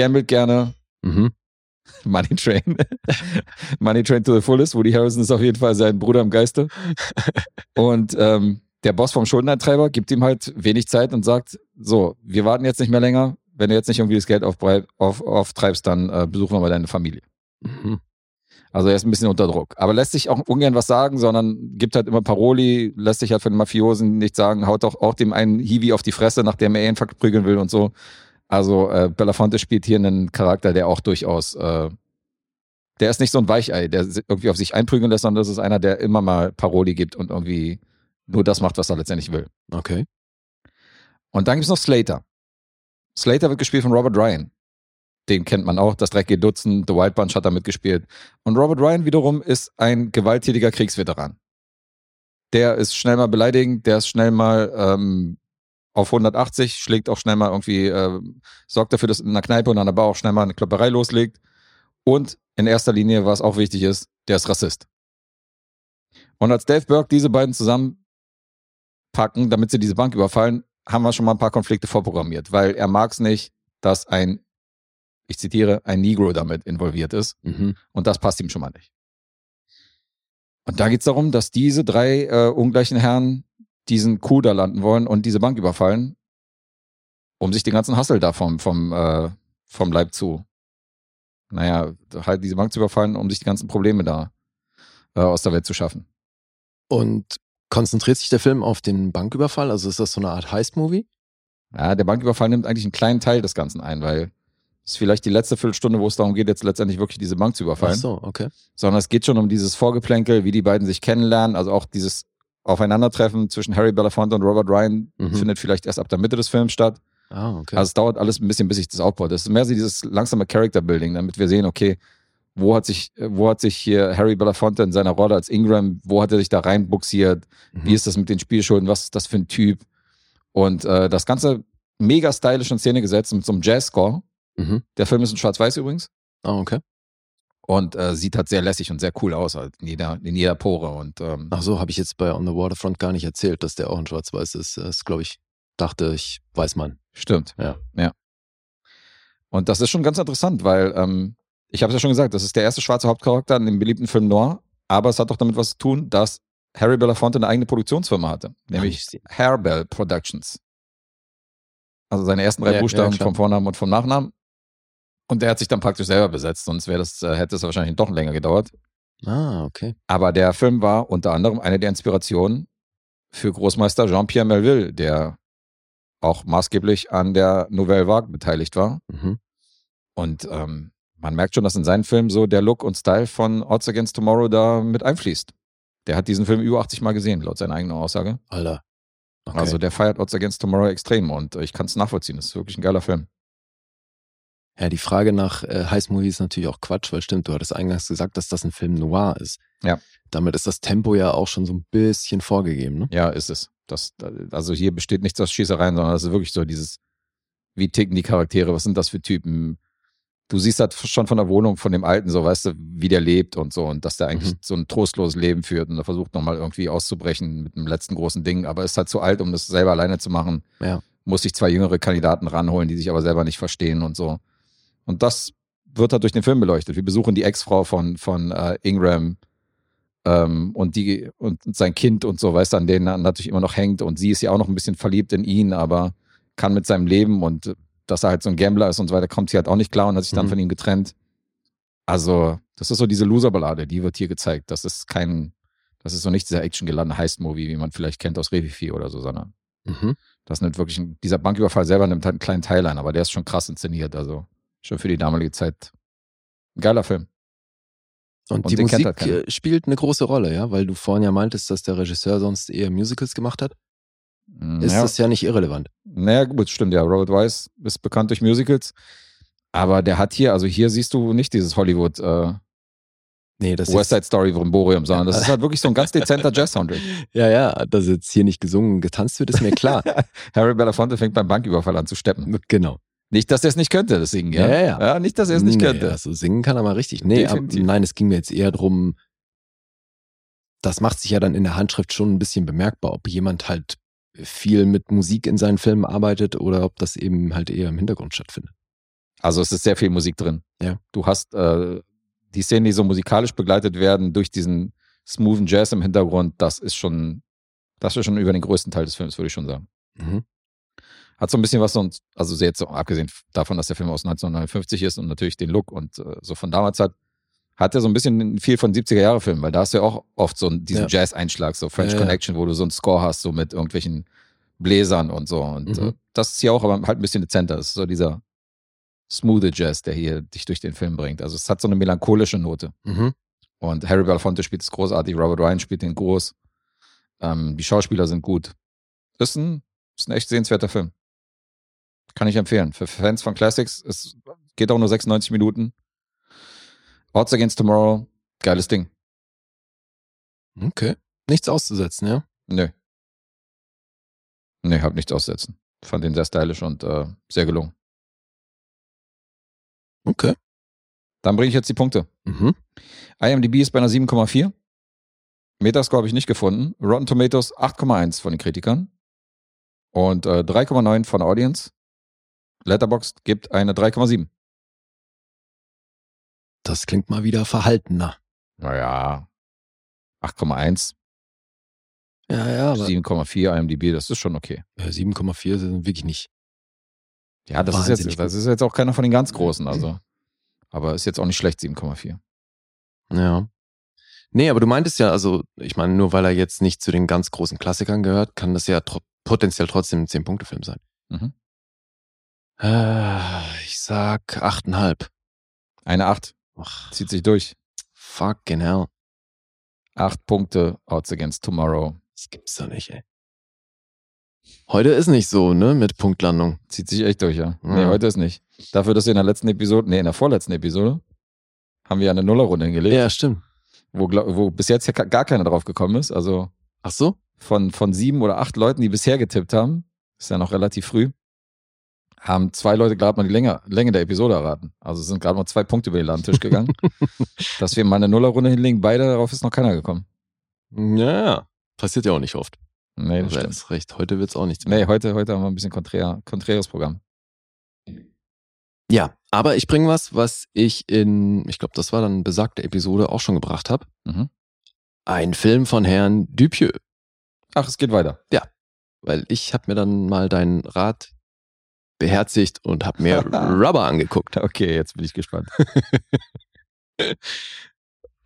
Gambelt gerne. Mhm. Money Train. Money Train to the fullest. Woody Harrison ist auf jeden Fall sein Bruder im Geiste. Und ähm, der Boss vom Schuldeneintreiber gibt ihm halt wenig Zeit und sagt, so, wir warten jetzt nicht mehr länger. Wenn du jetzt nicht irgendwie das Geld auf, auftreibst, dann äh, besuchen wir mal deine Familie. Mhm. Also er ist ein bisschen unter Druck. Aber lässt sich auch ungern was sagen, sondern gibt halt immer Paroli, lässt sich halt von den Mafiosen nicht sagen, haut doch auch dem einen Hiwi auf die Fresse, nachdem er ihn verprügeln will und so. Also äh, Belafonte spielt hier einen Charakter, der auch durchaus, äh, der ist nicht so ein Weichei, der irgendwie auf sich einprügeln lässt, sondern das ist einer, der immer mal Paroli gibt und irgendwie nur das macht, was er letztendlich will. Okay. Und dann gibt's noch Slater. Slater wird gespielt von Robert Ryan. Den kennt man auch, das dreckige Dutzend, The Wild Bunch hat da mitgespielt. Und Robert Ryan wiederum ist ein gewalttätiger Kriegsveteran. Der ist schnell mal beleidigend, der ist schnell mal ähm, auf 180, schlägt auch schnell mal irgendwie, äh, sorgt dafür, dass in einer Kneipe und an der Bar auch schnell mal eine Klopperei loslegt. Und in erster Linie, was auch wichtig ist, der ist Rassist. Und als Dave Burke diese beiden zusammenpacken, damit sie diese Bank überfallen, haben wir schon mal ein paar Konflikte vorprogrammiert, weil er mag es nicht, dass ein, ich zitiere, ein Negro damit involviert ist. Mhm. Und das passt ihm schon mal nicht. Und da geht es darum, dass diese drei äh, ungleichen Herren diesen Coup da landen wollen und diese Bank überfallen, um sich den ganzen Hassel da vom, vom, äh, vom Leib zu, naja, halt diese Bank zu überfallen, um sich die ganzen Probleme da äh, aus der Welt zu schaffen. Und konzentriert sich der Film auf den Banküberfall? Also ist das so eine Art Heist-Movie? Ja, der Banküberfall nimmt eigentlich einen kleinen Teil des Ganzen ein, weil es ist vielleicht die letzte Viertelstunde, wo es darum geht, jetzt letztendlich wirklich diese Bank zu Ach überfallen. so, okay. sondern es geht schon um dieses Vorgeplänkel, wie die beiden sich kennenlernen, also auch dieses Aufeinandertreffen zwischen Harry Belafonte und Robert Ryan Mhm. findet vielleicht erst ab der Mitte des Films statt. Ah, okay. Also es dauert alles ein bisschen, bis sich das aufbaut. Das ist mehr so dieses langsame Character Building, damit wir sehen, okay, wo hat sich, wo hat sich hier Harry Belafonte in seiner Rolle als Ingram, wo hat er sich da reinbuxiert? Mhm. Wie ist das mit den Spielschulden? Was ist das für ein Typ? Und äh, das Ganze mega stylisch in Szene gesetzt mit so einem Jazz-Score. Mhm. Der Film ist in Schwarz-Weiß übrigens Ah, okay. Und äh, sieht halt sehr lässig und sehr cool aus, halt in jeder, in jeder Pore. Und ähm, Ach so, habe ich jetzt bei On the Waterfront gar nicht erzählt, dass der auch in Schwarz-Weiß ist. Das glaube ich, dachte ich, weiß man. stimmt. Ja. ja. Und das ist schon ganz interessant, weil ähm, ich habe es ja schon gesagt, das ist der erste schwarze Hauptcharakter in dem beliebten Film Noir, aber es hat doch damit was zu tun, dass Harry Belafonte eine eigene Produktionsfirma hatte, nämlich Hairbell Productions. Also seine ersten drei Ja, ja, Buchstaben klar. vom Vornamen und vom Nachnamen. Und der hat sich dann praktisch selber besetzt, sonst wäre das, äh, hätte es wahrscheinlich doch länger gedauert. Ah, okay. Aber der Film war unter anderem eine der Inspirationen für Großmeister Jean-Pierre Melville, der auch maßgeblich an der Nouvelle Vague beteiligt war. Mhm. Und ähm, man merkt schon, dass in seinen Filmen so der Look und Style von Odds Against Tomorrow da mit einfließt. Der hat diesen Film über 80 Mal gesehen, laut seiner eigenen Aussage. Alter. Okay. Also der feiert Odds Against Tomorrow extrem und äh, ich kann es nachvollziehen. Das ist wirklich ein geiler Film. Ja, die Frage nach äh, Heist-Movie ist natürlich auch Quatsch, weil stimmt, du hattest eingangs gesagt, dass das ein Film noir ist. Ja. Damit ist das Tempo ja auch schon so ein bisschen vorgegeben, ne? Ja, ist es. Das, also hier besteht nichts aus Schießereien, sondern das ist wirklich so dieses, wie ticken die Charaktere, was sind das für Typen? du siehst halt schon von der Wohnung von dem Alten so, weißt du, wie der lebt und so und dass der eigentlich Mhm. so ein trostloses Leben führt und er versucht nochmal irgendwie auszubrechen mit dem letzten großen Ding, aber ist halt zu alt, um das selber alleine zu machen. Ja. Muss sich zwei jüngere Kandidaten ranholen, die sich aber selber nicht verstehen und so. Und das wird halt durch den Film beleuchtet. Wir besuchen die Ex-Frau von, von äh, Ingram ähm, und die und sein Kind und so, weißt du, an denen er natürlich immer noch hängt und sie ist ja auch noch ein bisschen verliebt in ihn, aber kann mit seinem Leben und äh, dass er halt so ein Gambler ist und so weiter, kommt sie halt auch nicht klar und hat sich dann Mhm. von ihm getrennt. Also, das ist so diese Loser-Ballade, die wird hier gezeigt. Das ist kein, das ist so nicht dieser actiongeladene Heist-Movie, wie man vielleicht kennt aus Revifi oder so, sondern Mhm. das nimmt wirklich, ein, dieser Banküberfall selber nimmt halt einen kleinen Teil ein, aber der ist schon krass inszeniert, also schon für die damalige Zeit ein geiler Film. Und, Und die Musik halt äh, spielt eine große Rolle, ja, weil du vorhin ja meintest, dass der Regisseur sonst eher Musicals gemacht hat. Ist ja, das ja nicht irrelevant. Naja, gut, stimmt ja. Robert Weiss ist bekannt durch Musicals. Aber der hat hier, also hier siehst du nicht dieses Hollywood äh, Nee, das West Side Story Brimborium, sondern das ist halt wirklich so ein ganz dezenter Jazz-Soundtrack. Ja, ja, dass jetzt hier nicht gesungen, getanzt wird, ist mir klar. Harry Belafonte fängt beim Banküberfall an zu steppen. genau. Nicht, dass er es nicht könnte, das Singen, ja? Ja, ja, ja. nicht, dass er es nicht nee, könnte. Also singen kann er mal richtig. Nee, aber, nein, es ging mir jetzt eher drum. das macht sich ja dann in der Handschrift schon ein bisschen bemerkbar, ob jemand halt viel mit Musik in seinen Filmen arbeitet oder ob das eben halt eher im Hintergrund stattfindet. Also es ist sehr viel Musik drin. Ja. Du hast äh, die Szenen, die so musikalisch begleitet werden durch diesen smoothen Jazz im Hintergrund, das ist schon, das ist schon über den größten Teil des Films, würde ich schon sagen. Mhm. Hat so ein bisschen was sonst, also sehr jetzt so, abgesehen davon, dass der Film aus 1959 ist und natürlich den Look und äh, so von damals hat, hat er so ein bisschen viel von 70er-Jahre-Filmen, weil da hast du ja auch oft so diesen Ja. Jazz-Einschlag, so French Ja, ja. Connection, wo du so einen Score hast, so mit irgendwelchen Bläsern und so. Und Mhm. äh, das ist hier auch, aber halt ein bisschen dezenter. Das ist so dieser smooth Jazz, der hier dich durch den Film bringt. Also es hat so eine melancholische Note. Mhm. Und Harry Belafonte spielt es großartig, Robert Ryan spielt den groß. Ähm, die Schauspieler sind gut. Ist ein, ist ein echt sehenswerter Film. Kann ich empfehlen. Für Fans von Classics, es geht auch nur 96 Minuten. Odds Against Tomorrow, geiles Ding. Okay. Nichts auszusetzen, ja? Nö. Nö, hab nichts aussetzen. Fand den sehr stylisch und äh, sehr gelungen. Okay. Dann bringe ich jetzt die Punkte. Mhm. IMDb ist bei einer 7,4. Metascore habe ich nicht gefunden. Rotten Tomatoes 8,1 von den Kritikern. Und äh, 3,9 von der Audience. Letterboxd gibt eine 3,7. Das klingt mal wieder verhaltener. Naja. 8,1, Ja, ja, aber 7,4 IMDb, das ist schon okay. äh, 7,4 sind wirklich nicht. Ja, das ist, jetzt, das ist jetzt auch keiner von den ganz Großen, also. Aber ist jetzt auch nicht schlecht, 7,4. Ja. Nee, aber du meintest ja, also, ich meine, nur weil er jetzt nicht zu den ganz großen Klassikern gehört, kann das ja tro potenziell trotzdem ein 10-Punkte-Film sein. Mhm. Äh, ich sag 8,5. Eine 8, Ach, zieht sich durch. fucking hell. 8 Punkte, Odds Against Tomorrow. Das gibt's doch nicht, ey. Heute ist nicht so, ne, mit Punktlandung. Zieht sich echt durch, ja. Nee, Ja. heute ist nicht. Dafür, dass wir in der letzten Episode, nee, in der vorletzten Episode, haben wir ja eine Nullerrunde hingelegt, Ja, stimmt. wo, glaub- wo bis jetzt ja ka- gar keiner drauf gekommen ist. Also Ach so? von, von sieben oder acht Leuten, die bisher getippt haben, ist ja noch relativ früh, haben zwei Leute gerade mal die Länge, Länge der Episode erraten. Also es sind gerade mal zwei Punkte über den Ladentisch gegangen. dass wir mal eine Nullerrunde hinlegen, beide, darauf ist noch keiner gekommen. Ja, ja. Passiert ja auch nicht oft. Nee, das er stimmt. ist recht. Heute wird's auch nichts mehr. Nee, heute, heute haben wir ein bisschen konträr, konträres Programm. Ja, aber ich bringe was, was ich in, ich glaube, das war dann besagte Episode auch schon gebracht habe. Mhm. Ein Film von Herrn Dupieux. Ach, es geht weiter. Weil ich habe mir dann mal deinen Rat beherzigt und habe mir Rubber angeguckt. Okay, jetzt bin ich gespannt.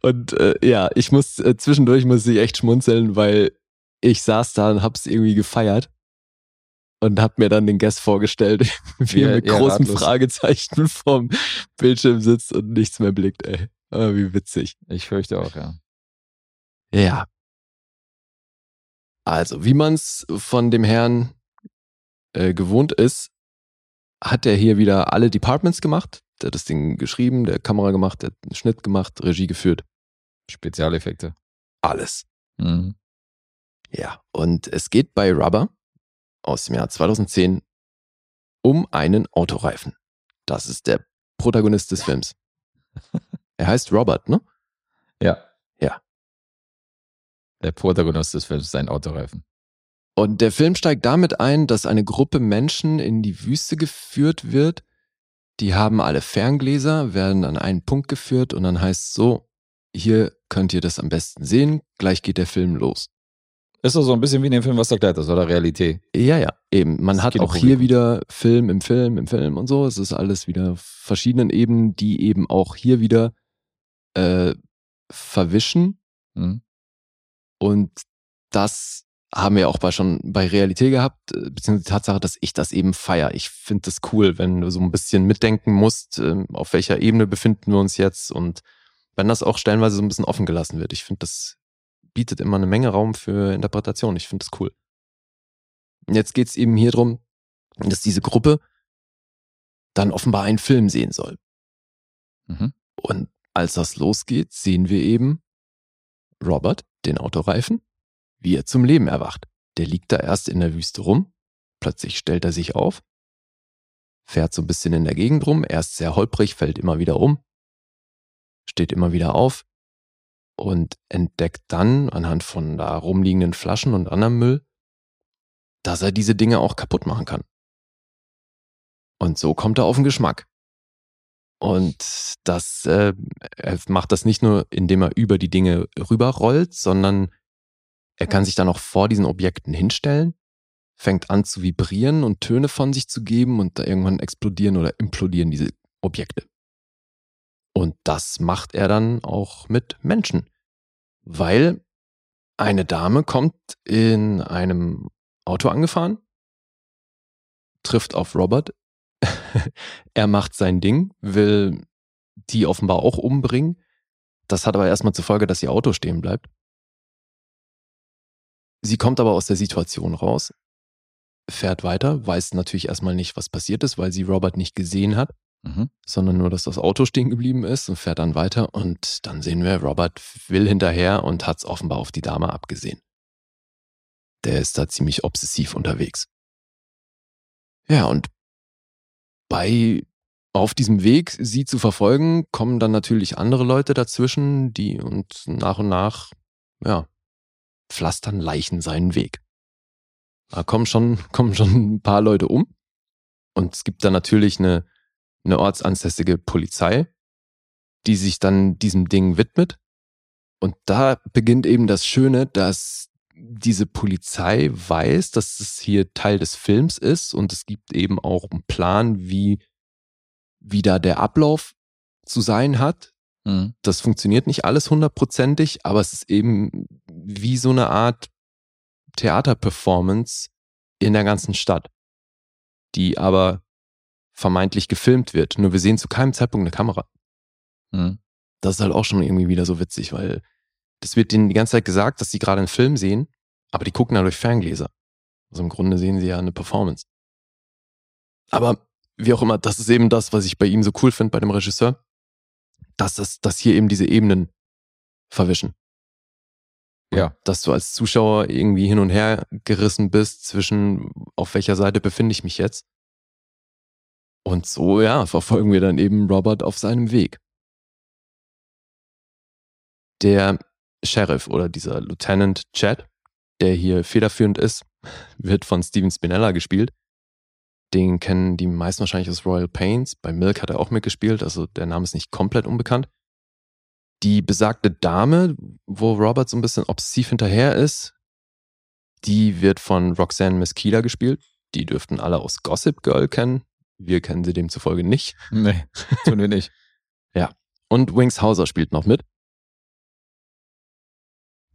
Und äh, ja, ich muss äh, zwischendurch muss ich echt schmunzeln, weil ich saß da und hab's irgendwie gefeiert und hab mir dann den Guest vorgestellt, wie er mit großen ratlos. Fragezeichen vorm Bildschirm sitzt und nichts mehr blickt, ey. Aber wie witzig. Ich fürchte auch, ja. Ja. Also, wie man's von dem Herrn äh, gewohnt ist, hat er hier wieder alle Departments gemacht. Der hat das Ding geschrieben, der hat Kamera gemacht, der hat einen Schnitt gemacht, Regie geführt. Spezialeffekte. Alles. Mhm. Ja, und es geht bei Rubber aus dem Jahr 2010 um einen Autoreifen. Das ist der Protagonist des Films. Er heißt Robert, ne? Ja. Ja. Der Protagonist des Films ist ein Autoreifen. Und der Film steigt damit ein, dass eine Gruppe Menschen in die Wüste geführt wird. Die haben alle Ferngläser, werden an einen Punkt geführt und dann heißt es so, hier könnt ihr das am besten sehen, gleich geht der Film los. Ist doch so ein bisschen wie in dem Film, was erklärt ist, oder Realität? Ja, ja, eben. Man Das hat auch hier wieder Film im Film im Film und so. Es ist alles wieder auf verschiedenen Ebenen, die eben auch hier wieder äh, verwischen. Mhm. Und das haben wir auch bei schon bei Realität gehabt, äh, beziehungsweise die Tatsache, dass ich das eben feier. Ich finde das cool, wenn du so ein bisschen mitdenken musst, ähm, auf welcher Ebene befinden wir uns jetzt und wenn das auch stellenweise so ein bisschen offen gelassen wird. Ich finde, das bietet immer eine Menge Raum für Interpretation. Ich finde das cool. Und jetzt geht's eben hier drum, dass diese Gruppe dann offenbar einen Film sehen soll. Mhm. Und als das losgeht, sehen wir eben Robert, den Autoreifen, wie er zum Leben erwacht. Der liegt da erst in der Wüste rum, plötzlich stellt er sich auf, fährt so ein bisschen in der Gegend rum, erst sehr holprig, fällt immer wieder um, steht immer wieder auf und entdeckt dann anhand von da rumliegenden Flaschen und anderem Müll, dass er diese Dinge auch kaputt machen kann. Und so kommt er auf den Geschmack. Und das äh, er macht das nicht nur, indem er über die Dinge rüberrollt, sondern er kann sich dann auch vor diesen Objekten hinstellen, fängt an zu vibrieren und Töne von sich zu geben und da irgendwann explodieren oder implodieren diese Objekte. Und das macht er dann auch mit Menschen, weil eine Dame kommt in einem Auto angefahren, trifft auf Robert, er macht sein Ding, will die offenbar auch umbringen. Das hat aber erstmal zur Folge, dass ihr Auto stehen bleibt. Sie kommt aber aus der Situation raus, fährt weiter, weiß natürlich erstmal nicht, was passiert ist, weil sie Robert nicht gesehen hat, Mhm. sondern nur, dass das Auto stehen geblieben ist und fährt dann weiter und dann sehen wir, Robert will hinterher und hat es offenbar auf die Dame abgesehen. Der ist da ziemlich obsessiv unterwegs. Ja, und bei auf diesem Weg, sie zu verfolgen, kommen dann natürlich andere Leute dazwischen, die und nach und nach, ja, pflastern Leichen seinen Weg. Da kommen schon, kommen schon ein paar Leute um. Und es gibt dann natürlich eine, eine ortsansässige Polizei, die sich dann diesem Ding widmet. Und da beginnt eben das Schöne, dass diese Polizei weiß, dass es hier Teil des Films ist und es gibt eben auch einen Plan, wie, wie da der Ablauf zu sein hat. Mhm. Das funktioniert nicht alles hundertprozentig, aber es ist eben wie so eine Art Theaterperformance in der ganzen Stadt, die aber vermeintlich gefilmt wird. Nur wir sehen zu keinem Zeitpunkt eine Kamera. Mhm. Das ist halt auch schon irgendwie wieder so witzig, weil das wird denen die ganze Zeit gesagt, dass sie gerade einen Film sehen, aber die gucken da durch Ferngläser. Also im Grunde sehen sie ja eine Performance. Aber wie auch immer, das ist eben das, was ich bei ihm so cool finde, bei dem Regisseur, dass das, dass hier eben diese Ebenen verwischen. Ja. Dass du als Zuschauer irgendwie hin und her gerissen bist zwischen, auf welcher Seite befinde ich mich jetzt. Und so, ja, verfolgen wir dann eben Robert auf seinem Weg. Der Sheriff oder dieser Lieutenant Chad, der hier federführend ist, wird von Steven Spinella gespielt. Den kennen die meisten wahrscheinlich aus Royal Pains. Bei Milk hat er auch mitgespielt, also der Name ist nicht komplett unbekannt. Die besagte Dame, wo Robert so ein bisschen obsessiv hinterher ist, die wird von Roxanne Mesquida gespielt. Die dürften alle aus Gossip Girl kennen. Wir kennen sie demzufolge nicht. Nee, tun wir nicht. Und Wings Hauser spielt noch mit.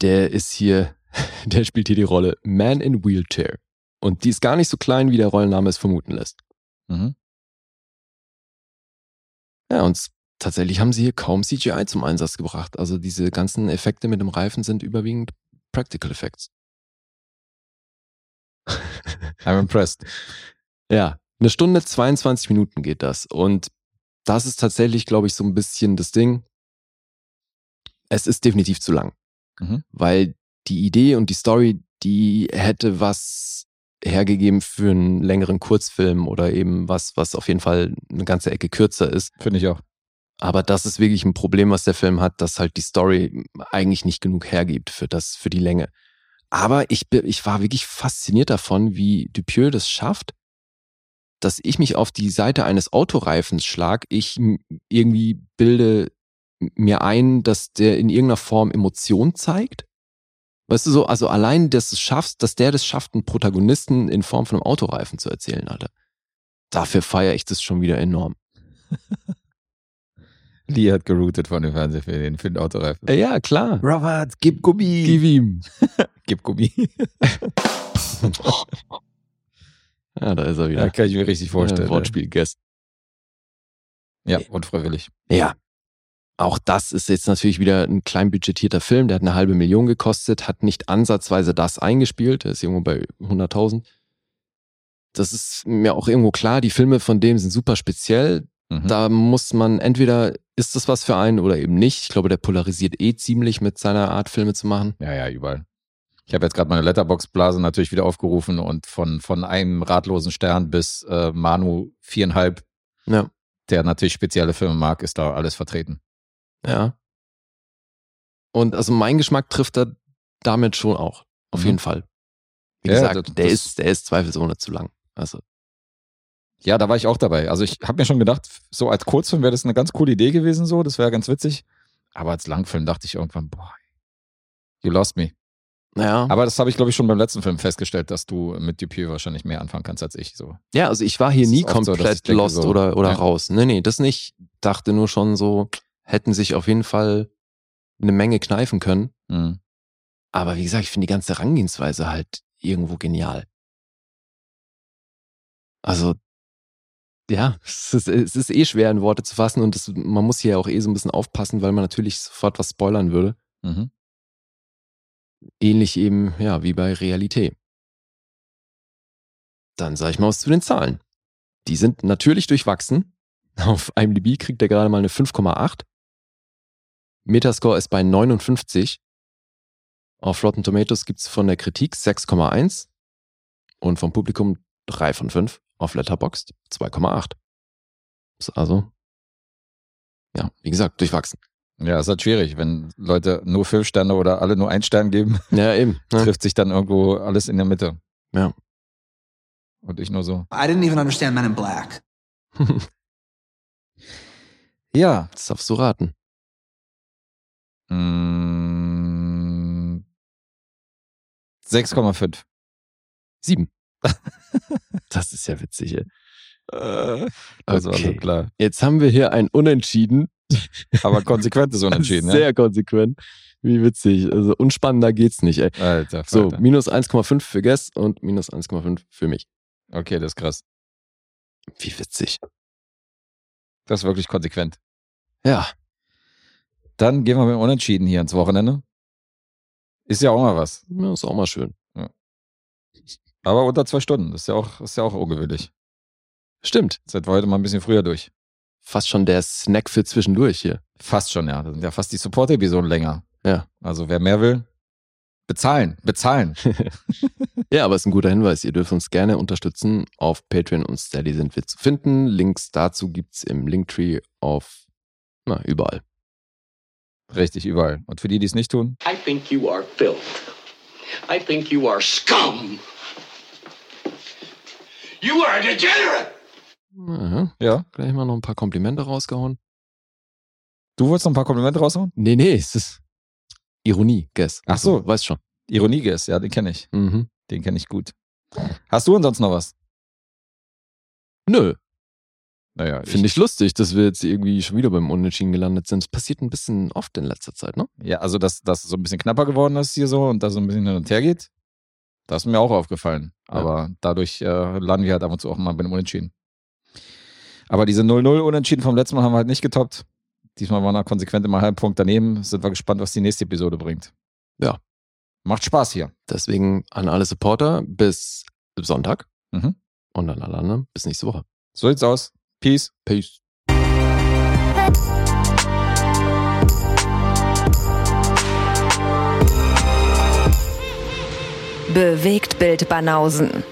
Der ist hier, der spielt hier die Rolle Man in Wheelchair. Und die ist gar nicht so klein, wie der Rollenname es vermuten lässt. Mhm. Ja, und tatsächlich haben sie hier kaum CGI zum Einsatz gebracht. Also diese ganzen Effekte mit dem Reifen sind überwiegend Practical Effects. I'm impressed. Ja, eine Stunde 22 Minuten geht das. Und das ist tatsächlich, glaube ich, so ein bisschen das Ding. Es ist definitiv zu lang. Mhm. Weil die Idee und die Story, die hätte was hergegeben für einen längeren Kurzfilm oder eben was, was auf jeden Fall eine ganze Ecke kürzer ist. Finde ich auch. Aber das ist wirklich ein Problem, was der Film hat, dass halt die Story eigentlich nicht genug hergibt für das, für die Länge. Aber ich, bin- ich war wirklich fasziniert davon, wie Dupieux das schafft, dass ich mich auf die Seite eines Autoreifens schlag. Ich irgendwie bilde mir ein, dass der in irgendeiner Form Emotion zeigt. Weißt du so, also allein, dass du es schaffst, dass der das schafft, einen Protagonisten in Form von einem Autoreifen zu erzählen, Alter. Dafür feiere ich das schon wieder enorm. Lee hat geroutet von dem Fernseher für den, Autoreifen. Äh, Ja, klar. Robert, gib Gummi. Gib ihm. Gib Gummi. Ja, da ist er wieder. Ja, kann ich mir richtig vorstellen. Ja, Wortspiel Guest. Ja, unfreiwillig. Ja. Auch das ist jetzt natürlich wieder ein klein budgetierter Film. Der hat eine halbe Million gekostet, hat nicht ansatzweise das eingespielt. Der ist irgendwo bei 100.000. Das ist mir auch irgendwo klar. Die Filme von dem sind super speziell. Mhm. Da muss man entweder, ist das was für einen oder eben nicht. Ich glaube, der polarisiert eh ziemlich mit seiner Art, Filme zu machen. Ja, ja, überall. Ich habe jetzt gerade meine Letterbox-Blase natürlich wieder aufgerufen und von, von einem ratlosen Stern bis äh, Manu viereinhalb, Ja. der natürlich spezielle Filme mag, ist da alles vertreten. Ja. Und also mein Geschmack trifft er damit schon auch. Auf Mhm. jeden Fall. Wie Ja, gesagt, das- der das- ist, der ist zweifelsohne zu lang. Also, Ja, da war ich auch dabei. Also ich habe mir schon gedacht, so als Kurzfilm wäre das eine ganz coole Idee gewesen, so, das wäre ganz witzig. Aber als Langfilm dachte ich irgendwann, boah, you lost me. naja. Aber das habe ich, glaube ich, schon beim letzten Film festgestellt, dass du mit Dupieux wahrscheinlich mehr anfangen kannst als ich. So. Ja, also ich war hier Das nie so, komplett ich denke lost so, oder, oder ja. raus. Nee, nee, das nicht. Dachte nur schon so, hätten sich auf jeden Fall eine Menge kneifen können. Mhm. Aber wie gesagt, ich finde die ganze Herangehensweise halt irgendwo genial. Also, ja, es ist, es ist eh schwer in Worte zu fassen und das, man muss hier auch eh so ein bisschen aufpassen, weil man natürlich sofort was spoilern würde. Mhm. Ähnlich eben, ja, wie bei Realität. Dann sage ich mal was zu den Zahlen. Die sind natürlich durchwachsen. Auf IMDb kriegt er gerade mal eine 5,8. Metascore ist bei 59. Auf Rotten Tomatoes gibt's von der Kritik 6,1 und vom Publikum 3 von 5. Auf Letterboxd 2,8. Ist also, ja, wie gesagt, durchwachsen. Ja, ist halt schwierig, wenn Leute nur fünf Sterne oder alle nur einen Stern geben, Ja, eben. Ne? trifft sich dann irgendwo alles in der Mitte. Ja. Und ich nur so. I didn't even understand Men in Black. Ja. Das darfst du raten. Mm, 6,5. Sieben. das ist ja witzig, ey. Das war so Okay. klar. Jetzt haben wir hier ein Unentschieden. Aber konsequentes Unentschieden, ja? Sehr konsequent. Wie witzig. Also unspannender geht's nicht, ey. Alter, So, minus 1,5 für Guest und minus 1,5 für mich. Okay, das ist krass. Wie witzig. Das ist wirklich konsequent. Ja. Dann gehen wir mit dem Unentschieden hier ins Wochenende. Ist ja auch mal was. ja, ist auch mal schön. Aber unter zwei Stunden. Das ist ja auch, ist ja auch ungewöhnlich. Stimmt. Wir heute mal ein bisschen früher durch. Fast schon der Snack für zwischendurch hier. Fast schon, ja. Das sind ja fast die Support-Episoden länger. Ja. Also wer mehr will, bezahlen, bezahlen. Ja, aber ist ein guter Hinweis. Ihr dürft uns gerne unterstützen. Auf Patreon und Steady sind wir zu finden. Links dazu gibt's im Linktree auf, na, überall. Richtig, überall. Und für die, die es nicht tun, I think you are filth. I think you are scum. You are a degenerate! Aha. ja. Gleich mal noch ein paar Komplimente rausgehauen. Du wolltest noch ein paar Komplimente raushauen? Nee, nee, es ist Ironie, Guess. Ach so. Also, Weißt schon. Ironie ist, ja, den kenne ich. Mhm. Den kenne ich gut. Hast du ansonsten noch was? Nö, Naja, finde ich lustig, dass wir jetzt irgendwie schon wieder beim Unentschieden gelandet sind. Das passiert ein bisschen oft in letzter Zeit, ne? Ja, also dass das so ein bisschen knapper geworden ist hier so und da so ein bisschen hin und her geht, das ist mir auch aufgefallen. Aber dadurch äh, landen wir halt ab und zu auch mal bei dem Unentschieden. Aber diese 0-0 Unentschieden vom letzten Mal haben wir halt nicht getoppt. Diesmal waren wir konsequent immer einen halben Punkt daneben. Sind wir gespannt, was die nächste Episode bringt. Ja. Macht Spaß hier. Deswegen an alle Supporter bis Sonntag Mhm. und an alle anderen bis nächste Woche. So sieht's aus. Peace. Peace. Bewegt Bild Banausen.